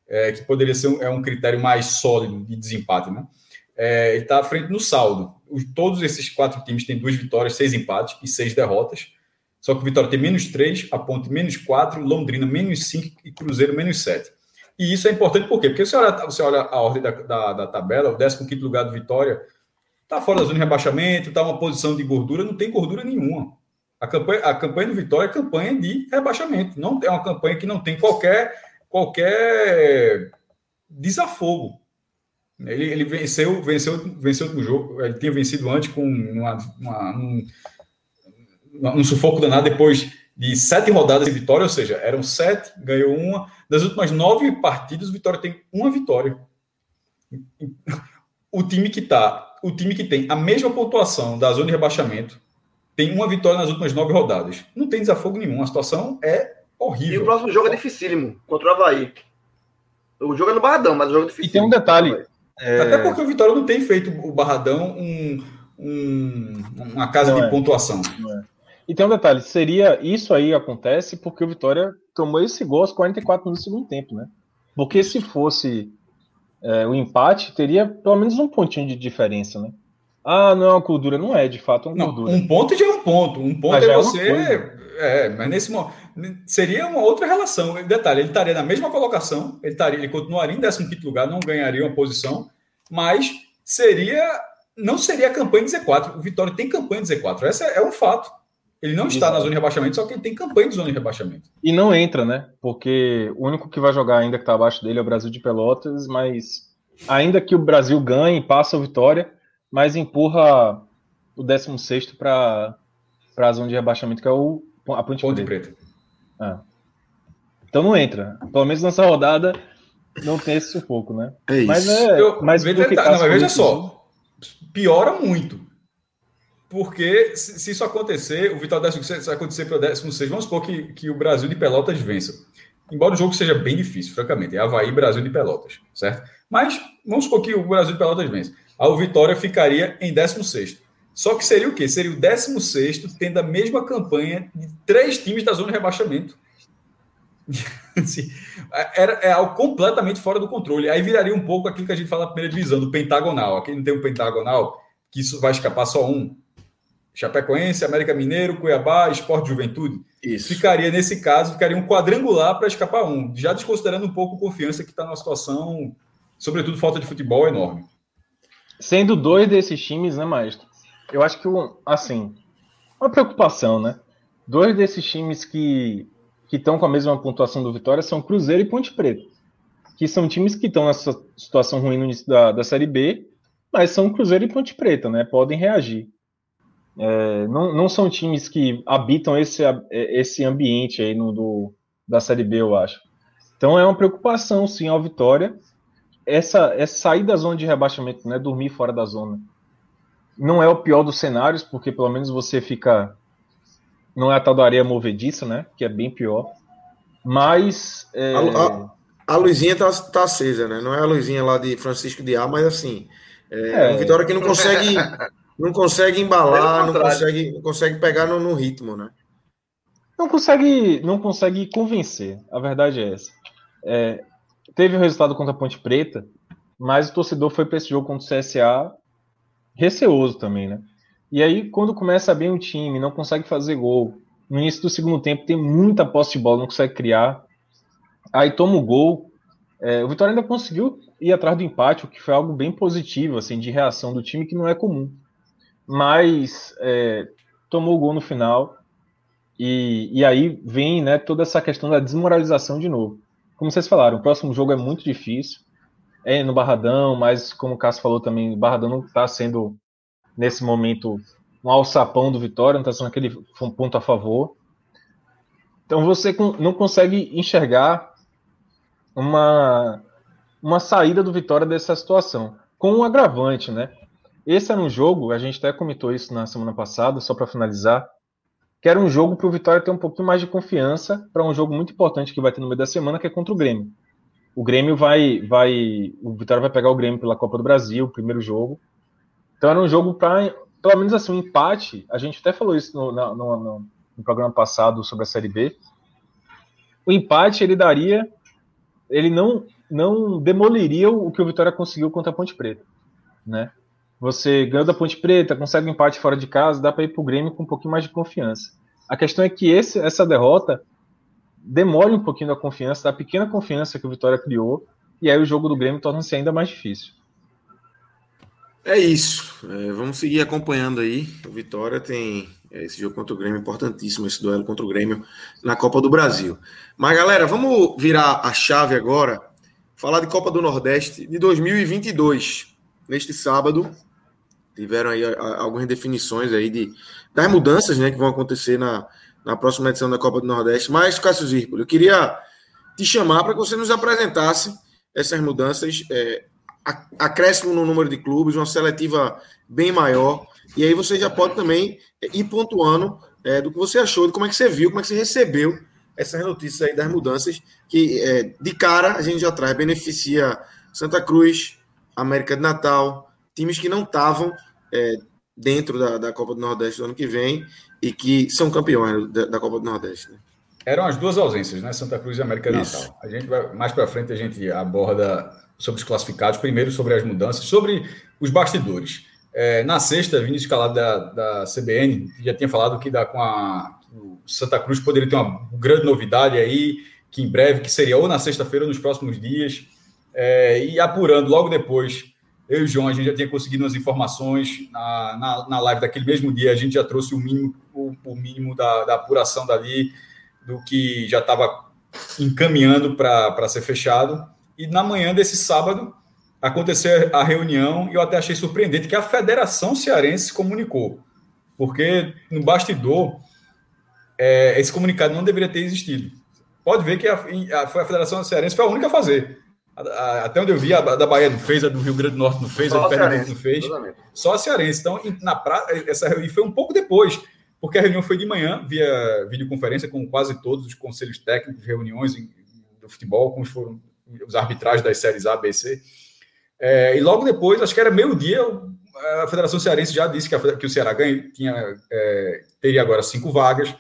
é, que poderia ser um, é um critério mais sólido de desempate, né? É, ele está à frente no saldo. Os, todos esses quatro times têm duas vitórias, seis empates e seis derrotas. Só que o Vitória tem menos três, a Ponte menos quatro, Londrina menos cinco e Cruzeiro menos sete. E isso é importante por quê? Porque você olha, você olha a ordem da, da, da tabela, o 15 lugar do Vitória está fora da zona de rebaixamento, está uma posição de gordura, não tem gordura nenhuma. A campanha, a campanha do Vitória é campanha de rebaixamento. Não é uma campanha que não tem qualquer, qualquer desafogo. Ele, ele venceu, venceu, venceu o jogo. Ele tinha vencido antes com uma, uma, um, um sufoco danado depois de sete rodadas de vitória, ou seja, eram sete, ganhou uma. Das últimas nove partidas, o Vitória tem uma vitória. O time que tá, o time que tem a mesma pontuação da zona de rebaixamento tem uma vitória nas últimas nove rodadas. Não tem desafogo nenhum. A situação é horrível. E o próximo jogo é dificílimo contra o Havaí. O jogo é no Barradão, mas o jogo é difícil. E tem um detalhe. É... Até porque o Vitória não tem feito o Barradão um, um uma casa não de é. pontuação. É. E tem um detalhe: seria isso aí acontece porque o Vitória tomou esse gol aos 44 minutos do segundo tempo, né? Porque se fosse é, o empate, teria pelo menos um pontinho de diferença, né? Ah, não é uma gordura. Não é, de fato, uma não, Um ponto já é um ponto. Um ponto é, é você. É, mas nesse momento. Seria uma outra relação. Detalhe, ele estaria na mesma colocação, ele, estaria, ele continuaria em 15 lugar, não ganharia uma posição, mas seria. Não seria a campanha de Z4. O Vitória tem campanha de Z4. Esse é, é um fato. Ele não está Exato. na zona de rebaixamento, só que ele tem campanha de zona de rebaixamento. E não entra, né? Porque o único que vai jogar ainda que está abaixo dele é o Brasil de Pelotas, mas ainda que o Brasil ganhe, passa o Vitória, mas empurra o 16 para a zona de rebaixamento, que é o, a Ponte, Ponte Preta. Preta. Ah. Então não entra. Pelo menos nessa rodada não tem esse sufoco, né? É isso. Mas é. Eu, mas veja, tá, não, mas veja só. Piora muito. Porque se, se, isso acontecer, o Vital 16 vai acontecer para o 16, vamos supor que, que o Brasil de Pelotas vença. Embora o jogo seja bem difícil, francamente. É Havaí Brasil de Pelotas, certo? Mas vamos supor que o Brasil de Pelotas vença a Vitória ficaria em 16. Só que seria o quê? Seria o 16 tendo a mesma campanha de três times da zona de rebaixamento. Assim, era, é algo completamente fora do controle. Aí viraria um pouco aquilo que a gente fala na primeira divisão, do pentagonal. Aqui não tem um pentagonal, que isso vai escapar só um. Chapecoense, América Mineiro, Cuiabá, Esporte Juventude. Isso. Ficaria, nesse caso, ficaria um quadrangular para escapar um. Já desconsiderando um pouco confiança que está numa situação, sobretudo falta de futebol enorme. Sendo dois desses times, né, Maestro? Eu acho que, assim, uma preocupação, né? Dois desses times que que estão com a mesma pontuação do Vitória são Cruzeiro e Ponte Preta, que são times que estão nessa situação ruim no início da, da Série B, mas são Cruzeiro e Ponte Preta, né? Podem reagir. É, não, não são times que habitam esse, esse ambiente aí no, do, da Série B, eu acho. Então é uma preocupação, sim, ao Vitória, essa é sair da zona de rebaixamento, né? Dormir fora da zona. Não é o pior dos cenários, porque pelo menos você fica. Não é a tal da areia movediça, né? Que é bem pior. Mas. É... A, a, a, luzinha tá, tá acesa, né? Não é a luzinha lá de Francisco de A, mas assim. É, é. uma vitória que não consegue. não consegue embalar, não consegue, não consegue pegar no, no ritmo, né? Não consegue, não consegue convencer. A verdade é essa. É, teve o resultado contra a Ponte Preta, mas o torcedor foi para esse jogo contra o CSA receoso também, né? E aí, quando começa bem o time, não consegue fazer gol, no início do segundo tempo tem muita posse de bola, não consegue criar, aí toma o gol. É, o Vitória ainda conseguiu ir atrás do empate, o que foi algo bem positivo, assim, de reação do time, que não é comum. Mas é, tomou o gol no final, e, e aí vem né, toda essa questão da desmoralização de novo como vocês falaram, o próximo jogo é muito difícil. É no Barradão, mas como o Cássio falou também, o Barradão não está sendo, nesse momento, um alçapão do Vitória, não está sendo aquele ponto a favor. Então você não consegue enxergar uma, uma saída do Vitória dessa situação. Com um agravante, né? Esse era um jogo, a gente até comentou isso na semana passada, só para finalizar, que era um jogo para o Vitória ter um pouquinho mais de confiança para um jogo muito importante que vai ter no meio da semana, que é contra o Grêmio. O Grêmio vai, vai, o Vitória vai pegar o Grêmio pela Copa do Brasil, o primeiro jogo. Então era um jogo para, pelo menos assim, um empate. A gente até falou isso no, no, no, no programa passado sobre a Série B. O empate ele daria, ele não não demoliriam o que o Vitória conseguiu contra a Ponte Preta, né? Você ganhou da Ponte Preta, consegue um empate fora de casa, dá para ir para o Grêmio com um pouquinho mais de confiança. A questão é que esse, essa derrota demole um pouquinho da confiança, da pequena confiança que o Vitória criou, e aí o jogo do Grêmio torna-se ainda mais difícil. É isso. É, vamos seguir acompanhando aí. O Vitória tem é, esse jogo contra o Grêmio importantíssimo, esse duelo contra o Grêmio na Copa do Brasil. Mas, galera, vamos virar a chave agora, falar de Copa do Nordeste de 2022. Neste sábado, tiveram aí algumas definições aí de, das mudanças né, que vão acontecer na, na próxima edição da Copa do Nordeste. Mas, Cássio Zirpoli, eu queria te chamar para que você nos apresentasse essas mudanças. É, acréscimo no número de clubes, uma seletiva bem maior. E aí você já pode também ir pontuando é, do que você achou, de como é que você viu, como é que você recebeu essas notícias aí das mudanças, que é, de cara a gente já traz, beneficia Santa Cruz, América de Natal, times que não estavam é, dentro da, da, Copa do Nordeste do ano que vem e que são campeões da, da Copa do Nordeste. Né? Eram as duas ausências, né? Santa Cruz e América Isso. Natal. A gente vai, mais para frente a gente aborda sobre os classificados, primeiro sobre as mudanças, sobre os bastidores. É, na sexta, vindo escalado da, da CBN, já tinha falado que dá com a o Santa Cruz poderia ter uma grande novidade aí, que em breve, que seria ou na sexta-feira ou nos próximos dias, é, e apurando logo depois, eu e o João, a gente já tinha conseguido umas informações na, na, na live daquele mesmo dia, a gente já trouxe o mínimo, o, o mínimo da, da apuração dali, do que já estava encaminhando para ser fechado, e na manhã desse sábado aconteceu a reunião e eu até achei surpreendente que a Federação Cearense comunicou, porque no bastidor é, esse comunicado não deveria ter existido. Pode ver que a, a, a Federação Cearense foi a única a fazer. A, até onde eu vi, a, da Bahia não fez, a do Rio Grande do Norte não fez, só a do Pernambuco não fez. Só a Cearense. Então, na pra, essa reunião foi um pouco depois, porque a reunião foi de manhã, via videoconferência, com quase todos os conselhos técnicos, reuniões do futebol, como foram os arbitragens das séries A, B, C. É, e logo depois, acho que era meio-dia, a Federação Cearense já disse que, a, que o Ceará ganha, tinha, é, teria agora cinco vagas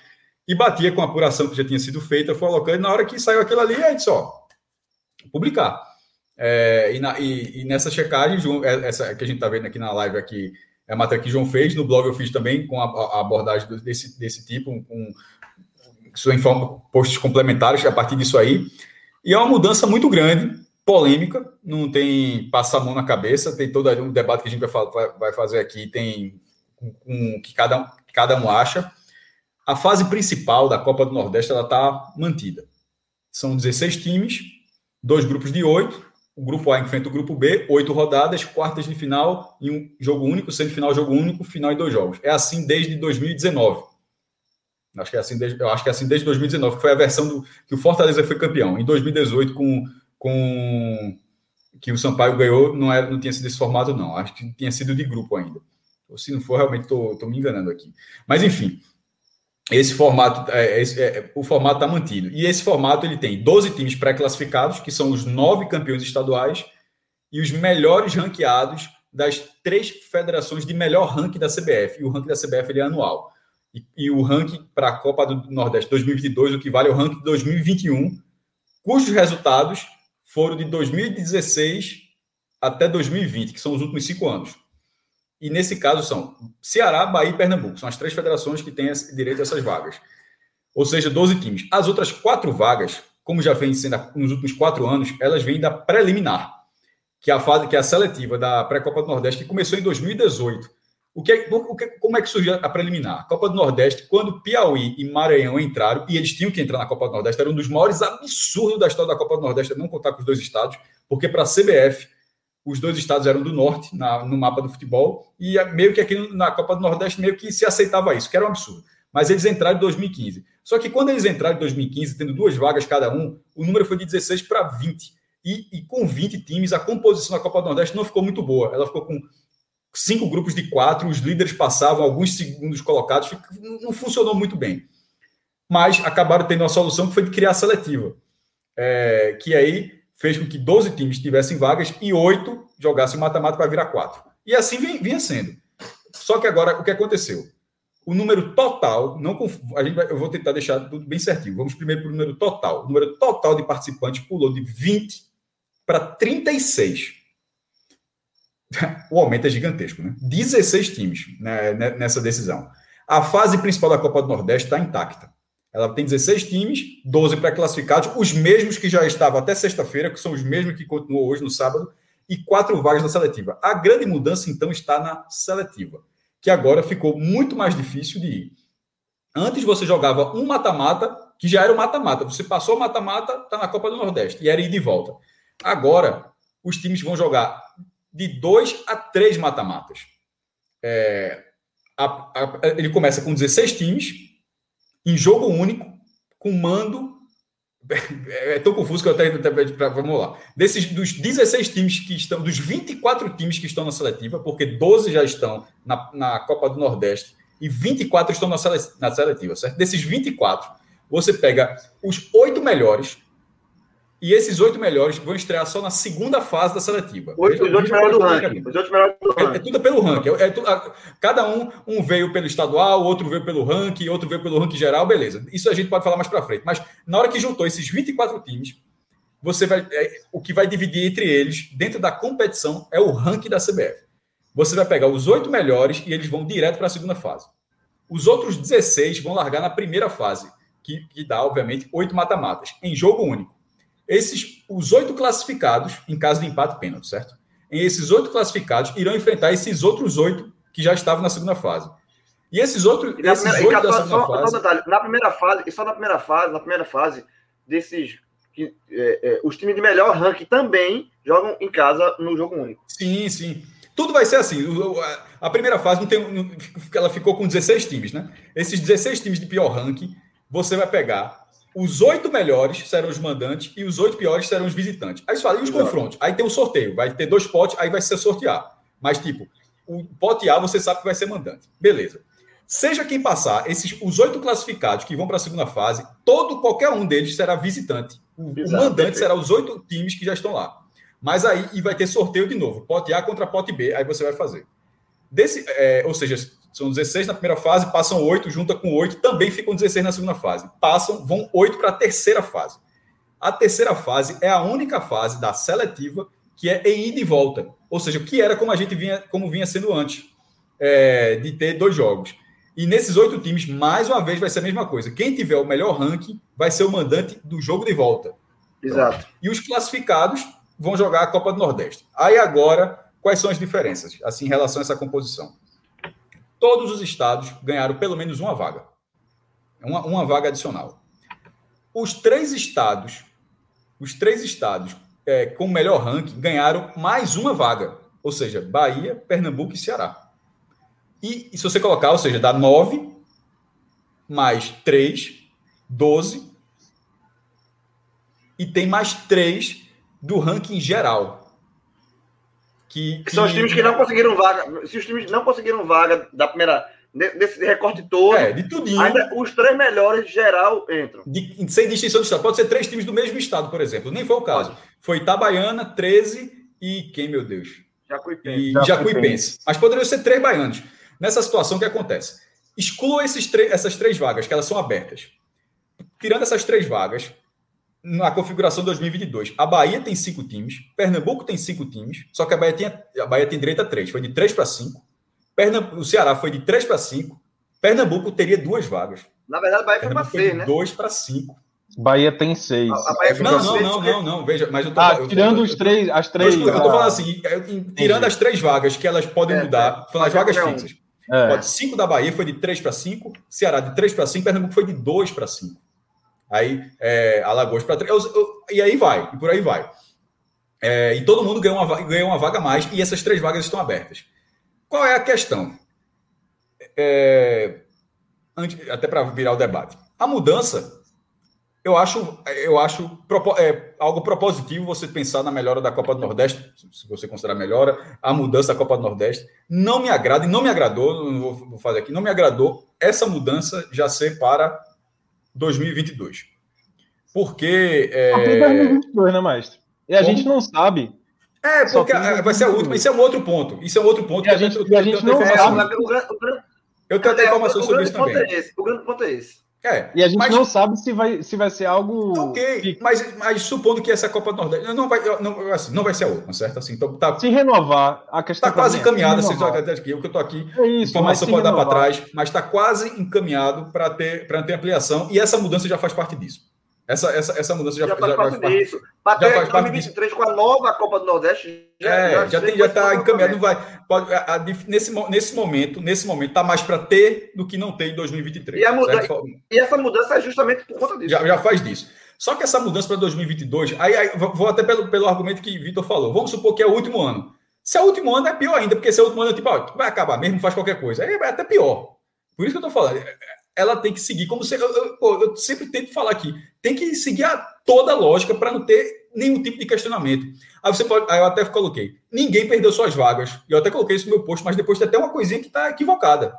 e batia com a apuração que já tinha sido feita, foi colocando, e na hora que saiu aquilo ali, aí disse, ó, publicar. É, e, na, e, e, nessa checagem, é, essa que a gente está vendo aqui na live aqui, é a matéria que João fez, no blog eu fiz também com a, a abordagem desse, desse tipo, com sua informa, posts complementares a partir disso aí. E é uma mudança muito grande, polêmica, não tem passar a mão na cabeça, tem todo um debate que a gente vai, vai fazer aqui, tem um, que cada, cada um acha. A fase principal da Copa do Nordeste ela está mantida. São 16 times, dois grupos de oito. O grupo A enfrenta o grupo B, oito rodadas, quartas de final em um jogo único, semifinal jogo único, final em dois jogos. É assim desde 2019. Acho que é assim desde, eu acho que é assim desde 2019, que foi a versão do que o Fortaleza foi campeão. Em 2018, com, com que o Sampaio ganhou, não, era, não tinha sido esse formato, não. Acho que tinha sido de grupo ainda. Ou se não for, realmente estou me enganando aqui. Mas, enfim, esse formato, é, esse, é, o formato está mantido. E esse formato ele tem 12 times pré-classificados, que são os nove campeões estaduais, e os melhores ranqueados das três federações de melhor ranking da CBF. E o ranking da CBF ele é anual e, e o ranking para a Copa do Nordeste 2022, o que vale é o ranking de 2021, cujos resultados foram de 2016 até 2020, que são os últimos cinco anos. E nesse caso são Ceará, Bahia e Pernambuco. São as três federações que têm direito a essas vagas. Ou seja, 12 times. As outras quatro vagas, como já vem sendo nos últimos quatro anos, elas vêm da preliminar, que é a fase, que é a seletiva da pré-copa do Nordeste, que começou em 2018 o que, o que, como é que surgiu a preliminar? Copa do Nordeste, quando Piauí e Maranhão entraram, e eles tinham que entrar na Copa do Nordeste, era um dos maiores absurdos da história da Copa do Nordeste, não contar com os dois estados, porque para a CBF, os dois estados eram do norte, na, no mapa do futebol, e meio que aqui na Copa do Nordeste, meio que se aceitava isso, que era um absurdo. Mas eles entraram em 2015. Só que quando eles entraram em 2015, tendo duas vagas cada um, o número foi de 16 para 20. E, e com 20 times, a composição da Copa do Nordeste não ficou muito boa. Ela ficou com cinco grupos de quatro, os líderes passavam, alguns segundos colocados, não funcionou muito bem. Mas acabaram tendo uma solução que foi de criar a seletiva, é, que aí fez com que 12 times tivessem vagas e oito jogassem mata-mata para virar quatro. E assim vinha sendo. Só que agora, o que aconteceu? O número total, não a gente vai, eu vou tentar deixar tudo bem certinho. Vamos primeiro para o número total. O número total de participantes pulou de 20 para 36. O aumento é gigantesco, né? 16 times né, nessa decisão. A fase principal da Copa do Nordeste está intacta. Ela tem 16 times, 12 pré-classificados, os mesmos que já estavam até sexta-feira, que são os mesmos que continuam hoje no sábado, e quatro vagas na seletiva. A grande mudança, então, está na seletiva, que agora ficou muito mais difícil de ir. Antes você jogava um mata-mata, que já era o mata-mata. Você passou o mata-mata, está na Copa do Nordeste, e era ir de volta. Agora, os times vão jogar de dois a três mata-matas. É, ele começa com 16 times, em jogo único, com mando. É tão confuso que eu até. até vamos lá. Desses, dos 16 times que estão, dos 24 times que estão na seletiva, porque 12 já estão na, na Copa do Nordeste e 24 estão na, na seletiva, certo? Desses 24, você pega os oito melhores, e esses oito melhores vão estrear só na segunda fase da seletiva. Oito, os oito melhores do ranking. Os oito melhores do ranking. É, é tudo pelo ranking. É, é tu, a, cada um, um veio pelo estadual, outro veio pelo ranking, outro veio pelo ranking geral, beleza. Isso a gente pode falar mais para frente. Mas na hora que juntou esses 24 times, você vai, é, o que vai dividir entre eles, dentro da competição, é o ranking da CBF. Você vai pegar os oito melhores e eles vão direto para a segunda fase. Os outros 16 vão largar na primeira fase, que, que dá, obviamente, oito mata-matas, em jogo único. Esses, os oito classificados, em caso de empate pênalti, certo? Em esses oito classificados irão enfrentar esses outros oito que já estavam na segunda fase. E esses outros, e esses primeira, oito segunda só, fase... Só um detalhe, na primeira fase, e só na primeira fase, na primeira fase, desses que, é, é, os times de melhor ranking também jogam em casa no jogo único. Sim, sim. Tudo vai ser assim. A primeira fase não tem, ela ficou com 16 times, né? Esses 16 times de pior ranking, você vai pegar os oito melhores serão os mandantes e os oito piores serão os visitantes. Aí você fala, e os confrontos? Aí tem um sorteio, vai ter dois potes, aí vai ser sortear. Mas, tipo, o pote A você sabe que vai ser mandante. Beleza. Seja quem passar, esses os oito classificados que vão para a segunda fase, todo qualquer um deles será visitante. O, Exato, o mandante perfeito. será os oito times que já estão lá. Mas aí e vai ter sorteio de novo, pote A contra pote B, aí você vai fazer. Desse, é, ou seja, são 16 na primeira fase, passam 8, junta com 8, também ficam 16 na segunda fase. Passam, vão 8 para a terceira fase. A terceira fase é a única fase da seletiva que é em ida e volta. Ou seja, que era como a gente vinha, como vinha sendo antes, é, de ter dois jogos. E nesses oito times, mais uma vez, vai ser a mesma coisa. Quem tiver o melhor ranking vai ser o mandante do jogo de volta. Exato. E os classificados vão jogar a Copa do Nordeste. Aí agora, quais são as diferenças, assim, em relação a essa composição? Todos os estados ganharam pelo menos uma vaga. Uma, uma vaga adicional. Os três estados, os três estados é, com melhor ranking ganharam mais uma vaga. Ou seja, Bahia, Pernambuco e Ceará. E, e se você colocar, ou seja, dá nove mais três, doze. E tem mais três do ranking geral. Que, que, são os times que não conseguiram vaga. Se os times não conseguiram vaga da primeira. Desse recorte todo. É, de tudinho. Ainda os três melhores geral entram. De, sem distinção de estado. Pode ser três times do mesmo estado, por exemplo. Nem foi o caso. Pode. Foi Itabaiana, 13 e quem, meu Deus? Jacuipense. E Jacuipense. Jacuipense. Mas poderiam ser três baianos. Nessa situação, o que acontece? Exclua esses essas três vagas, que elas são abertas. Tirando essas três vagas, na configuração 2022. A Bahia tem cinco times, Pernambuco tem cinco times, só que a Bahia tem, a Bahia tem direito a três, foi de três para cinco. Pernambuco, o Ceará foi de três para cinco. Pernambuco teria duas vagas. Na verdade, a Bahia foi para seis, né? Dois para cinco. Bahia tem seis. A, Bahia não, não, não, não, não, veja, mas eu tô, ah, eu tirando tô, os três, as três. Eu, eu tô falando assim, tirando as três vagas que elas podem é, mudar, é, falando as vagas fixas. É. Pode, cinco da Bahia foi de três para cinco, Ceará de três para cinco, Pernambuco foi de dois para cinco. Aí, é, Alagoas para três. E aí vai, e por aí vai. É, e todo mundo ganhou uma, ganhou uma vaga a mais, e essas três vagas estão abertas. Qual é a questão? É, antes, até para virar o debate. A mudança, eu acho, eu acho é, algo propositivo você pensar na melhora da Copa do Nordeste, se você considerar melhora, a mudança da Copa do Nordeste. Não me agrada, e não me agradou, não vou, vou fazer aqui, não me agradou essa mudança já ser para 2022. Porque. É... 2022, né, Maestro? E a Como? gente não sabe. É, porque vai ser a última. Isso é um outro ponto. Isso é um outro ponto. E a gente, eu, a gente não sabe. Eu tenho até informações sobre isso também. É esse, o grande ponto é esse. É, e a gente mas, não sabe se vai, se vai ser algo. Ok, mas, mas supondo que essa Copa do Nordeste não vai, não, assim, não vai ser a última, certo? Assim, então, tá, se renovar, a questão. Está quase é, encaminhada, assim, eu que eu estou aqui, é isso, informação pode dar para trás, mas está quase encaminhado para ter, ter ampliação e essa mudança já faz parte disso. Essa, essa, essa mudança já, já faz já parte faz disso. Para ter 2023 com a nova Copa do Nordeste. Já, é, já, já, tem, já está encaminhado. Não vai, pode, a, a, nesse, nesse momento, nesse momento, está mais para ter do que não ter em 2023. E, e, essa mudança é justamente por conta disso. Já, já faz disso. Só que essa mudança para 2022, aí, aí, vou até pelo, pelo argumento que Vitor falou. Vamos supor que é o último ano. Se é o último ano, é pior ainda, porque se é o último ano, tipo, ó, vai acabar mesmo, faz qualquer coisa. Aí é até pior. Por isso que eu estou falando ela tem que seguir como se. Eu, eu, eu, sempre tento falar aqui, tem que seguir a toda a lógica para não ter nenhum tipo de questionamento. Aí você pode. Aí eu até coloquei. Ninguém perdeu suas vagas. Eu até coloquei isso no meu post, mas depois tem até uma coisinha que está equivocada.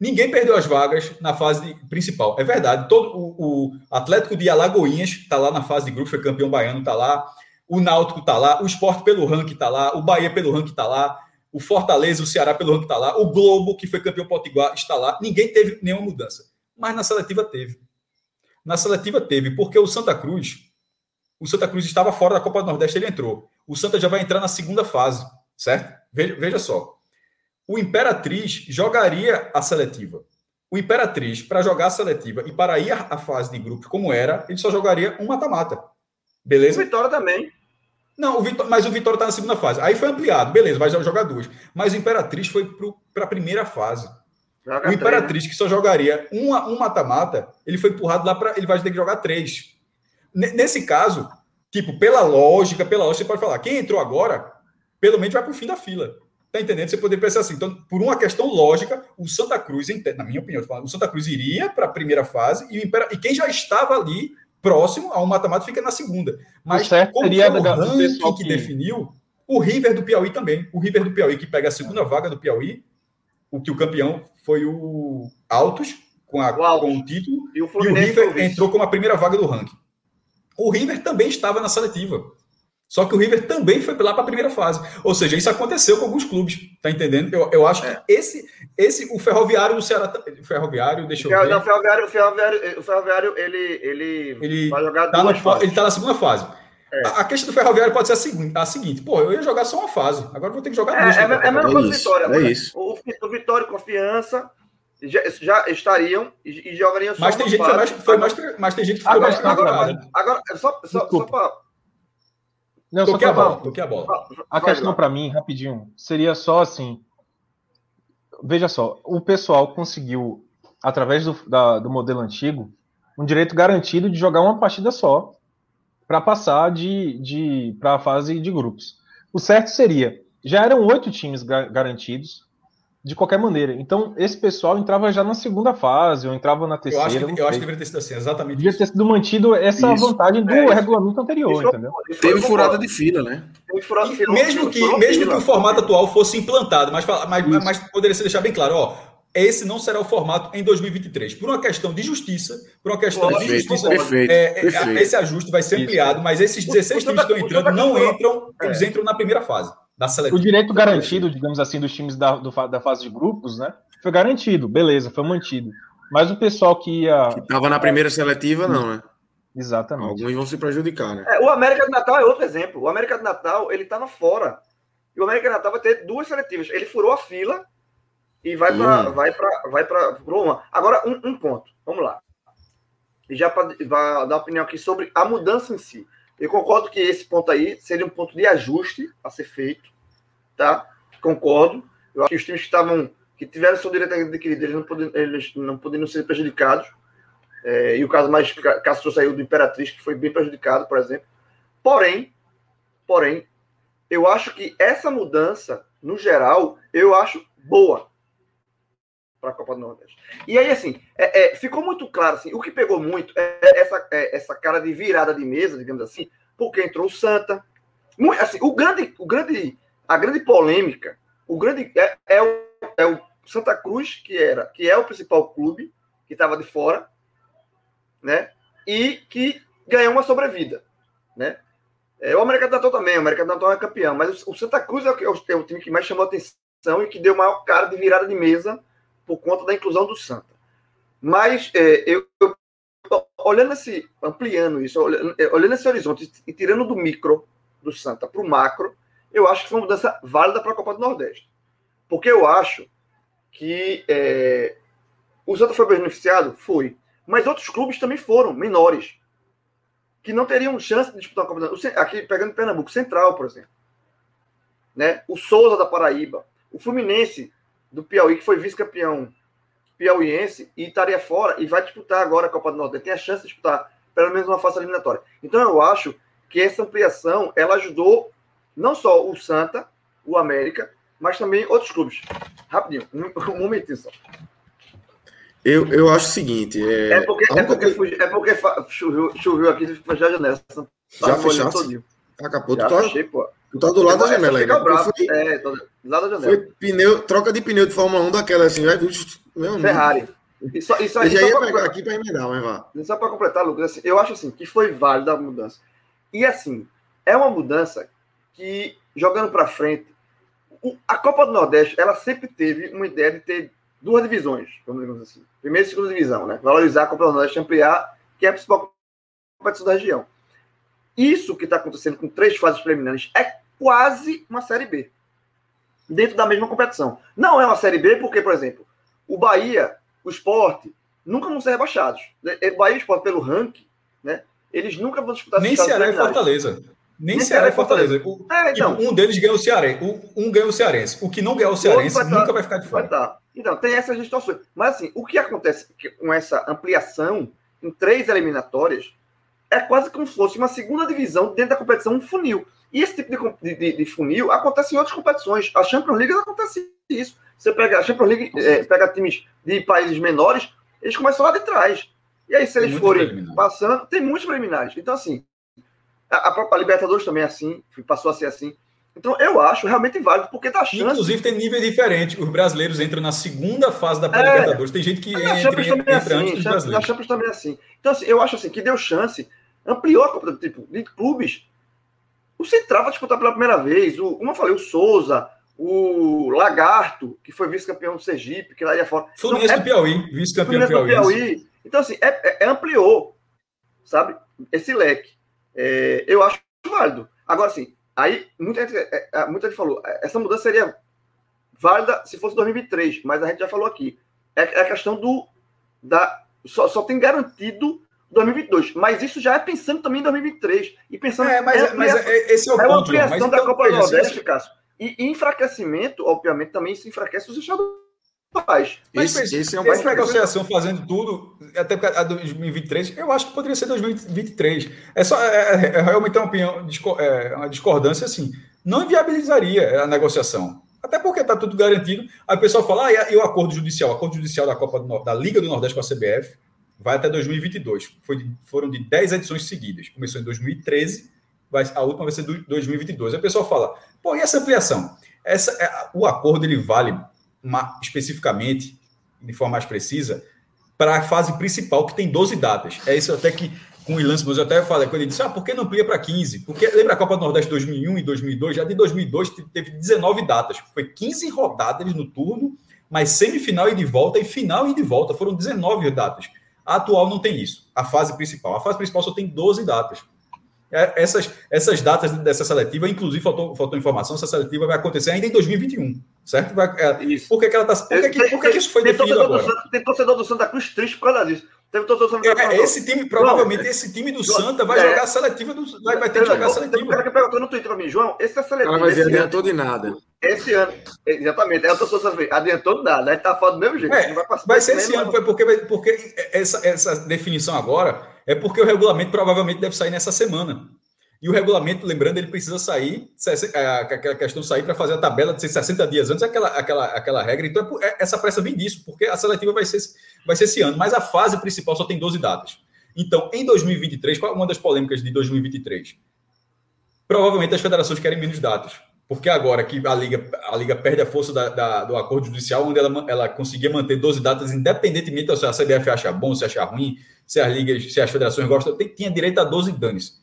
Ninguém perdeu as vagas na fase principal. É verdade. Todo o, o Atlético de Alagoinhas está lá na fase de grupo, foi campeão baiano, está lá. O Náutico está lá. O Esporte pelo ranking está lá. O Bahia pelo ranking está lá o Fortaleza, o Ceará pelo ranking está lá, o Globo, que foi campeão potiguar, está lá. Ninguém teve nenhuma mudança. Mas na seletiva teve. Na seletiva teve, porque o Santa Cruz, o Santa Cruz estava fora da Copa do Nordeste, ele entrou. O Santa já vai entrar na segunda fase, certo? Veja, veja só. O Imperatriz jogaria a seletiva. O Imperatriz, para jogar a seletiva e para ir à fase de grupos como era, ele só jogaria um mata-mata. Beleza? O Vitória também. Não, o Vitor, mas o Vitória está na segunda fase. Aí foi ampliado, beleza, vai jogar duas. Mas o Imperatriz foi para a primeira fase. Joga o Imperatriz, três, né? que só jogaria uma, um mata-mata, ele foi empurrado lá para. Ele vai ter que jogar três. N nesse caso, tipo, pela lógica, pela lógica, você pode falar, quem entrou agora, pelo menos vai para o fim da fila. Tá entendendo? Você poderia pensar assim. Então, por uma questão lógica, o Santa Cruz, na minha opinião, o Santa Cruz iria para a primeira fase e, o Impera... e quem já estava ali próximo ao mata-mata fica na segunda. Mas como seria o ranking que, que definiu, o River do Piauí também. O River do Piauí, que pega a segunda vaga do Piauí, o que o campeão foi o Altos, com, a, o com o título, e o, e o River entrou como a primeira vaga do ranking. O River também estava na seletiva. Só que o River também foi lá para a primeira fase. Ou seja, isso aconteceu com alguns clubes. Tá entendendo? Eu, eu acho é. que esse, esse, o Ferroviário do Ceará. O Ferroviário, deixa eu ver. Não, o Ferroviário, o Ferroviário, o Ferroviário ele, ele, ele vai jogar tá duas. Ele está na segunda fase. É. A, a, questão do Ferroviário pode ser a seguinte, a seguinte: pô, eu ia jogar só uma fase. Agora vou ter que jogar é, duas. É, é a mesma coisa do Vitória. É isso. O, o Vitória e Confiança já, já estariam e, e jogariam só mas tem gente fase. Foi mais, foi mais, mas tem gente que foi agora, mais agora, agora, agora, só, só, só para não, toquei a bola, toquei a bola. A questão para mim, rapidinho, seria só assim. Veja só, o pessoal conseguiu, através do, da, do modelo antigo, um direito garantido de jogar uma partida só para passar de, de para a fase de grupos. O certo seria, já eram oito times garantidos, de qualquer maneira. Então, esse pessoal entrava já na segunda fase, ou entrava na terceira. Eu acho que, eu acho que deveria ter sido assim, exatamente. Devia ter sido mantido essa isso. vantagem do é, regulamento anterior, isso, entendeu? Isso Teve furada de fila, né? Furada fila, mesmo que, mesmo que o formato atual fosse implantado, mas, mas, mas poderia ser deixar bem claro, ó. Esse não será o formato em 2023. Por uma questão de justiça, por uma questão perfeito, de justiça, perfeito, é, é perfeito. esse ajuste vai ser ampliado, mas esses 16 times que estão entrando não entram, eles é. entram na primeira fase da seletiva. O direito garantido, digamos assim, dos times da, do, da fase de grupos, né? Foi garantido, beleza, foi mantido. Mas o pessoal que ia. Que estava na primeira seletiva, não, né? Exatamente. Alguns vão se prejudicar, né? É, o América do Natal é outro exemplo. O América do Natal, ele estava fora. E o América do Natal vai ter duas seletivas. Ele furou a fila e vai para vai para vai para uma. Agora um, um, ponto. Vamos lá. E já para dar opinião aqui sobre a mudança em si. Eu concordo que esse ponto aí seria um ponto de ajuste a ser feito, tá? Concordo. Eu acho que os times que estavam que tiveram seu direito adquirido, eles não poderiam, eles não poderiam ser prejudicados. É, e o caso mais Castro saiu do Imperatriz, que foi bem prejudicado, por exemplo. Porém, porém, eu acho que essa mudança, no geral, eu acho boa para a Copa do Nordeste. E aí, assim, é, é, ficou muito claro, assim, o que pegou muito é essa, é essa cara de virada de mesa, digamos assim, porque entrou o Santa. Assim, o grande, o grande, a grande polêmica, o grande é, é, o, é o Santa Cruz, que era, que é o principal clube, que estava de fora, né? E que ganhou uma sobrevida, né? É, o América do Natal também, o América do Natal é campeão, mas o, o Santa Cruz é o, é o time que mais chamou atenção e que deu maior cara de virada de mesa por conta da inclusão do Santa. Mas é, eu, eu, olhando esse, ampliando isso, olhando, é, olhando esse horizonte e tirando do micro do Santa para o macro, eu acho que foi uma mudança válida para a Copa do Nordeste. Porque eu acho que é, o Santa foi beneficiado? Foi. Mas outros clubes também foram, menores, que não teriam chance de disputar a Copa do Nordeste. Aqui, pegando Pernambuco, Central, por exemplo. Né? O Souza da Paraíba. O Fluminense do Piauí, que foi vice-campeão piauiense e estaria fora e vai disputar agora a Copa do Nordeste. Tem a chance de disputar pelo menos uma fase eliminatória. Então eu acho que essa ampliação ela ajudou não só o Santa, o América, mas também outros clubes. Rapidinho, um, momentinho só. Eu, eu acho o seguinte. É, é porque, é porque, fugi, é porque choveu, choveu aqui a janela. Tá já fechaste? Acabou. Já tu, tá, fechei, pô. tu tá do lado da janela. Foi, é, tô do lado da janela. Foi pneu, troca de pneu de Fórmula 1 daquela assim, vai meu Ferrari. Isso, isso aí, já ia pegar aqui para emendar, mas vá. Só para completar, Lucas, assim, eu acho assim que foi válida a mudança. E assim, é uma mudança que, jogando para frente, a Copa do Nordeste, ela sempre teve uma ideia de ter duas divisões, vamos dizer assim. Primeira e segunda divisão, né? Valorizar a Copa do Nordeste, ampliar, que é a principal competição da região. Isso que está acontecendo com três fases preliminares é quase uma Série B. Dentro da mesma competição. Não é uma Série B porque, por exemplo, o Bahia, o Esporte, nunca vão ser rebaixados. O Bahia e o Esporte, pelo ranking, né? Eles nunca vão disputar Nem Ceará e Fortaleza. Nem Ceará e Fortaleza. O, é, então, tipo, um deles ganha o Cearense. Um ganha o Cearense. O que não ganha o Cearense vai nunca tá, vai ficar de fora. Tá. Então, tem essas distorções. Mas, assim, o que acontece com essa ampliação em três eliminatórias é quase como se fosse uma segunda divisão dentro da competição, um funil. E esse tipo de, de, de funil acontece em outras competições. A Champions League acontece isso. Você pega a Champions League, é, pega times de países menores, eles começam lá de trás. E aí, se eles forem passando, tem muitos preliminares. Então, assim, a, própria Libertadores também é assim, passou a ser assim. Então, eu acho realmente válido, porque dá chance. Inclusive, tem nível diferente. Os brasileiros entram na segunda fase da é, Libertadores. Tem gente que entra, entra, entra é assim, antes dos brasileiros. Na Champions também é assim. Então, assim, eu acho assim, que deu chance, ampliou a Copa tipo, de clubes. O Central vai disputar pela primeira vez. O, como eu falei, o Souza, o Lagarto, que foi vice-campeão do Sergipe, que lá ia fora. Fluminense então, é, do Piauí, vice-campeão do Piauí. Piauí. Então, assim, é, é, é ampliou, sabe? Esse leque. É, eu acho válido. Agora, assim, aí muita gente, é, é, muita gente falou, essa mudança seria válida se fosse 2023, mas a gente já falou aqui. É, é a questão do. Da, só, só tem garantido 2022, mas isso já é pensando também em 2023. E pensando. É, mas, é, mas é, esse é o é ponto. uma ampliação mas, da então, Copa do Nordeste, Cássio. E enfraquecimento, obviamente, também se enfraquece os estados Mas esse, esse é um essa negociação fazendo tudo, até a 2023, eu acho que poderia ser 2023. É só é, é, é realmente uma opinião, é, uma discordância assim. Não inviabilizaria a negociação. Até porque está tudo garantido. Aí o pessoal fala, ah, e, o acordo judicial? O acordo judicial da Copa do, da Liga do Nordeste com a CBF vai até 2022. Foi, foram de 10 edições seguidas. Começou em 2013, vai, a última vai ser 2022. Aí o pessoal fala, pô, e essa ampliação? Essa, é, o acordo ele vale especificamente, de forma mais precisa, para a fase principal, que tem 12 datas. É isso até que, com o Ilan eu até falei, quando ele disse, ah, por que não amplia para 15? Porque lembra a Copa do Nordeste 2001 e 2002? Já de 2002 teve 19 datas. Foi 15 rodadas no turno, mas semifinal e de volta e final e de volta. Foram 19 datas. A atual não tem isso. A fase principal. A fase principal só tem 12 datas. É, essas, essas datas dessa seletiva, inclusive, faltou, faltou informação, essa seletiva vai acontecer ainda em 2021, certo? Vai, é, isso. Por que, que ela está. Por, que, que, por que, que isso foi tem definido agora? Santa, tem torcedor do Santa Cruz triste por causa disso. Teve torcedor do Santa Cruz. É, esse time, provavelmente, esse time do Santa vai é, jogar a seletiva, do, vai, vai ter que jogar a seletiva. Tem um cara que perguntou no Twitter para mim, João, esse é seletiva. Ela vai ver adiantou de nada. Esse ano, exatamente, é o torcedor adiantou de nada, né? Tá falando do mesmo jeito. É, vai, vai ser esse ano, porque, porque essa, essa definição agora é porque o regulamento provavelmente deve sair nessa semana. E o regulamento, lembrando, ele precisa sair, é, aquela questão sair para fazer a tabela de 60 dias antes, aquela, aquela, aquela regra. Então, é, essa pressa vem disso, porque a seletiva vai ser, vai ser esse ano, mas a fase principal só tem 12 datas. Então, em 2023, qual é uma das polêmicas de 2023? Provavelmente as federações querem menos datas. Porque agora que a Liga, a Liga perde a força da, da, do acordo judicial, onde ela, ela conseguia manter 12 datas, independentemente se a CBF acha bom, se achar ruim, se as ligas, se as federações gostam, tem, tinha direito a 12 danes.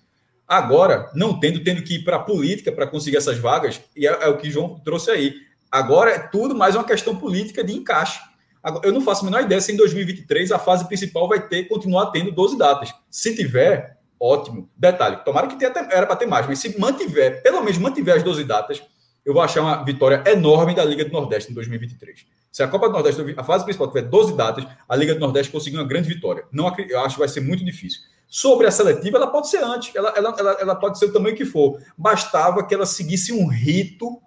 Agora, não tendo, tendo que ir para a política para conseguir essas vagas, e é, é, o que João trouxe aí. Agora é tudo mais uma questão política de encaixe. Agora, eu não faço a menor ideia se em 2023 a fase principal vai ter, continuar tendo 12 datas. Se tiver, ótimo. Detalhe, tomara que tenha, era para ter mais, mas se mantiver, pelo menos mantiver as 12 datas, eu vou achar uma vitória enorme da Liga do Nordeste em 2023. Se a Copa do Nordeste, a fase principal tiver 12 datas, a Liga do Nordeste conseguir uma grande vitória. Não, eu acho que vai ser muito difícil. Sobre a seletiva, ela pode ser antes, ela, ela, ela, ela pode ser o tamanho que for. Bastava que ela seguisse um rito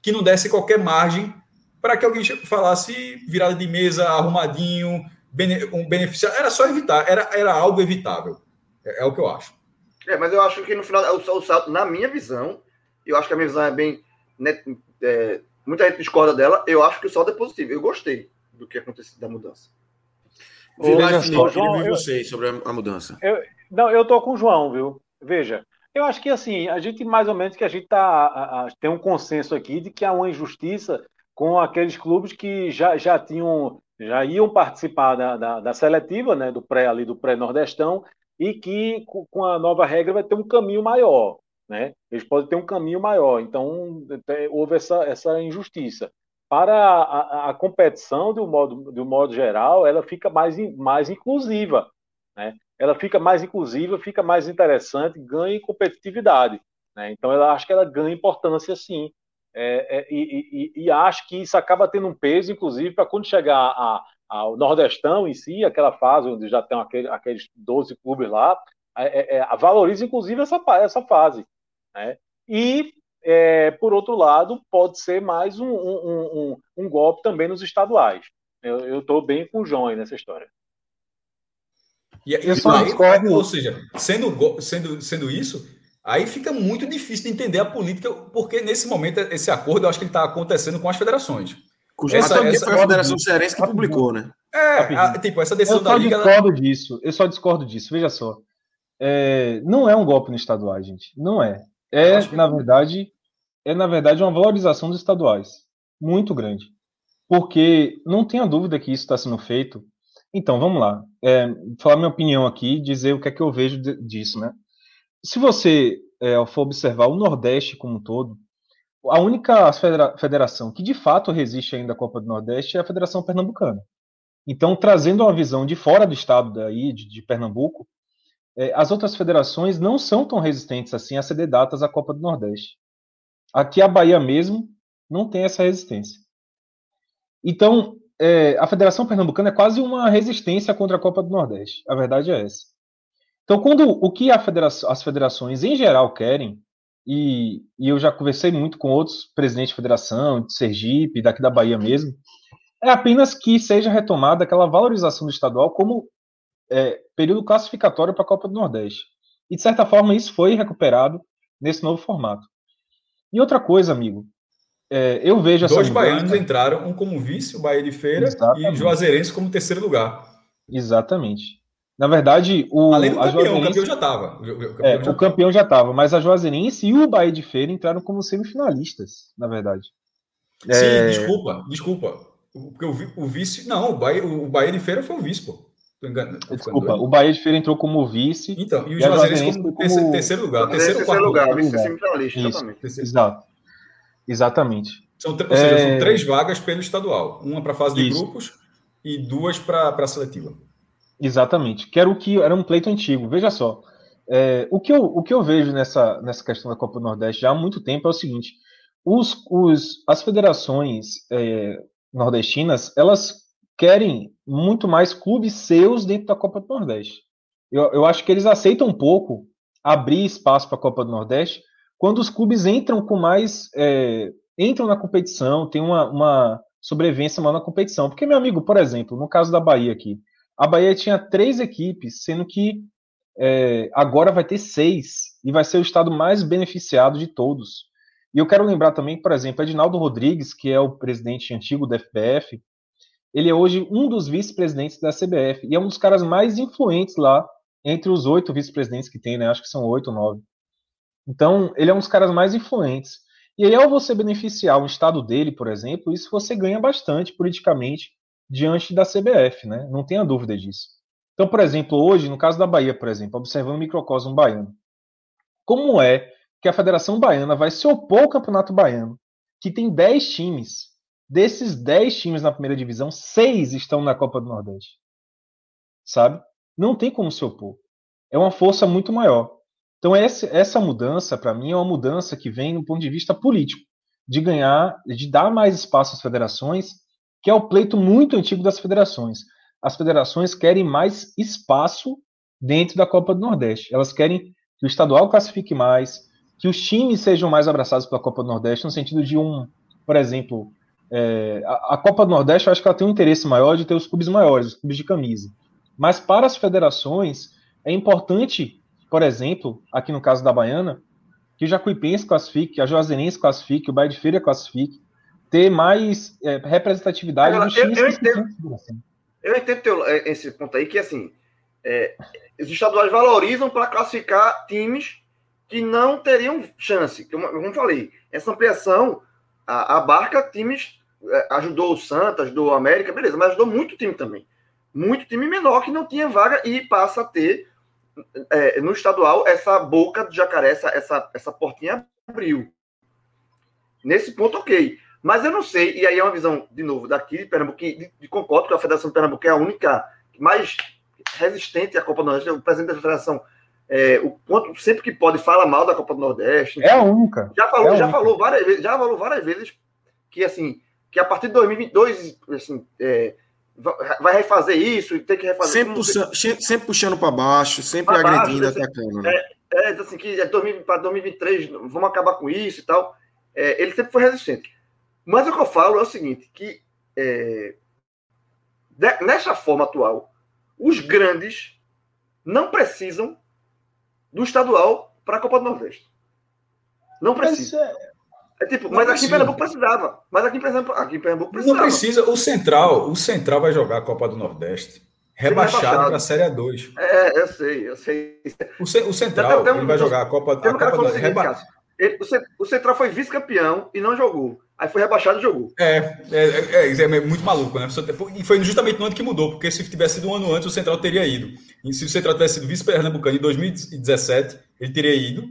que não desse qualquer margem para que alguém falasse virada de mesa, arrumadinho, bene, um beneficiário. Era só evitar, era, era algo evitável. É, é, o que eu acho. É, mas eu acho que no final, o, o salto, na minha visão, eu acho que a minha visão é bem. Né, é, muita gente discorda dela, eu acho que o saldo é positivo. Eu gostei do que aconteceu da mudança. Veja só, João, eu, vocês sobre a mudança. Eu, não, eu tô com o João, viu? Veja, eu acho que assim, a gente mais ou menos que a gente tá, a, a, tem um consenso aqui de que há uma injustiça com aqueles clubes que já, já tinham, já iam participar da, da, da seletiva, né, do pré ali do pré-nordestão, e que com a nova regra vai ter um caminho maior, né? Eles podem ter um caminho maior. Então houve essa, essa injustiça. Para a, a, a competição, de um, modo, de um modo geral, ela fica mais, mais inclusiva, né? Ela fica mais inclusiva, fica mais interessante, ganha em competitividade. Né? Então, ela acho que ela ganha importância, sim. É, é, e, e, e, acho que isso acaba tendo um peso, inclusive, para quando chegar a, ao Nordestão em si, aquela fase onde já tem aquele, aqueles 12 clubes lá, é, é, é, valoriza inclusive essa, essa fase. Né? E, é, por outro lado, pode ser mais um, um, um, um golpe também nos estaduais. Eu estou bem com o João aí nessa história. E, eu só aí, discordo... Ou seja, sendo, sendo, sendo isso, aí fica muito difícil de entender a política, porque nesse momento esse acordo eu acho que ele está acontecendo com as federações. Cuja essa, essa, foi a Federação Cearense que publicou, né? É, a, tipo, essa decisão eu só da Liga. discordo ela... disso. Eu só discordo disso. Veja só. É, não é um golpe no estaduais, gente. Não é. É, na verdade, é, na verdade, uma valorização dos estaduais. Muito grande. Porque não tenha dúvida que isso está sendo feito. Então, vamos lá. É, falar minha opinião aqui, dizer o que é que eu vejo disso, né? Se você é, for observar o Nordeste como um todo, a única federação que de fato resiste ainda à Copa do Nordeste é a Federação Pernambucana. Então, trazendo uma visão de fora do estado daí, de, de Pernambuco, é, as outras federações não são tão resistentes assim a ceder datas à Copa do Nordeste. Aqui a Bahia mesmo não tem essa resistência. Então, é, a Federação Pernambucana é quase uma resistência contra a Copa do Nordeste. A verdade é essa. Então, quando o que federação, as federações em geral querem e, e, eu já conversei muito com outros presidentes de federação, de Sergipe, daqui da Bahia mesmo, é apenas que seja retomada aquela valorização do estadual como é, período classificatório para a Copa do Nordeste. E, de certa forma, isso foi recuperado nesse novo formato. E outra coisa, amigo, é, eu vejo essa. Dois baianos entraram, um como vice, o Bahia de Feira, Exatamente. e Juazeirense como terceiro lugar. Exatamente. Na verdade, o. Além do campeão, o campeão já estava. O, é, o campeão já estava, mas a Juazeirense e o Bahia de Feira entraram como semifinalistas, na verdade. Sim, é... desculpa, desculpa. Porque o, o vice. Não, o Bahia, o Bahia de Feira foi o vice, pô. Tô enganando, tô Desculpa, o Bahia de Feira entrou como vice. Então, e o Juazeirense como, como terceiro lugar. Terceiro, terceiro lugar, vice semifinalista, exatamente. Exato. Exatamente. São, ou seja, é... são três vagas pelo estadual. Uma para a fase de Isso. grupos e duas para a seletiva. Exatamente, que era o que era um pleito antigo. Veja só, é, o, que eu, o que eu vejo nessa, nessa questão da Copa do Nordeste já há muito tempo é o seguinte: os, os, as federações é, nordestinas elas querem muito mais clubes seus dentro da Copa do Nordeste. Eu, eu acho que eles aceitam um pouco abrir espaço para a Copa do Nordeste quando os clubes entram com mais é, entram na competição, tem uma, uma sobrevivência maior na competição. Porque, meu amigo, por exemplo, no caso da Bahia aqui, a Bahia tinha três equipes, sendo que é, agora vai ter seis e vai ser o estado mais beneficiado de todos. E eu quero lembrar também, por exemplo, Edinaldo Rodrigues, que é o presidente antigo da FBF, ele é hoje um dos vice-presidentes da CBF e é um dos caras mais influentes lá entre os oito vice-presidentes que tem, né? Acho que são oito ou nove. Então, ele é um dos caras mais influentes. E aí, ao você beneficiar o estado dele, por exemplo, isso você ganha bastante politicamente diante da CBF, né? Não tenha dúvida disso. Então, por exemplo, hoje, no caso da Bahia, por exemplo, observando o microcosmo baiano, como é que a Federação Baiana vai se opor ao Campeonato Baiano, que tem 10 times, Desses 10 times na primeira divisão, seis estão na Copa do Nordeste. Sabe? Não tem como se opor. É uma força muito maior. Então, essa mudança, para mim, é uma mudança que vem do ponto de vista político, de ganhar, de dar mais espaço às federações, que é o pleito muito antigo das federações. As federações querem mais espaço dentro da Copa do Nordeste. Elas querem que o estadual classifique mais, que os times sejam mais abraçados pela Copa do Nordeste, no sentido de um, por exemplo, é, a, a, Copa do Nordeste, eu acho que ela tem um interesse maior de ter os clubes maiores, os clubes de camisa. Mas para as federações, é importante, por exemplo, aqui no caso da Baiana, que o Jacuipense classifique, que a Juazeirense classifique, o Bahia de Feira classifique, ter mais é, representatividade dos times eu, eu entendo, eu entendo teu, é, esse ponto aí, que assim, é, os estaduais valorizam para classificar times que não teriam chance. Como eu falei, essa ampliação abarca times. É, ajudou o Santa, ajudou o América, beleza, mas ajudou muito time também. Muito time menor que não tinha vaga e passa a ter é, no estadual essa boca de jacaré, essa, essa, essa portinha abriu. Nesse ponto, ok. Mas eu não sei, e aí é uma visão, de novo, daqui de Pernambuco, de, de concordo que a Federação de Pernambuco é a única mais resistente à Copa do Nordeste. O presidente da Federação é, o quanto sempre que pode fala mal da Copa do Nordeste. É a única. Já falou, é já única. falou várias vezes, já falou várias vezes que assim, que a partir de 2022, assim, é, vai refazer isso e tem que refazer. Sempre, puxando, sempre puxando para baixo, sempre pra agredindo, baixo, atacando. Né? É, é, assim que é para 2023 vamos acabar com isso e tal. É, ele sempre foi resistente. Mas o que eu falo é o seguinte, que é, de, nessa forma atual, os grandes não precisam do estadual para a Copa do Nordeste. Não precisa. É, é tipo, mas aqui em Pernambuco precisava. Mas aqui em Pernambuco, aqui em Pernambuco precisava. Não precisa. O Central, o Central vai jogar a Copa do Nordeste. Rebaixado para a Série A2. É, eu sei, eu sei. O, o Central ele vai jogar a Copa, a Copa do Nordeste. O Central foi vice-campeão e não jogou. Aí foi rebaixado e jogou. É, é, é, é, é, muito maluco, né? E foi justamente no ano que mudou, porque se tivesse sido um ano antes, o Central teria ido. E se o Central tivesse sido vice-pernambucano em 2017, ele teria ido.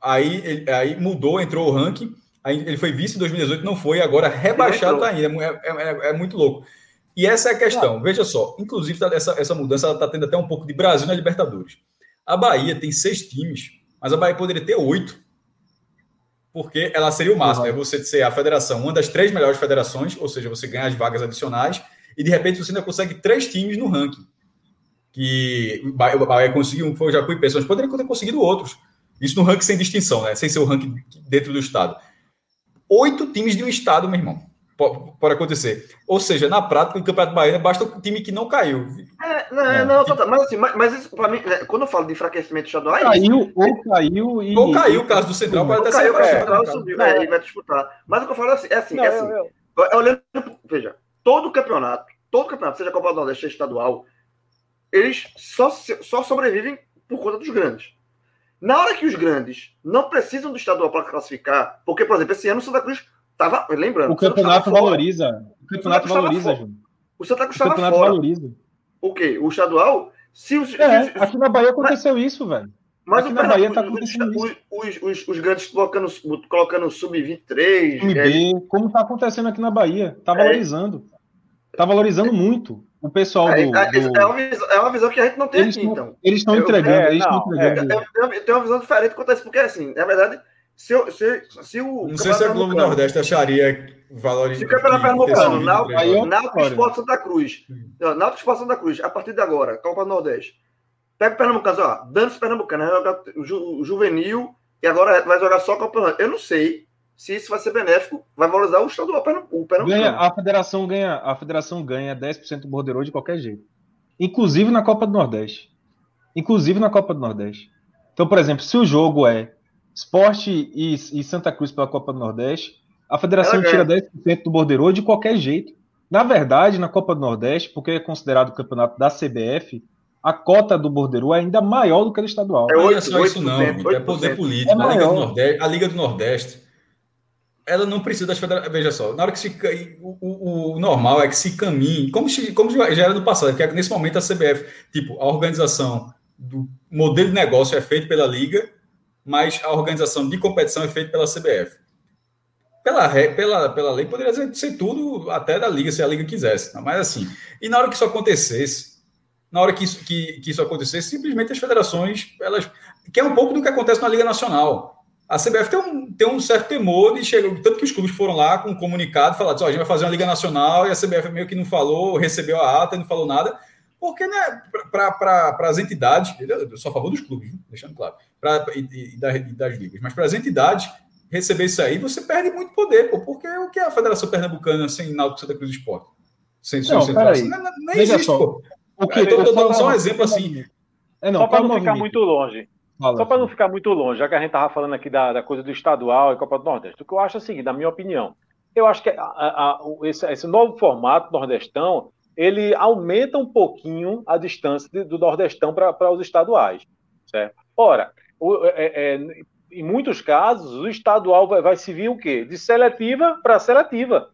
Aí, ele, aí mudou, entrou o ranking. Aí ele foi vice em 2018, não foi, agora rebaixado tá ainda. É, é, é, é, muito louco. E essa é a questão. Veja só, inclusive tá, essa, essa mudança está tendo até um pouco de Brasil na Libertadores. A Bahia tem seis times, mas a Bahia poderia ter oito porque ela seria o máximo, uhum. é você ser a federação, uma das três melhores federações, ou seja, você ganha as vagas adicionais, e de repente você ainda consegue três times no ranking. Que o Bahia conseguiu, um foi o Jacuí Pessoas, poderia ter conseguido outros. Isso no ranking sem distinção, né? Sem ser o ranking dentro do estado. Oito times de um estado, meu irmão pode acontecer. Ou seja, na prática, no Campeonato Baiano, basta o time que não caiu. É, não, é, não, tipo... mas assim, mas, mas isso, para mim, né, quando eu falo de enfraquecimento estadual, é caiu, ou caiu e. Ou caiu o caso do Central, pode até ser. Caiu, o Central subiu, é, e vai disputar. Mas o que eu falo é assim, é assim, não, é assim eu, eu... olhando, veja, todo campeonato, todo campeonato, seja Copa do Nordeste, seja estadual, eles só, só sobrevivem por conta dos grandes. Na hora que os grandes não precisam do estadual para classificar, porque, por exemplo, esse ano o Santa Cruz Tava, lembrando. O campeonato valoriza. O campeonato valoriza, Júnior. O Santa Cruz estava fora. O campeonato valoriza. O quê? O estadual? Se os, é, se, aqui na Bahia aconteceu mas, isso, velho. Mas aqui o na Bahia tá acontecendo os, os, os, os, grandes colocando, colocando sub-23. MB, é, como tá acontecendo aqui na Bahia. Tá é. valorizando. Tá valorizando muito o pessoal é, do, é, do... É, uma visão, é uma visão que a gente não tem eles aqui, então. Eles estão entregando, é, eles estão entregando. Eu, eu, eu, tenho uma visão diferente quanto a isso, porque assim, na verdade, se, se, se o. Não sei se a Globo Nordeste acharia valor Se o Campeonato Pernambucano, Náutico Esporte Santa Cruz. Náutico Esporte Santa Cruz, a partir de agora, Copa do Nordeste. Pega o Pernambucano, ó, dando-se Pernambucano, vai jogar o juvenil e agora vai jogar só Copa do Nordeste. Eu não sei se isso vai ser benéfico, vai valorizar o estadual o Pernambucano. Ganha, a federação ganha, a federação ganha 10% do borderô de qualquer jeito. Inclusive na Copa do Nordeste. Inclusive na Copa do Nordeste. Então, por exemplo, se o jogo é Esporte e, e, Santa Cruz pela Copa do Nordeste, a federação tira 10% do borderô de qualquer jeito. Na verdade, na Copa do Nordeste, porque é considerado o campeonato da CBF, a cota do borderô é ainda maior do que a do estadual. É 8, não é só isso não, é poder político. É a, Liga do Nordeste, a Liga do Nordeste, ela não precisa das federações. Veja só, na hora que se. O, o, o, normal é que se caminhe, como, se, como já era no passado, que é nesse momento a CBF, tipo, a organização do modelo de negócio é feito pela Liga mas a organização de competição é feita pela CBF. pela, pela, pela lei, poderia ser tudo até da liga, se a liga quisesse. Mas assim, e na hora que isso acontecesse, na hora que isso, que, que isso acontecesse, simplesmente as federações, elas. Que é um pouco do que acontece na Liga Nacional. A CBF tem um, tem um certo temor de chegar. Tanto que os clubes foram lá com um comunicado falaram: oh, a gente vai fazer uma Liga Nacional e a CBF meio que não falou, recebeu a ata não falou nada. Porque, né, para as entidades, eu sou a favor dos clubes, deixando claro, pra, e, e, das, e das ligas, mas para as entidades, receber isso aí, você perde muito poder, pô, porque o que é a Federação Pernambucana sem Náutico Santa Cruz Esporte? Sem não, central? Não, não, existe, só. pô. O que, eu estou dando só um exemplo assim. É, não, só para não ficar muito longe. Fala, só para não ficar muito longe, já que a gente estava falando aqui da, da, coisa do estadual e Copa do Nordeste, o que eu acho é o seguinte, na minha opinião, eu acho que a, a, esse, esse, novo formato nordestão, ele aumenta um pouquinho a distância de, do nordestão para os estaduais, certo? Ora, o, é, é, em muitos casos, o estadual vai, vai servir o quê? De seletiva para seletiva,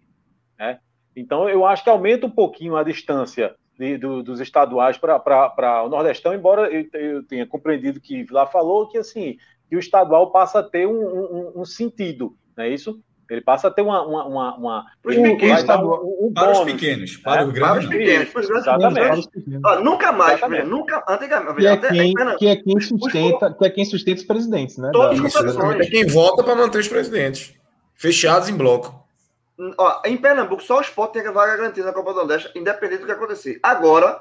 né? Então, eu acho que aumenta um pouquinho a distância de, do, dos estaduais para o Nordestão, embora eu, eu, tenha compreendido que lá falou que assim que o estadual passa a ter um, um, um sentido, não é isso? Ele passa a ter uma. uma, uma, uma para, os pequenos, um, um para os pequenos, para é, os grandes. Para os pequenos, para os grandes. Exatamente. Ah, nunca mais, Exatamente. nunca. Antigamente, que, é quem, que, é quem sustenta, que é quem sustenta os presidentes, né? Todos os É quem vota para manter os presidentes. Fechados em bloco. Ó, em Pernambuco, só o Sport tem a vaga garantida na Copa do Nordeste, independente do que acontecer. Agora,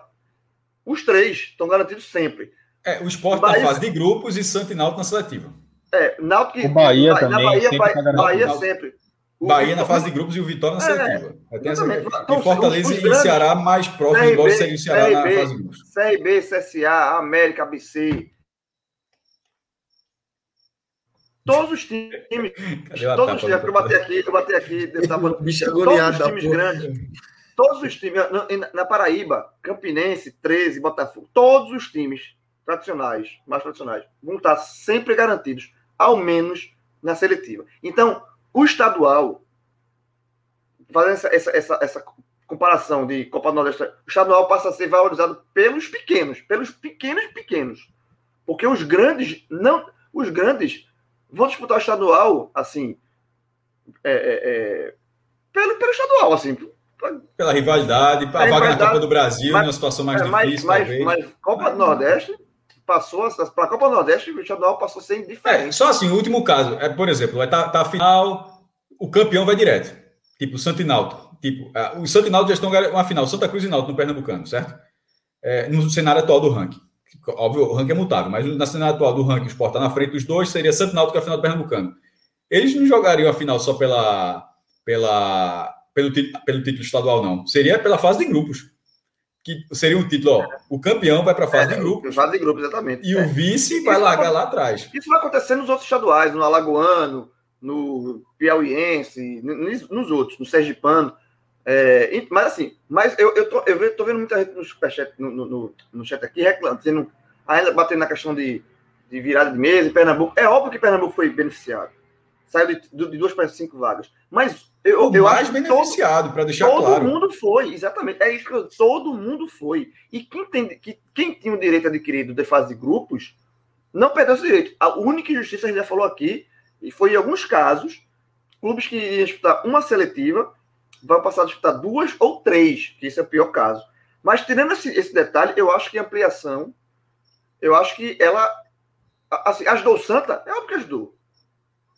os três estão garantidos sempre. É, o Sport na fase de grupos e Santo Náutico na seletiva. É, Náutico o Bahia também. Na Bahia, sempre, Bahia, Bahia sempre. O Bahia na fase de grupos e o Vitória na é, seletiva. É, então, e Fortaleza e Ceará mais próximo, embora seja o Ceará CRB, na fase de grupos. CRB, CSA, América, ABC, Todos os times. todos os times. Eu bati aqui, eu bati aqui. Eu tava, Bicho todos os times grandes. Todos os times. Na, na, Paraíba, Campinense, 13, Botafogo. Todos os times tradicionais, mais tradicionais, vão estar sempre garantidos, ao menos na seletiva. Então, o estadual, fazendo essa, essa, essa, essa comparação de Copa do Nordeste, o estadual passa a ser valorizado pelos pequenos, pelos pequenos pequenos. Porque os grandes não. Os grandes vão disputar o estadual, assim, é, é, é, pelo, pelo estadual, assim. Pela rivalidade, a vaga na Copa do Brasil, mas, numa situação mais é, difícil, mas, talvez. Mas Copa do Nordeste passou, para a Copa do Nordeste, o estadual passou a ser indiferente. É, só assim, o último caso, é, por exemplo, vai estar tá, tá a final, o campeão vai direto, tipo o Santo Inalto. Tipo, é, o Santo Inalto já estão uma final, Santa Cruz e Inalto no Pernambucano, certo? É, no cenário atual do ranking. Óbvio, o ranking é mutável, mas na cena atual do ranking, o Sport está na frente dos dois, seria Santo Náutico a final do Pernambucano. Eles não jogariam a final só pela, pela, pelo, pelo título estadual, não. Seria pela fase de grupos. Que seria um título, ó, o campeão vai para a fase é, de grupos. Fase de grupos, exatamente. E é. o vice vai largar lá atrás. Isso vai acontecer nos outros estaduais, no Alagoano, no Piauiense, nos outros, no Sergipano. É, mas assim, mas eu, eu, tô, eu tô vendo muita gente no superchat, no, no, no chat aqui, reclamando, ainda batendo na questão de, de virada de mesa em Pernambuco. É óbvio que Pernambuco foi beneficiado. Saiu de, de duas para cinco vagas. Mas eu, o eu mais acho beneficiado, para deixar todo claro. Todo mundo foi, exatamente. É isso que eu, todo mundo foi. E quem, tem, que, quem tinha o direito adquirido de fase de grupos não perdeu esse direito. A única injustiça, a gente já falou aqui, e foi em alguns casos, clubes que iam disputar uma seletiva vai passar a disputar duas ou três, que esse é o pior caso. Mas tirando esse, esse detalhe, eu acho que a ampliação, eu acho que ela assim, ajudou o Santa, é óbvio que ajudou.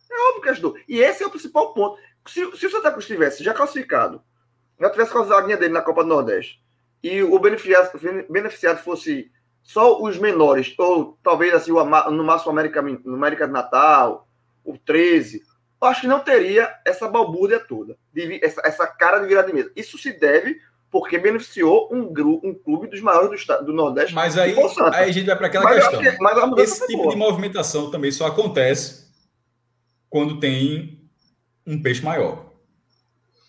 É óbvio que ajudou. E esse é o principal ponto. Se, se o Santa Cruz tivesse já classificado, já tivesse com a zaguinha dele na Copa do Nordeste, e o beneficiado, beneficiado fosse só os menores, ou talvez assim, no máximo América, no América de Natal, o 13, eu acho que não teria essa balbúrdia toda, de, essa, essa cara de virada de mesa. Isso se deve porque beneficiou um, grupo, um clube dos maiores do, estado, do Nordeste. Mas aí, aí a gente vai para aquela mas questão. Que, mas Esse tipo boa. de movimentação também só acontece quando tem um peixe maior.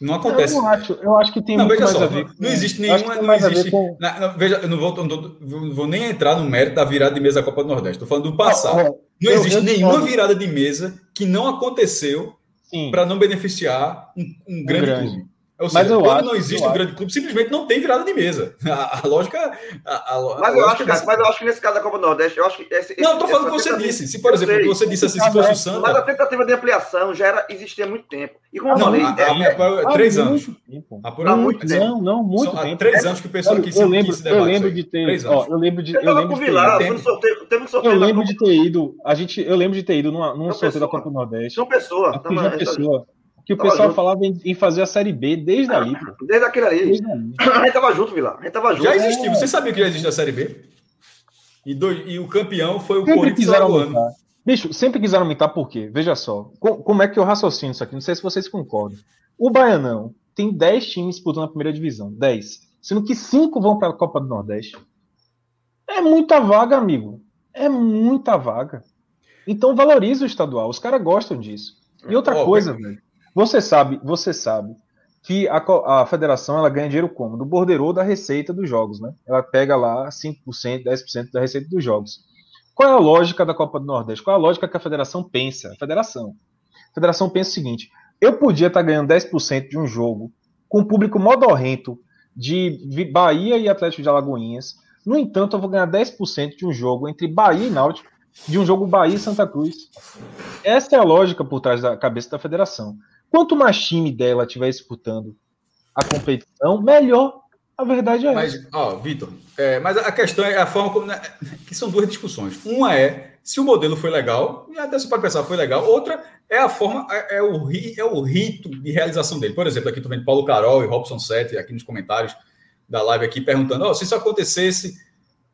Não acontece. Eu não acho, eu acho que tem não, veja só, não, não existe nenhuma. Não existe, com... não, veja, eu não vou, não, vou, nem entrar no mérito da virada de mesa da Copa do Nordeste. Estou falando do passado. Não, não existe nenhuma virada de mesa que não aconteceu para não beneficiar um, um grande, grande, clube. Ou seja, mas eu quando acho, não existe um grande clube, simplesmente não tem virada de mesa. A, a lógica. A, a, mas, eu acho, desse... mas eu acho que nesse caso da Copa do Nordeste, eu acho que. Esse, não, estou falando o que você disse. Se, por exemplo, você disse assim, se fosse o Santa. Mas a tentativa de ampliação já era, existia há muito tempo. E como eu não, falei. A, é, é, é, três anos. Há muito tempo. Não, não, muito São, tempo. Há três anos que o pessoal quis eu lembro, eu lembro de ter. Ó, eu lembro de. Eu lembro de ter. Um. Eu lembro de ter ido. A gente, eu lembro de ter ido num sorteio da Copa do Nordeste. São pessoa. Uma pessoa que o pessoal junto. falava em, em, fazer a Série B desde ali. Pô. Desde aquele ali. Desde ali. A gente tava junto, Vila. A gente tava junto. Já existiu. É. Você sabia que já existia a Série B? E, dois, e o campeão foi o Corinthians quiseram ano. Bicho, sempre quiseram aumentar por quê? Veja só. Com, como é que eu raciocino isso aqui? Não sei se vocês concordam. O Baianão tem 10 times disputando a primeira divisão. 10. Sendo que 5 vão para a Copa do Nordeste. É muita vaga, amigo. É muita vaga. Então valoriza o estadual. Os caras gostam disso. E outra oh, coisa, velho. Você sabe, você sabe que a, a federação ela ganha dinheiro como? Do borderô da receita dos jogos, né? Ela pega lá 5%, 10% da receita dos jogos. Qual é a lógica da Copa do Nordeste? Qual é a lógica que a federação pensa? A federação. A federação pensa o seguinte: eu podia estar ganhando 10% de um jogo com um público modorrento de Bahia e Atlético de Alagoinhas. No entanto, eu vou ganhar 10% de um jogo entre Bahia e Náutico, de um jogo Bahia e Santa Cruz. Essa é a lógica por trás da cabeça da federação. Quanto mais time dela estiver disputando a competição, melhor. A verdade é mas, essa. Ó, Vitor, é, mas a questão é a forma como. Né, que são duas discussões. Uma é se o modelo foi legal, e até você pode pensar foi legal. Outra é a forma, é, é o, é o rito de realização dele. Por exemplo, aqui estou vendo Paulo Carol e Robson Sete aqui nos comentários da live aqui perguntando: oh, se isso acontecesse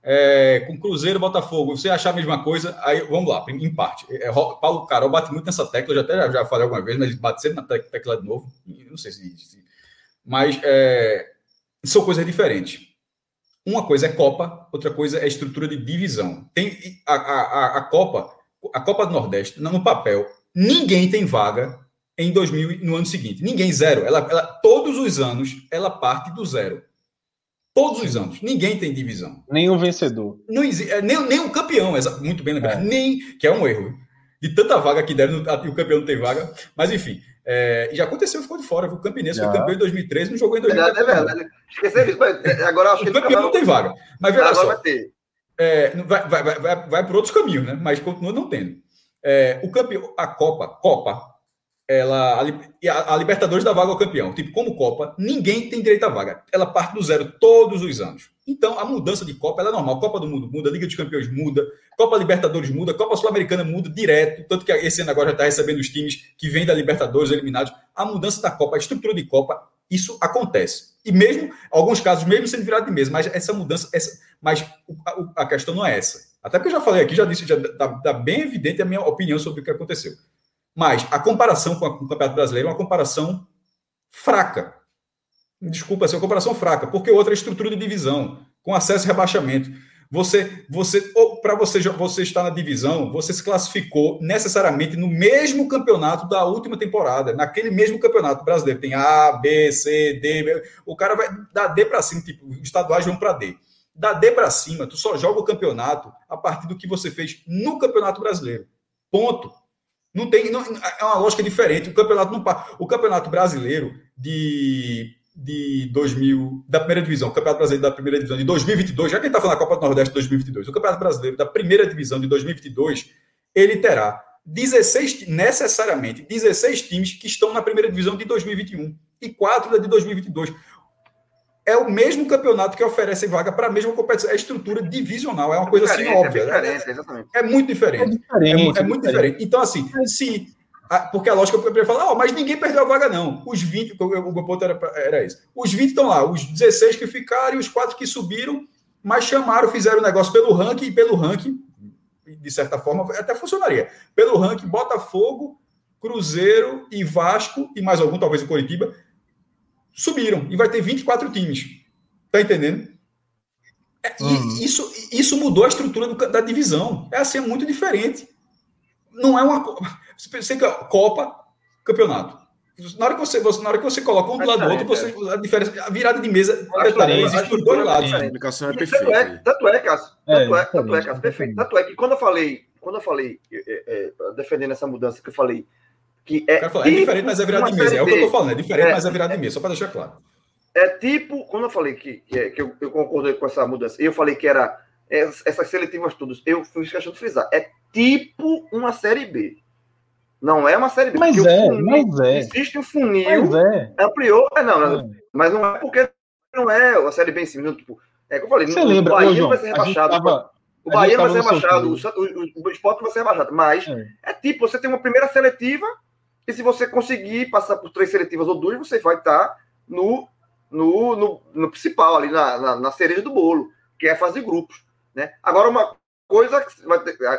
é, com Cruzeiro Botafogo, você achar a mesma coisa, aí vamos lá, em parte. É, Paulo Carol bate muito nessa tecla, eu já até já, falei alguma vez, mas ele bate sempre na tecla de novo, não sei se. se mas é, são coisas diferentes. Uma coisa é Copa, outra coisa é estrutura de divisão. Tem a, a, a Copa, a Copa do Nordeste, no papel, ninguém tem vaga em 2000 no ano seguinte. Ninguém zero. Ela, ela todos os anos ela parte do zero. Todos os anos. Ninguém tem divisão. Nem o vencedor. Não existe, é, nem, nem o campeão, muito bem lembrado. É. Nem, que é um erro. De tanta vaga que deram, o campeão não tem vaga. Mas, enfim. É, já aconteceu, ficou de fora. O Campinense foi campeão em 2013, não jogou em 2014. É verdade, Esqueceu isso. Agora acho que o campeão não tem vaga. Mas veja só. Vai, ter. É, vai, vai, vai, vai, vai por outros caminhos, né? Mas continua não tendo. É, o campeão, a Copa, Copa, ela a, a, Libertadores dá vaga ao campeão. Tipo, como Copa, ninguém tem direito à vaga. Ela parte do zero todos os anos. Então, a mudança de Copa é normal. Copa do Mundo muda, Liga dos Campeões muda, Copa Libertadores muda, Copa Sul-Americana muda direto. Tanto que esse ano agora já está recebendo os times que vêm da Libertadores eliminados. A mudança da Copa, a estrutura de Copa, isso acontece. E mesmo, alguns casos, mesmo sendo virado de mesa, mas essa mudança, essa, mas a, a questão não é essa. Até porque eu já falei aqui, já disse, já está tá bem evidente a minha opinião sobre o que aconteceu. Mas a comparação com, a, com o Campeonato Brasileiro é uma comparação fraca. Desculpa, é uma comparação fraca, porque outra é estrutura de divisão, com acesso e rebaixamento. Você, você, para você, você estar na divisão, você se classificou necessariamente no mesmo campeonato da última temporada, naquele mesmo campeonato brasileiro. Tem A, B, C, D. O cara vai dar D para cima, tipo, estaduais vão para D. Da D para cima, tu só joga o campeonato a partir do que você fez no Campeonato Brasileiro. Ponto. Não tem, não, é uma lógica diferente. O campeonato não o campeonato brasileiro de de 2000 da primeira divisão, o campeonato brasileiro da primeira divisão de 2022, já que a gente está falando da Copa do Nordeste de 2022, o campeonato brasileiro da primeira divisão de 2022, ele terá 16 necessariamente 16 times que estão na primeira divisão de 2021 e quatro da de 2022 é o mesmo campeonato que oferece vaga para a mesma competição. É estrutura divisional, é uma é coisa assim óbvia. É, é, muito diferente. É, diferente, é, é muito diferente. Então, assim, se. Porque a lógica eu poderia falar, oh, mas ninguém perdeu a vaga, não. Os 20, o meu ponto era, era esse. Os 20 estão lá, os 16 que ficaram e os 4 que subiram, mas chamaram, fizeram o negócio pelo ranking e pelo ranking, de certa forma, até funcionaria. Pelo ranking, Botafogo, Cruzeiro e Vasco, e mais algum, talvez o Coritiba, subiram e vai ter 24 times. Tá entendendo? É, uhum. isso, isso mudou a estrutura do, da divisão. É assim, é muito diferente. Não é uma. Você que Copa, campeonato. Na hora que você, na hora que você coloca um do lado do outro, você, a diferença, a virada de mesa detalhe, existe dos dois lados. A explicação é perfeita. Tanto é, tanto é Cássio. Tanto é, tanto é, Cássio, perfeito. Tanto é que quando eu falei, quando eu falei, é, é, defendendo essa mudança que eu falei, Que é, Falou, é diferente, mas é virada de mesa. É o que eu tô falando, é diferente, é, mas é virada de mesa, só para deixar claro. É tipo, quando eu falei que, que, que eu, eu, concordei com essa mudança, eu falei que era essas seletivas todas, eu fiz questão de frisar, é tipo uma série B. Não é uma série B. Mas é, funil, mas é. Existe um funil. Mas é. A priori, é, não, não, é. mas não é porque não é a série B em cima. Tipo, é que eu falei, Você lembra, o Bahia João, vai ser rebaixado. Tava, o Bahia vai ser rebaixado, o, o, o Sport vai ser rebaixado. Mas é. é. tipo, você tem uma primeira seletiva, e se você conseguir passar por três seletivas ou duas, você vai estar no, no, no, no principal, ali na, na, na, cereja do bolo, que é a fase de grupos. Né? Agora, uma coisa,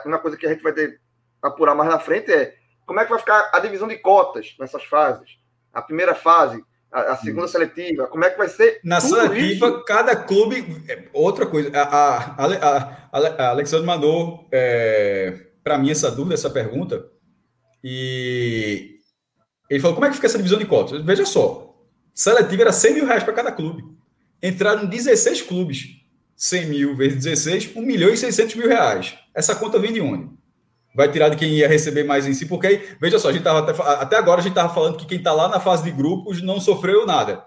uma coisa que a gente vai ter apurar mais na frente é como é que vai ficar a divisão de cotas nessas fases? A primeira fase, a, a segunda seletiva, como é que vai ser? Na seletiva, isso? cada clube. É, outra coisa, a, a, a, a Alexandre mandou é, para mim essa dúvida, essa pergunta, e ele falou: como é que fica essa divisão de cotas? Veja só, seletiva era 100 mil reais para cada clube. Entraram 16 clubes. 100 mil vezes 16, 1 milhão e 600 mil reais. Essa conta vem de onde? vai tirar de quem ia receber mais em si, porque aí, veja só, a gente tava até, até agora a gente estava falando que quem está lá na fase de grupos não sofreu nada.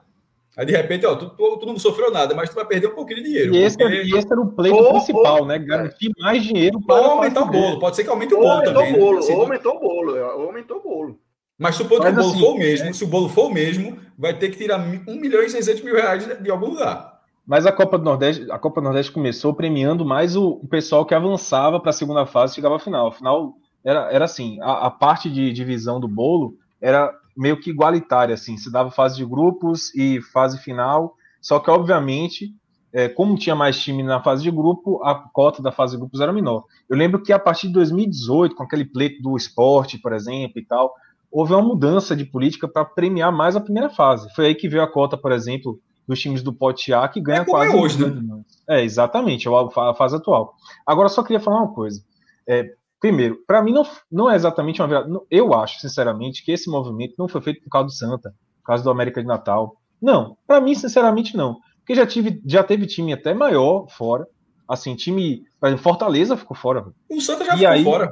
Aí de repente, ó, tu, tu, tu, não sofreu nada, mas tu vai perder um pouquinho de dinheiro. E esse, porque... e esse era o pleito ou, principal, ou, né? Garantir é. mais dinheiro para. Ou aumentar o bolo, pode ser que aumente o bolo aumentou também. O bolo, né? Ou aumentou o bolo, aumentou o bolo. Mas supondo que o bolo assim, for o mesmo, é... se o bolo for o mesmo, vai ter que tirar 1 milhão e 600 mil reais de, de algum lugar. Mas a Copa do Nordeste, a Copa do Nordeste começou premiando mais o, o pessoal que avançava para a segunda fase e chegava à final. Afinal, era, era assim, a, a, parte de divisão do bolo era meio que igualitária, assim, se dava fase de grupos e fase final, só que, obviamente, é, como tinha mais time na fase de grupo, a cota da fase de grupos era menor. Eu lembro que a partir de 2018, com aquele pleito do esporte, por exemplo, e tal, houve uma mudança de política para premiar mais a primeira fase. Foi aí que veio a cota, por exemplo, dos times do Pote A, que ganha é quase. É hoje, né? É, exatamente, é a fase atual. Agora, só queria falar uma coisa. É, Primeiro, para mim não, não é exatamente uma virada. Eu acho, sinceramente, que esse movimento não foi feito por causa do Santa, por causa do América de Natal. Não, para mim, sinceramente, não. Porque já, tive, já teve time até maior fora. Assim, time. Por exemplo, Fortaleza ficou fora. O Santa já e ficou aí, fora.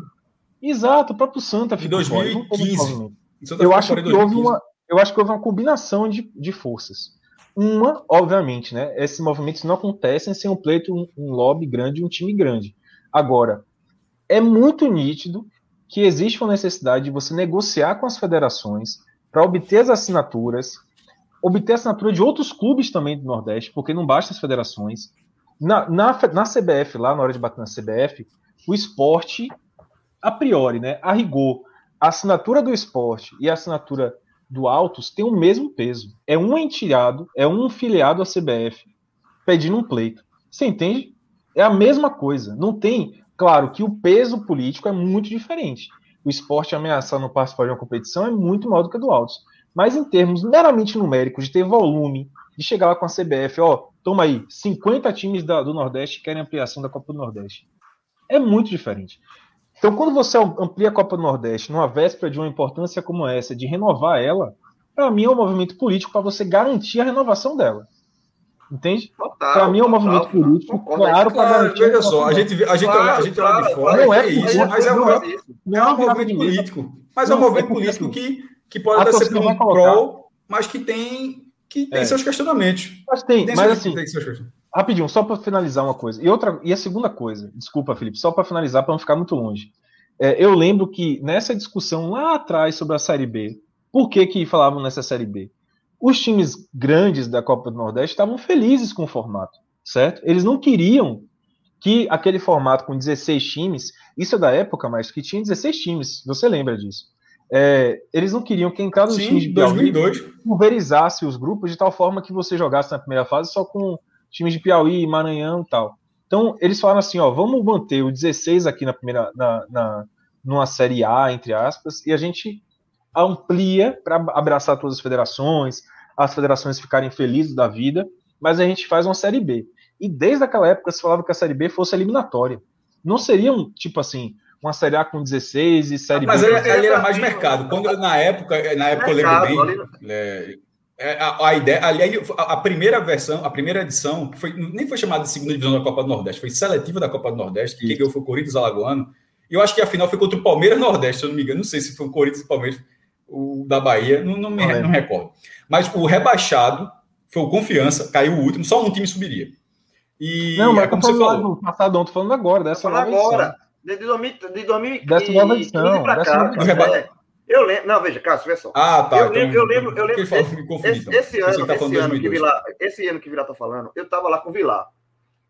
Exato, o próprio Santa ficou em 2015. fora. Eu acho, que houve uma, eu acho que houve uma combinação de, de forças. Uma, obviamente, né? Esses movimentos não acontecem sem um pleito, um, um lobby grande, um time grande. Agora, é muito nítido que existe uma necessidade de você negociar com as federações para obter as assinaturas, obter a assinatura de outros clubes também do Nordeste, porque não basta as federações. Na, na, na CBF, lá na hora de bater na CBF, o esporte, a priori, né, a rigor, a assinatura do esporte e a assinatura do Autos tem o mesmo peso. É um entilhado, é um filiado à CBF pedindo um pleito. Você entende? É a mesma coisa. Não tem. Claro que o peso político é muito diferente. O esporte ameaçando participar de uma competição é muito maior do que a do Altos. Mas em termos meramente numéricos, de ter volume, de chegar lá com a CBF, ó, toma aí, 50 times da, do Nordeste querem ampliação da Copa do Nordeste. É muito diferente. Então, quando você amplia a Copa do Nordeste numa véspera de uma importância como essa, de renovar ela, para mim é um movimento político para você garantir a renovação dela. Entende? Para mim é um movimento político, claro, para garantir. Veja só, a gente, a gente, a gente olha de fora, não é, isso, mas é, um, é, é um movimento político. Mas é um movimento político que, que pode até ser um prol, mas que tem, que tem é. seus questionamentos. Mas tem, tem mas seus, assim, tem rapidinho, só para finalizar uma coisa. E, outra, e a segunda coisa, desculpa, Felipe, só para finalizar, para não ficar muito longe. É, eu lembro que nessa discussão lá atrás sobre a Série B, por que, que falavam nessa Série B? Os times grandes da Copa do Nordeste estavam felizes com o formato, certo? Eles não queriam que aquele formato com 16 times, isso é da época, mas que tinha 16 times, você lembra disso? É, eles não queriam que em cada Sim, times de 2002 pulverizasse os grupos de tal forma que você jogasse na primeira fase só com times de Piauí, Maranhão e tal. Então, eles falaram assim, ó, vamos manter o 16 aqui na primeira, na, na, numa série A, entre aspas, e a gente amplia para abraçar todas as federações, as federações ficarem felizes da vida, mas a gente faz uma Série B. E desde aquela época se falava que a Série B fosse eliminatória. Não seria um, tipo assim, uma Série A com 16 e Série mas B... Mas ali era mais mercado. Quando, na época, na época mercado, eu lembro bem... É, é, a, a, ideia, ali, a, a, primeira versão, a primeira edição, que foi, nem foi chamada de segunda divisão da Copa do Nordeste, foi seletiva da Copa do Nordeste, que quem ganhou foi o Corinthians Alagoano. E eu acho que a final foi contra o Palmeiras Nordeste, se eu não me engano. Não sei se foi o Corinthians e o Palmeiras. O da Bahia, não, não me não recordo. Mas o rebaixado foi o Confiança, caiu o último, só um time subiria. E não, mas é como você falou. passado, não, tô falando agora, dessa nova agora, de, de, 2000, de 2015 dessa nova edição, pra cá. É, eu lembro, não, veja, Cássio, veja só. Ah, tá. Eu então, lembro, eu lembro, eu lembro esse, esse, então. esse, ano, tá esse, ano que Vilar, esse ano que Vilar tá falando, eu tava lá com o Vilar.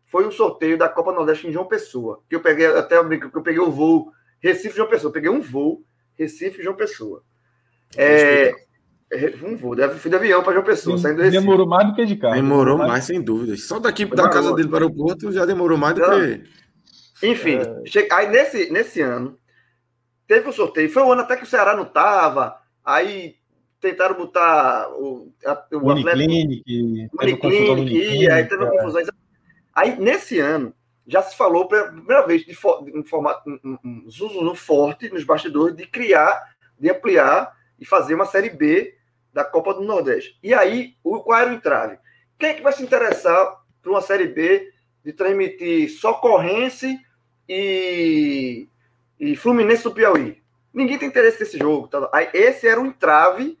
Foi um sorteio da Copa Nordeste em João Pessoa, que eu peguei, até eu brinco, que eu peguei o voo Recife João Pessoa, eu peguei um voo Recife João Pessoa. É, um voo, fui de avião para João Pessoa, saindo do Recife. Demorou mais do que de carro. Demorou mais, mais sem dúvida. Só daqui da casa dele para o aeroporto já demorou mais do Não. que. Enfim, é... aí nesse, nesse ano, teve o um sorteio. Foi um ano até que o Ceará não tava. Aí tentaram botar o, a, o Uniclinic, Uniclinic, aí teve uma é. confusão. Aí, nesse ano, já se falou pela primeira vez de, de formato um, um, um, forte nos bastidores de criar, de ampliar e fazer uma Série B da Copa do Nordeste. E aí, o, qual era o entrave? Quem é que vai se interessar por uma Série B de transmitir Socorrense e, e Fluminense do Piauí? Ninguém tem interesse nesse jogo. Tá? Aí, esse era o entrave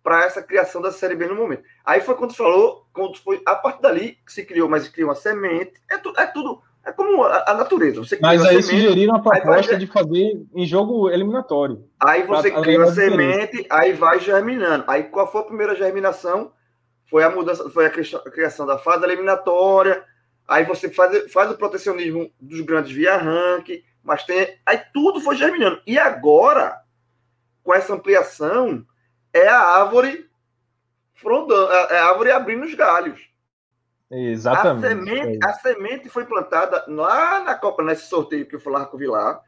para essa criação da Série B no momento. Aí foi quando falou, quando foi a partir dali que se criou, mas criou uma semente. É, tu, é tudo é como a, a natureza. Você Mas aí semente, sugeriram a proposta vai... de fazer em jogo eliminatório. Aí você pra, cria a semente, aí vai germinando. Aí qual foi a primeira germinação? Foi a mudança, foi a criação da fase eliminatória. Aí você faz, faz o protecionismo dos grandes via ranking, mas tem. Aí tudo foi germinando. E agora, com essa ampliação, é a árvore frondando, é a árvore abrindo os galhos. Exatamente. A semente, a semente foi plantada lá na Copa, nesse sorteio que eu falava com o Vilar,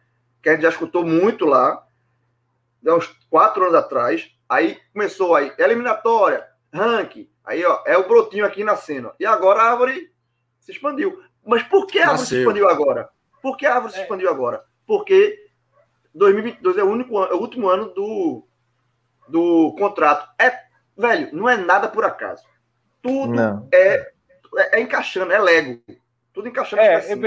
que a gente já escutou muito lá, há uns quatro anos atrás. Aí começou aí, eliminatória, ranking. Aí, ó, é o brotinho aqui nascendo. E agora a árvore se expandiu. Mas por que a árvore Nasceu. se expandiu agora? Por que a árvore se é. expandiu agora? Porque 2022 é o, único, é o último ano do, do contrato. É, velho, não é nada por acaso. Tudo não. é é, é encaixando, é Lego. Tudo encaixando. É, assim.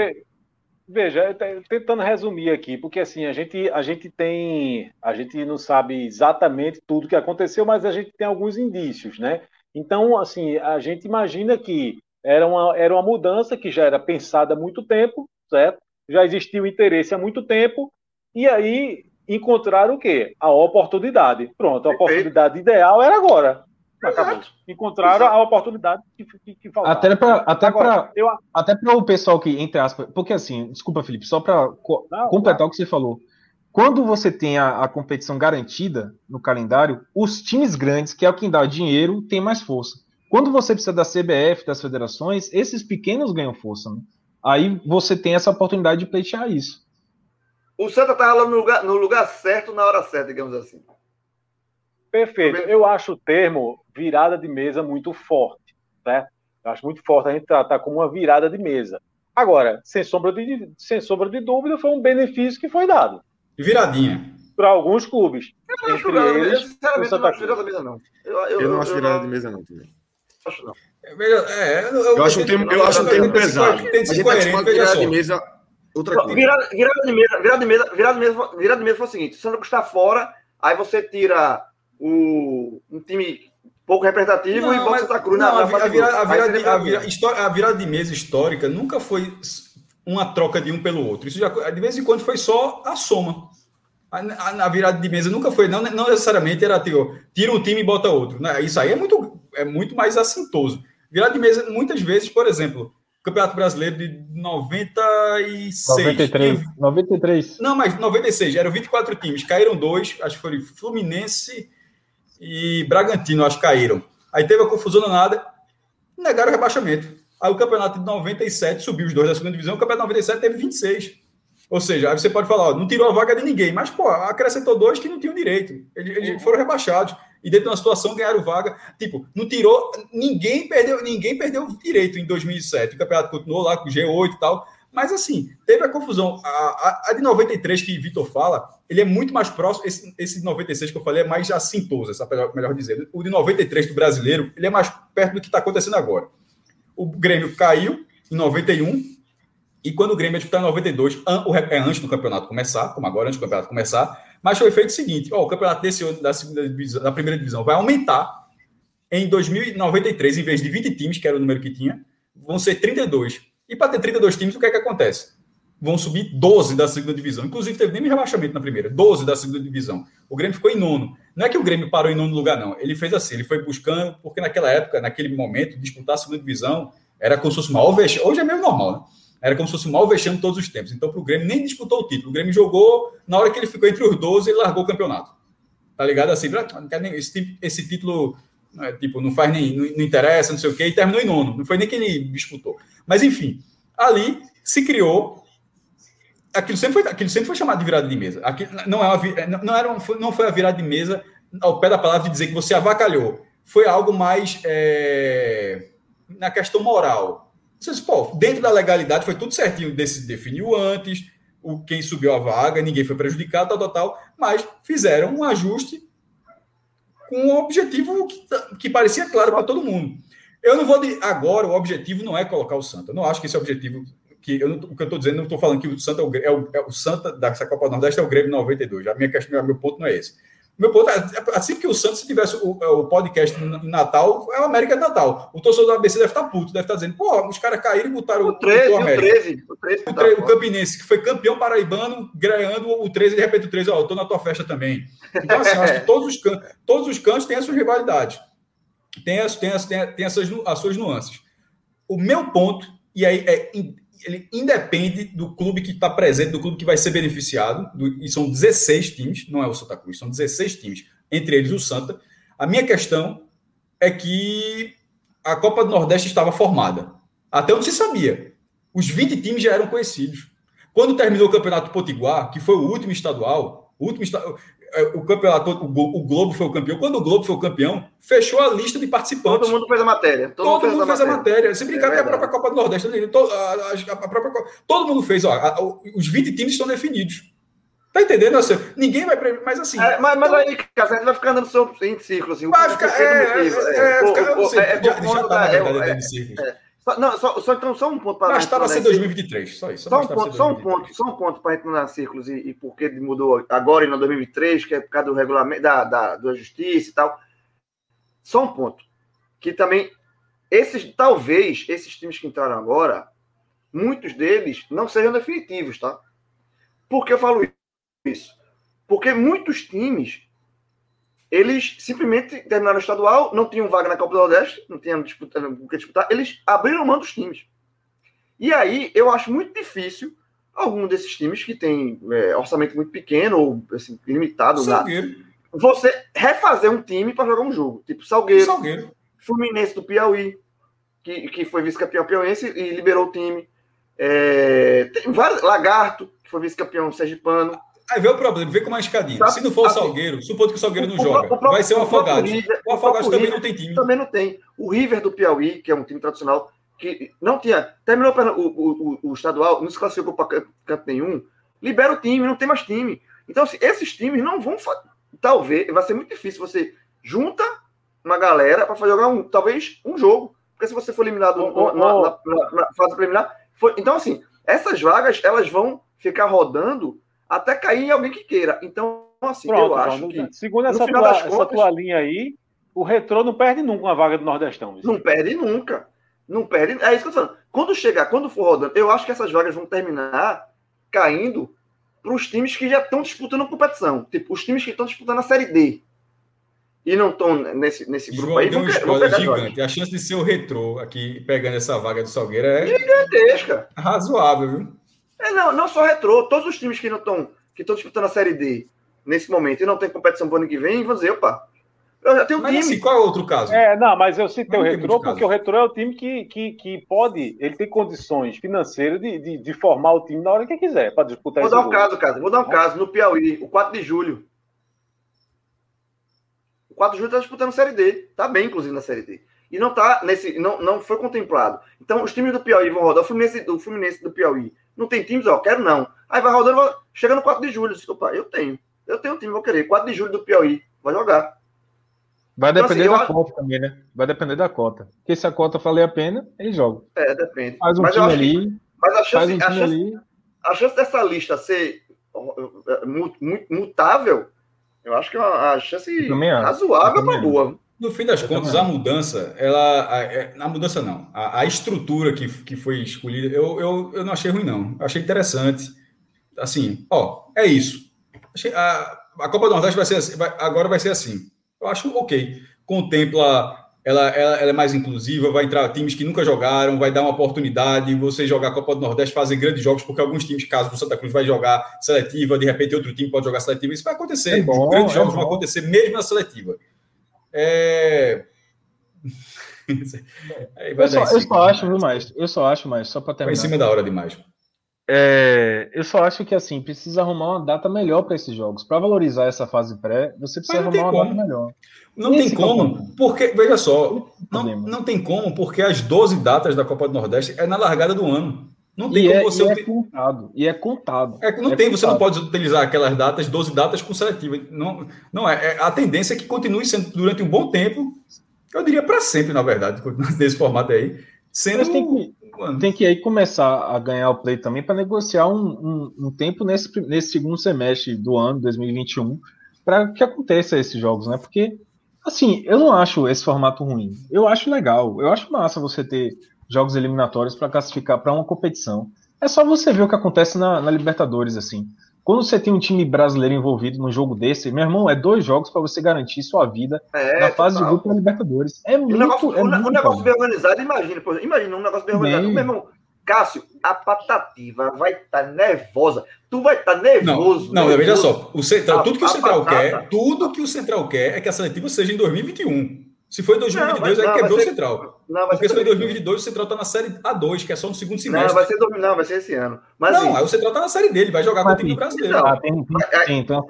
veja, tentando resumir aqui, porque assim, a gente, a gente tem. A gente não sabe exatamente tudo que aconteceu, mas a gente tem alguns indícios, né? Então, assim, a gente imagina que era uma, era uma mudança que já era pensada há muito tempo, certo? Já existia o interesse há muito tempo, e aí encontraram o quê? A oportunidade. Pronto, a oportunidade ideal era agora. Acabou. Encontraram Exato. a oportunidade que, que, que faltava. Até para até Agora, eu... até o pessoal que, entre aspas, porque assim, desculpa, Felipe, só para co completar claro. o que você falou. Quando você tem a, a, competição garantida no calendário, os times grandes, que é o que dá dinheiro, tem mais força. Quando você precisa da CBF, das federações, esses pequenos ganham força. Né? Aí você tem essa oportunidade de pleitear isso. O Santa estava lá no lugar, no lugar certo, na hora certa, digamos assim. Perfeito. Eu acho o termo virada de mesa muito forte, né? Eu acho muito forte a gente tratar como uma virada de mesa. Agora, sem sombra de, sem sombra de dúvida, foi um benefício que foi dado. Viradinha. Para alguns clubes. Eu entre virada, eles, eu, sinceramente, não acho virada de mesa, não. Eu, eu, eu não acho virada de mesa, não, também. Acho não. É, eu, eu, acho um termo, eu acho um termo pesado. Tem que ser coerente, virada de mesa, outra coisa. Virada, virada de mesa, virada de mesa, virada de mesa, virada de mesa foi o seguinte: se o Santa está fora, aí você tira o, um time pouco representativo não, e bota Santa Cruz não, na, a, a, virada, a, virada de, a, virada, a virada de mesa histórica nunca foi uma troca de um pelo outro. Isso já, de vez em quando foi só a soma. A, a, virada de mesa nunca foi, não, não necessariamente era tipo, tira um time e bota outro. Isso aí é muito, é muito mais assintoso. Virada de mesa, muitas vezes, por exemplo, Campeonato Brasileiro de 96. 93. 93. Não, mas 96. Eram 24 times. Caíram dois. Acho que foi Fluminense e Bragantino, acho que caíram. Aí teve a confusão danada, negaram o rebaixamento. Aí o campeonato de 97 subiu os dois da segunda divisão, o campeonato de 97 teve 26. Ou seja, aí você pode falar, ó, não tirou a vaga de ninguém, mas, pô, acrescentou dois que não tinham direito. Eles, eles foram rebaixados. E dentro de uma situação ganharam vaga. Tipo, não tirou. Ninguém perdeu, ninguém perdeu direito em 2007. O campeonato continuou lá com G8 e tal. Mas assim, teve a confusão. A, a, a de 93 que Vitor fala, ele é muito mais próximo. Esse, esse 96 que eu falei é mais assintoso, essa melhor, dizer. O de 93 do brasileiro, ele é mais perto do que está acontecendo agora. O Grêmio caiu em 91, e quando o Grêmio disputar em 92, é antes do campeonato começar, como agora, antes do campeonato começar, Mas foi feito o seguinte: ó, o campeonato desse ano, da, segunda divisão, da primeira divisão vai aumentar em 2093, em vez de 20 times, que era o número que tinha, vão ser 32. E para ter 32 times, o que é que acontece? Vão subir 12 da segunda divisão. Inclusive, teve nem rebaixamento na primeira, 12 da segunda divisão. O Grêmio ficou em nono. Não é que o Grêmio parou em nono lugar, não. Ele fez assim, ele foi buscando, porque naquela época, naquele momento, disputar a segunda divisão era como se fosse mal vexame. Hoje é meio normal, né? Era como se fosse mal vexame todos os tempos. Então, para o Grêmio, nem disputou o título. O Grêmio jogou, na hora que ele ficou entre os 12, ele largou o campeonato. Tá ligado? Assim, nem, esse, esse título, é, tipo, não faz nem, não, não, interessa, não sei o quê, e terminou em nono. Não foi nem que ele disputou. Mas, enfim, ali se criou. Aquilo sempre foi, aquilo sempre foi chamado de virada de mesa. Aquilo não, é uma, não, era, não foi a virada de mesa ao pé da palavra de dizer que você avacalhou. Foi algo mais é, na questão moral. Vocês, pô, dentro da legalidade foi tudo certinho, desse, definiu antes, o, quem subiu a vaga, ninguém foi prejudicado, tal, tal, tal, mas fizeram um ajuste com um objetivo que, que parecia claro para todo mundo. Eu não vou de, agora, o objetivo não é colocar o Santa. Eu não acho que esse é objetivo. Que eu não, o que eu estou dizendo, não estou falando que o Santa é o, é o, é o Santa dessa Copa do Nordeste é o Grêmio 92. A minha questão, meu ponto não é esse. Meu ponto é, assim que o Santos tivesse o, o podcast em Natal, é o América de Natal. O torcedor do ABC deve estar puto, deve estar dizendo, pô, os caras caíram e botaram o, 13, o, o América. O 13, o, 13 o, 13, o Campinense, que foi campeão paraibano, ganhando o 13, de repente o 13, ó, eu tô na tua festa também. Então, assim, acho que todos os, can todos os cantos têm as suas rivalidades. Tem, as, tem, as, tem, tem essas, as suas nuances. O meu ponto, e aí é ele independe do clube que está presente, do clube que vai ser beneficiado, do, e são 16 times, não é o Santa Cruz, são 16 times, entre eles o Santa. A minha questão é que a Copa do Nordeste estava formada. Até onde se sabia. Os 20 times já eram conhecidos. Quando terminou o Campeonato Potiguar, que foi o último estadual, o último estadual, o campeonato, o Globo foi o campeão. Quando o Globo foi o campeão, fechou a lista de participantes. Todo mundo fez a matéria. Todo, todo mundo fez, a, matéria. matéria. Se brincar, é a própria Copa do Nordeste, todo, a, a, a própria, todo mundo fez. Ó, os 20 times estão definidos. Tá entendendo? Assim, ninguém vai. Mas assim. É, mas, mas então, aí, cara, a gente vai ficar andando em círculo. Assim, vai ficar. É, é, é, é, é, não, só, só, então, só um ponto para. Bastava ser 2023, só isso. Só, um ponto, só um ponto, só um ponto para nos círculos e, e por que mudou agora e no 2023, que é por causa do regulamento da, da, da justiça e tal. Só um ponto. Que também, esses, talvez, esses times que entraram agora, muitos deles não sejam definitivos, tá? Por que eu falo isso? Porque muitos times eles simplesmente terminaram o estadual, não tinham vaga na Copa do Nordeste, não tinham disputado, o que disputar, eles abriram mão dos times. E aí eu acho muito difícil algum desses times que tem é, orçamento muito pequeno ou assim, limitado na, você refazer um time para jogar um jogo, tipo Salgueiro, Salgueiro. Fluminense do Piauí, que, que foi vice-campeão piauiense e liberou o time. É, tem vários, Lagarto, que foi vice-campeão sergipano. Aí vê o problema, vê como é uma escadinha. Se não for o Salgueiro, supondo que o Salgueiro não o, joga, o próprio, vai ser o Afogados. O, Afogados também River, não tem time. Também não tem. O River do Piauí, que é um time tradicional, que não tinha. Terminou o, o, o estadual, não se classificou para canto nenhum, libera o time, não tem mais time. Então, assim, esses times não vão. Talvez, vai ser muito difícil. Você junta uma galera para jogar um, talvez um jogo. Porque se você for eliminado oh, na, na, na, na, fase preliminar. Foi, então, assim, essas vagas elas vão ficar rodando até cair em alguém que queira. Então, assim, Pronto, eu acho que. Segundo essa, tua, contas, essa tua linha aí, o retrô não perde nunca uma vaga do Nordestão. Não perde nunca. Não perde. É isso que eu tô falando. Quando chegar, quando for rodando, eu acho que essas vagas vão terminar caindo para os times que já estão disputando a competição. Tipo, os times que estão disputando a Série D. E não estão nesse, nesse grupo João, aí. Vão, um pegar gigante. A chance de ser o retrô aqui pegando essa vaga do Salgueira é. Gigantesca. Razoável, viu? É, não, não só retrô, todos os times que não estão que estão disputando a Série D nesse momento e não tem competição para o ano que vem, vão dizer, opa, eu já tenho um mas, time. Assim, qual é o outro caso? É, não, mas eu citei o retrô porque o retrô é o time que, que, que pode, ele tem condições financeiras de, de, de formar o time na hora que quiser para disputar Vou dar um jogo. caso, cara, vou dar um caso no Piauí, o 4 de julho. O 4 de julho está disputando a Série D, tá bem, inclusive, na Série D. E não tá nesse, não, não foi contemplado. Então, os times do Piauí vão rodar. O Fluminense, o Fluminense do Piauí não tem times, ó, quero não. Aí vai rodando, chega no 4 de julho. Opa, eu tenho. Eu tenho um time, vou querer. 4 de julho do Piauí, vai jogar. Vai então, depender assim, da acho... conta também, né? Vai depender da cota. Porque se a cota valer a pena, ele joga. É, depende. Faz um mas time ali. Mas a chance, um a, chance, ali. a chance dessa lista ser muito, mutável, eu acho que é uma, chance razoável para boa. No fim das eu contas, a mudança, ela. A, é, a, mudança não. A, a, estrutura que, que foi escolhida, eu, eu, eu não achei ruim, não. Eu achei interessante. Assim, ó, é isso. Achei, a, a Copa do Nordeste vai ser assim, vai, agora vai ser assim. Eu acho ok. Contempla. Ela, ela, ela, é mais inclusiva, vai entrar times que nunca jogaram, vai dar uma oportunidade, você jogar a Copa do Nordeste, fazer grandes jogos, porque alguns times, caso o Santa Cruz vai jogar seletiva, de repente outro time pode jogar seletiva, isso vai acontecer. É bom, grandes é jogos bom. vão acontecer mesmo na seletiva. É... eu, só, eu só acho, viu, mais? Eu só acho, mais, só para terminar. Foi em cima da hora demais. É, eu só acho que assim precisa arrumar uma data melhor para esses jogos. Para valorizar essa fase pré, você precisa arrumar uma como. data melhor. Não tem como, porque, veja só, não, não tem como, porque as 12 datas da Copa do Nordeste é na largada do ano. Não tem e como é, você. E é contado. E é contado. É, não é tem, contado. você não pode utilizar aquelas datas, 12 datas com seletiva. Não, não é, é. A tendência é que continue sendo durante um bom tempo, eu diria para sempre, na verdade, nesse formato aí. Sendo. Mas tem que, tem que aí começar a ganhar o play também para negociar um, um, um, tempo nesse, nesse segundo semestre do ano 2021 para que aconteça esses jogos, né? Porque, assim, eu não acho esse formato ruim. Eu acho legal. Eu acho massa você ter jogos eliminatórios para classificar para uma competição. É só você ver o que acontece na, na, Libertadores, assim. Quando você tem um time brasileiro envolvido num jogo desse, meu irmão, é dois jogos para você garantir sua vida é, na fase total. de grupo da Libertadores. É muito, negócio, é um, muito um negócio bem organizado, imagina, pô, imagina um negócio bem organizado. Bem... Meu irmão, Cássio, a patativa vai estar tá nervosa. Tu vai estar tá nervoso. Não, não veja só. O central, tudo que o Central quer, tudo que o Central quer é que a seletiva seja em 2021. Se for em 2022, não, aí quebrou ser, o Central. Não, Porque se for em 2022, o Central está na série A2, que é só no segundo semestre. Não, vai ser, não, vai ser esse ano. Mas, não, aí o Central está na série dele, vai jogar com o time brasileiro. Não, tem, tem, então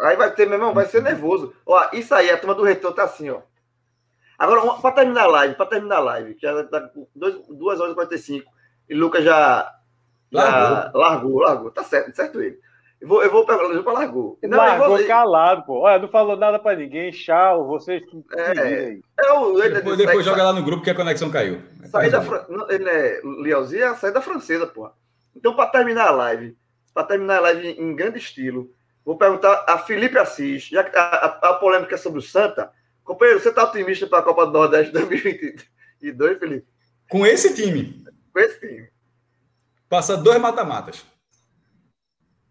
Aí vai ter, meu irmão, vai ser nervoso. Ó, isso aí, a turma do retorno tá assim, ó. Agora, para terminar a live, para terminar a live, que já tá 2 horas e 45, e Lucas já, já largou. largou, largou. Tá certo, certo ele. Eu vou, eu vou para o largou. Não, largou vou... calado, pô. Olha, não falou nada para ninguém. Tchau, vocês. É, é o, ele depois, depois joga lá no grupo que a conexão caiu. Saída, ele é Leozinho, é a saída francesa, pô. Então, para terminar a live, para terminar a live em grande estilo, vou perguntar a Felipe Assis, já que a, a, a polêmica é sobre o Santa. Companheiro, você está otimista para a Copa do Nordeste 2022, Felipe? Com esse time. Com esse time. Passa dois mata-matas.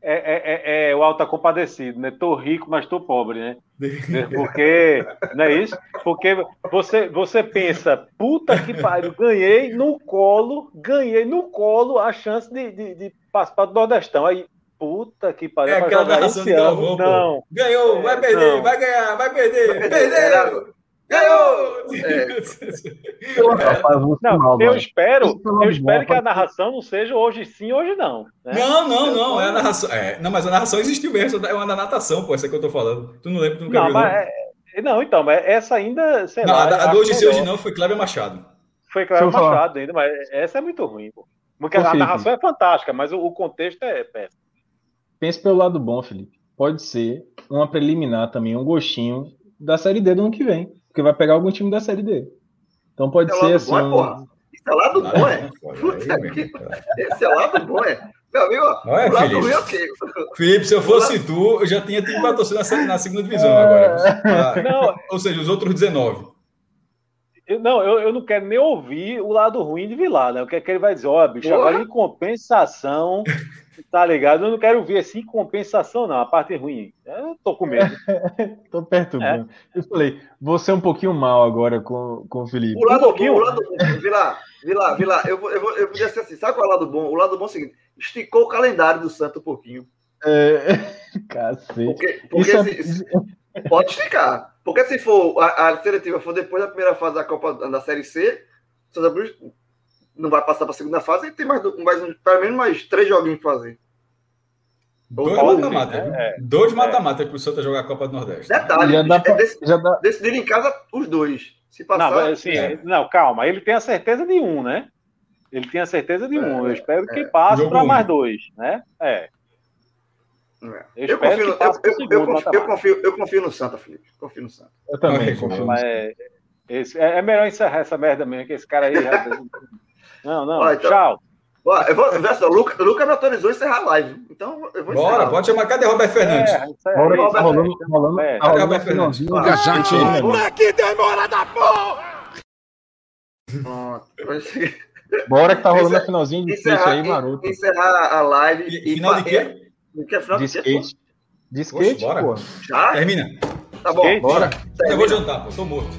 É, é, é, é, o alta compadecido, né? Tô rico, mas tô pobre, né? Porque, não é isso? Porque você, você pensa, puta que pariu, ganhei no colo, ganhei no colo a chance de, de, de participar do Nordestão. Aí, puta que pariu, é aquela narração de Galvão, não. Ganhou, vai perder, não. vai ganhar, vai perder, perdeu! Ganhou! É. Não, eu espero, eu espero que a narração não seja hoje sim, hoje não. Né? Não, não, não. É a narração. É, não, mas a narração existiu mesmo. É uma da natação, pô, essa que eu tô falando. Tu não lembra, tu nunca não, viu, mas, não? É, não, então, mas essa ainda. Sei não, lá, a, a do hoje sim, hoje não foi Cléber Machado. Foi Cléber Machado ainda, mas essa é muito ruim, pô. Porque a narração é fantástica, mas o, o contexto é péssimo. Pense pelo lado bom, Felipe. Pode ser uma preliminar também, um gostinho da Série D do ano que vem. Porque vai pegar algum time da Série D. Então pode Esse é ser assim. Bom, é. Esse é lado bom, é. Esse é lado bom, é. Meu amigo, Olha, lado Felipe. é okay. Felipe, se eu fosse tu, eu já tinha time para torcer na, na segunda divisão agora. Ah, não, ou seja, os outros 19. Eu, não, eu, eu não quero nem ouvir o lado ruim de Vilar, né? O que é que ele vai dizer? Ó, bicho, Porra. agora em compensação, Tá ligado? Eu não quero ver assim compensação, não. A parte ruim. Eu tô com medo. tô perturbando. É. Eu falei, vou ser um pouquinho mal agora com, com o Felipe. O lado um bom, o lado bom. Vila, Vila, Vila, eu, vou, eu, vou, eu podia ser assim, sabe qual é o lado bom? O lado bom é o seguinte: esticou o calendário do Santo um pouquinho. É, cacete. Porque, porque se, é... pode esticar. Porque se for a, a, seletiva for depois da primeira fase da Copa da Série C, Santa Cruz não vai passar para a segunda fase e tem mais, mais pelo menos mais três joguinhos para fazer. Dois mata-mata. Né? É. Dois mata-mata para o Santa jogar a Copa do Nordeste. Detalhe, já dá pra, é dec, já dá... decidir em casa os dois. Se passar. Não, assim, é. não, calma, ele tem a certeza de um, né? Ele tem a certeza de um. Eu espero que passe para mais dois, né? É. Eu, eu, confio, eu, eu, confio, eu, confio, eu confio no Santa, Felipe. Confio no Santa. Eu também confio. Mas é, esse, é, melhor encerrar essa merda mesmo, que esse cara aí Não, não. Então, tchau. Ó, eu vou, o Luca, o Luca me autorizou a encerrar a live. Então eu vou Bora, encerrar. pode chamar. Cadê Robert Fernandes? É, aí, Bora, isso tá rolando, tá rolando, É. tá rolando Roberto no finalzinho. Fernandes. de skate aí, né, mano? Pronto. Bora que tá rolando no finalzinho de skate Encerrar, aí, maroto. encerrar a live. E- Final de quê? Que é final De skate. De skate, bora. pô. Já? Termina. Tá bom. Skate? Bora. Eu vou jantar, pô. Tô morto.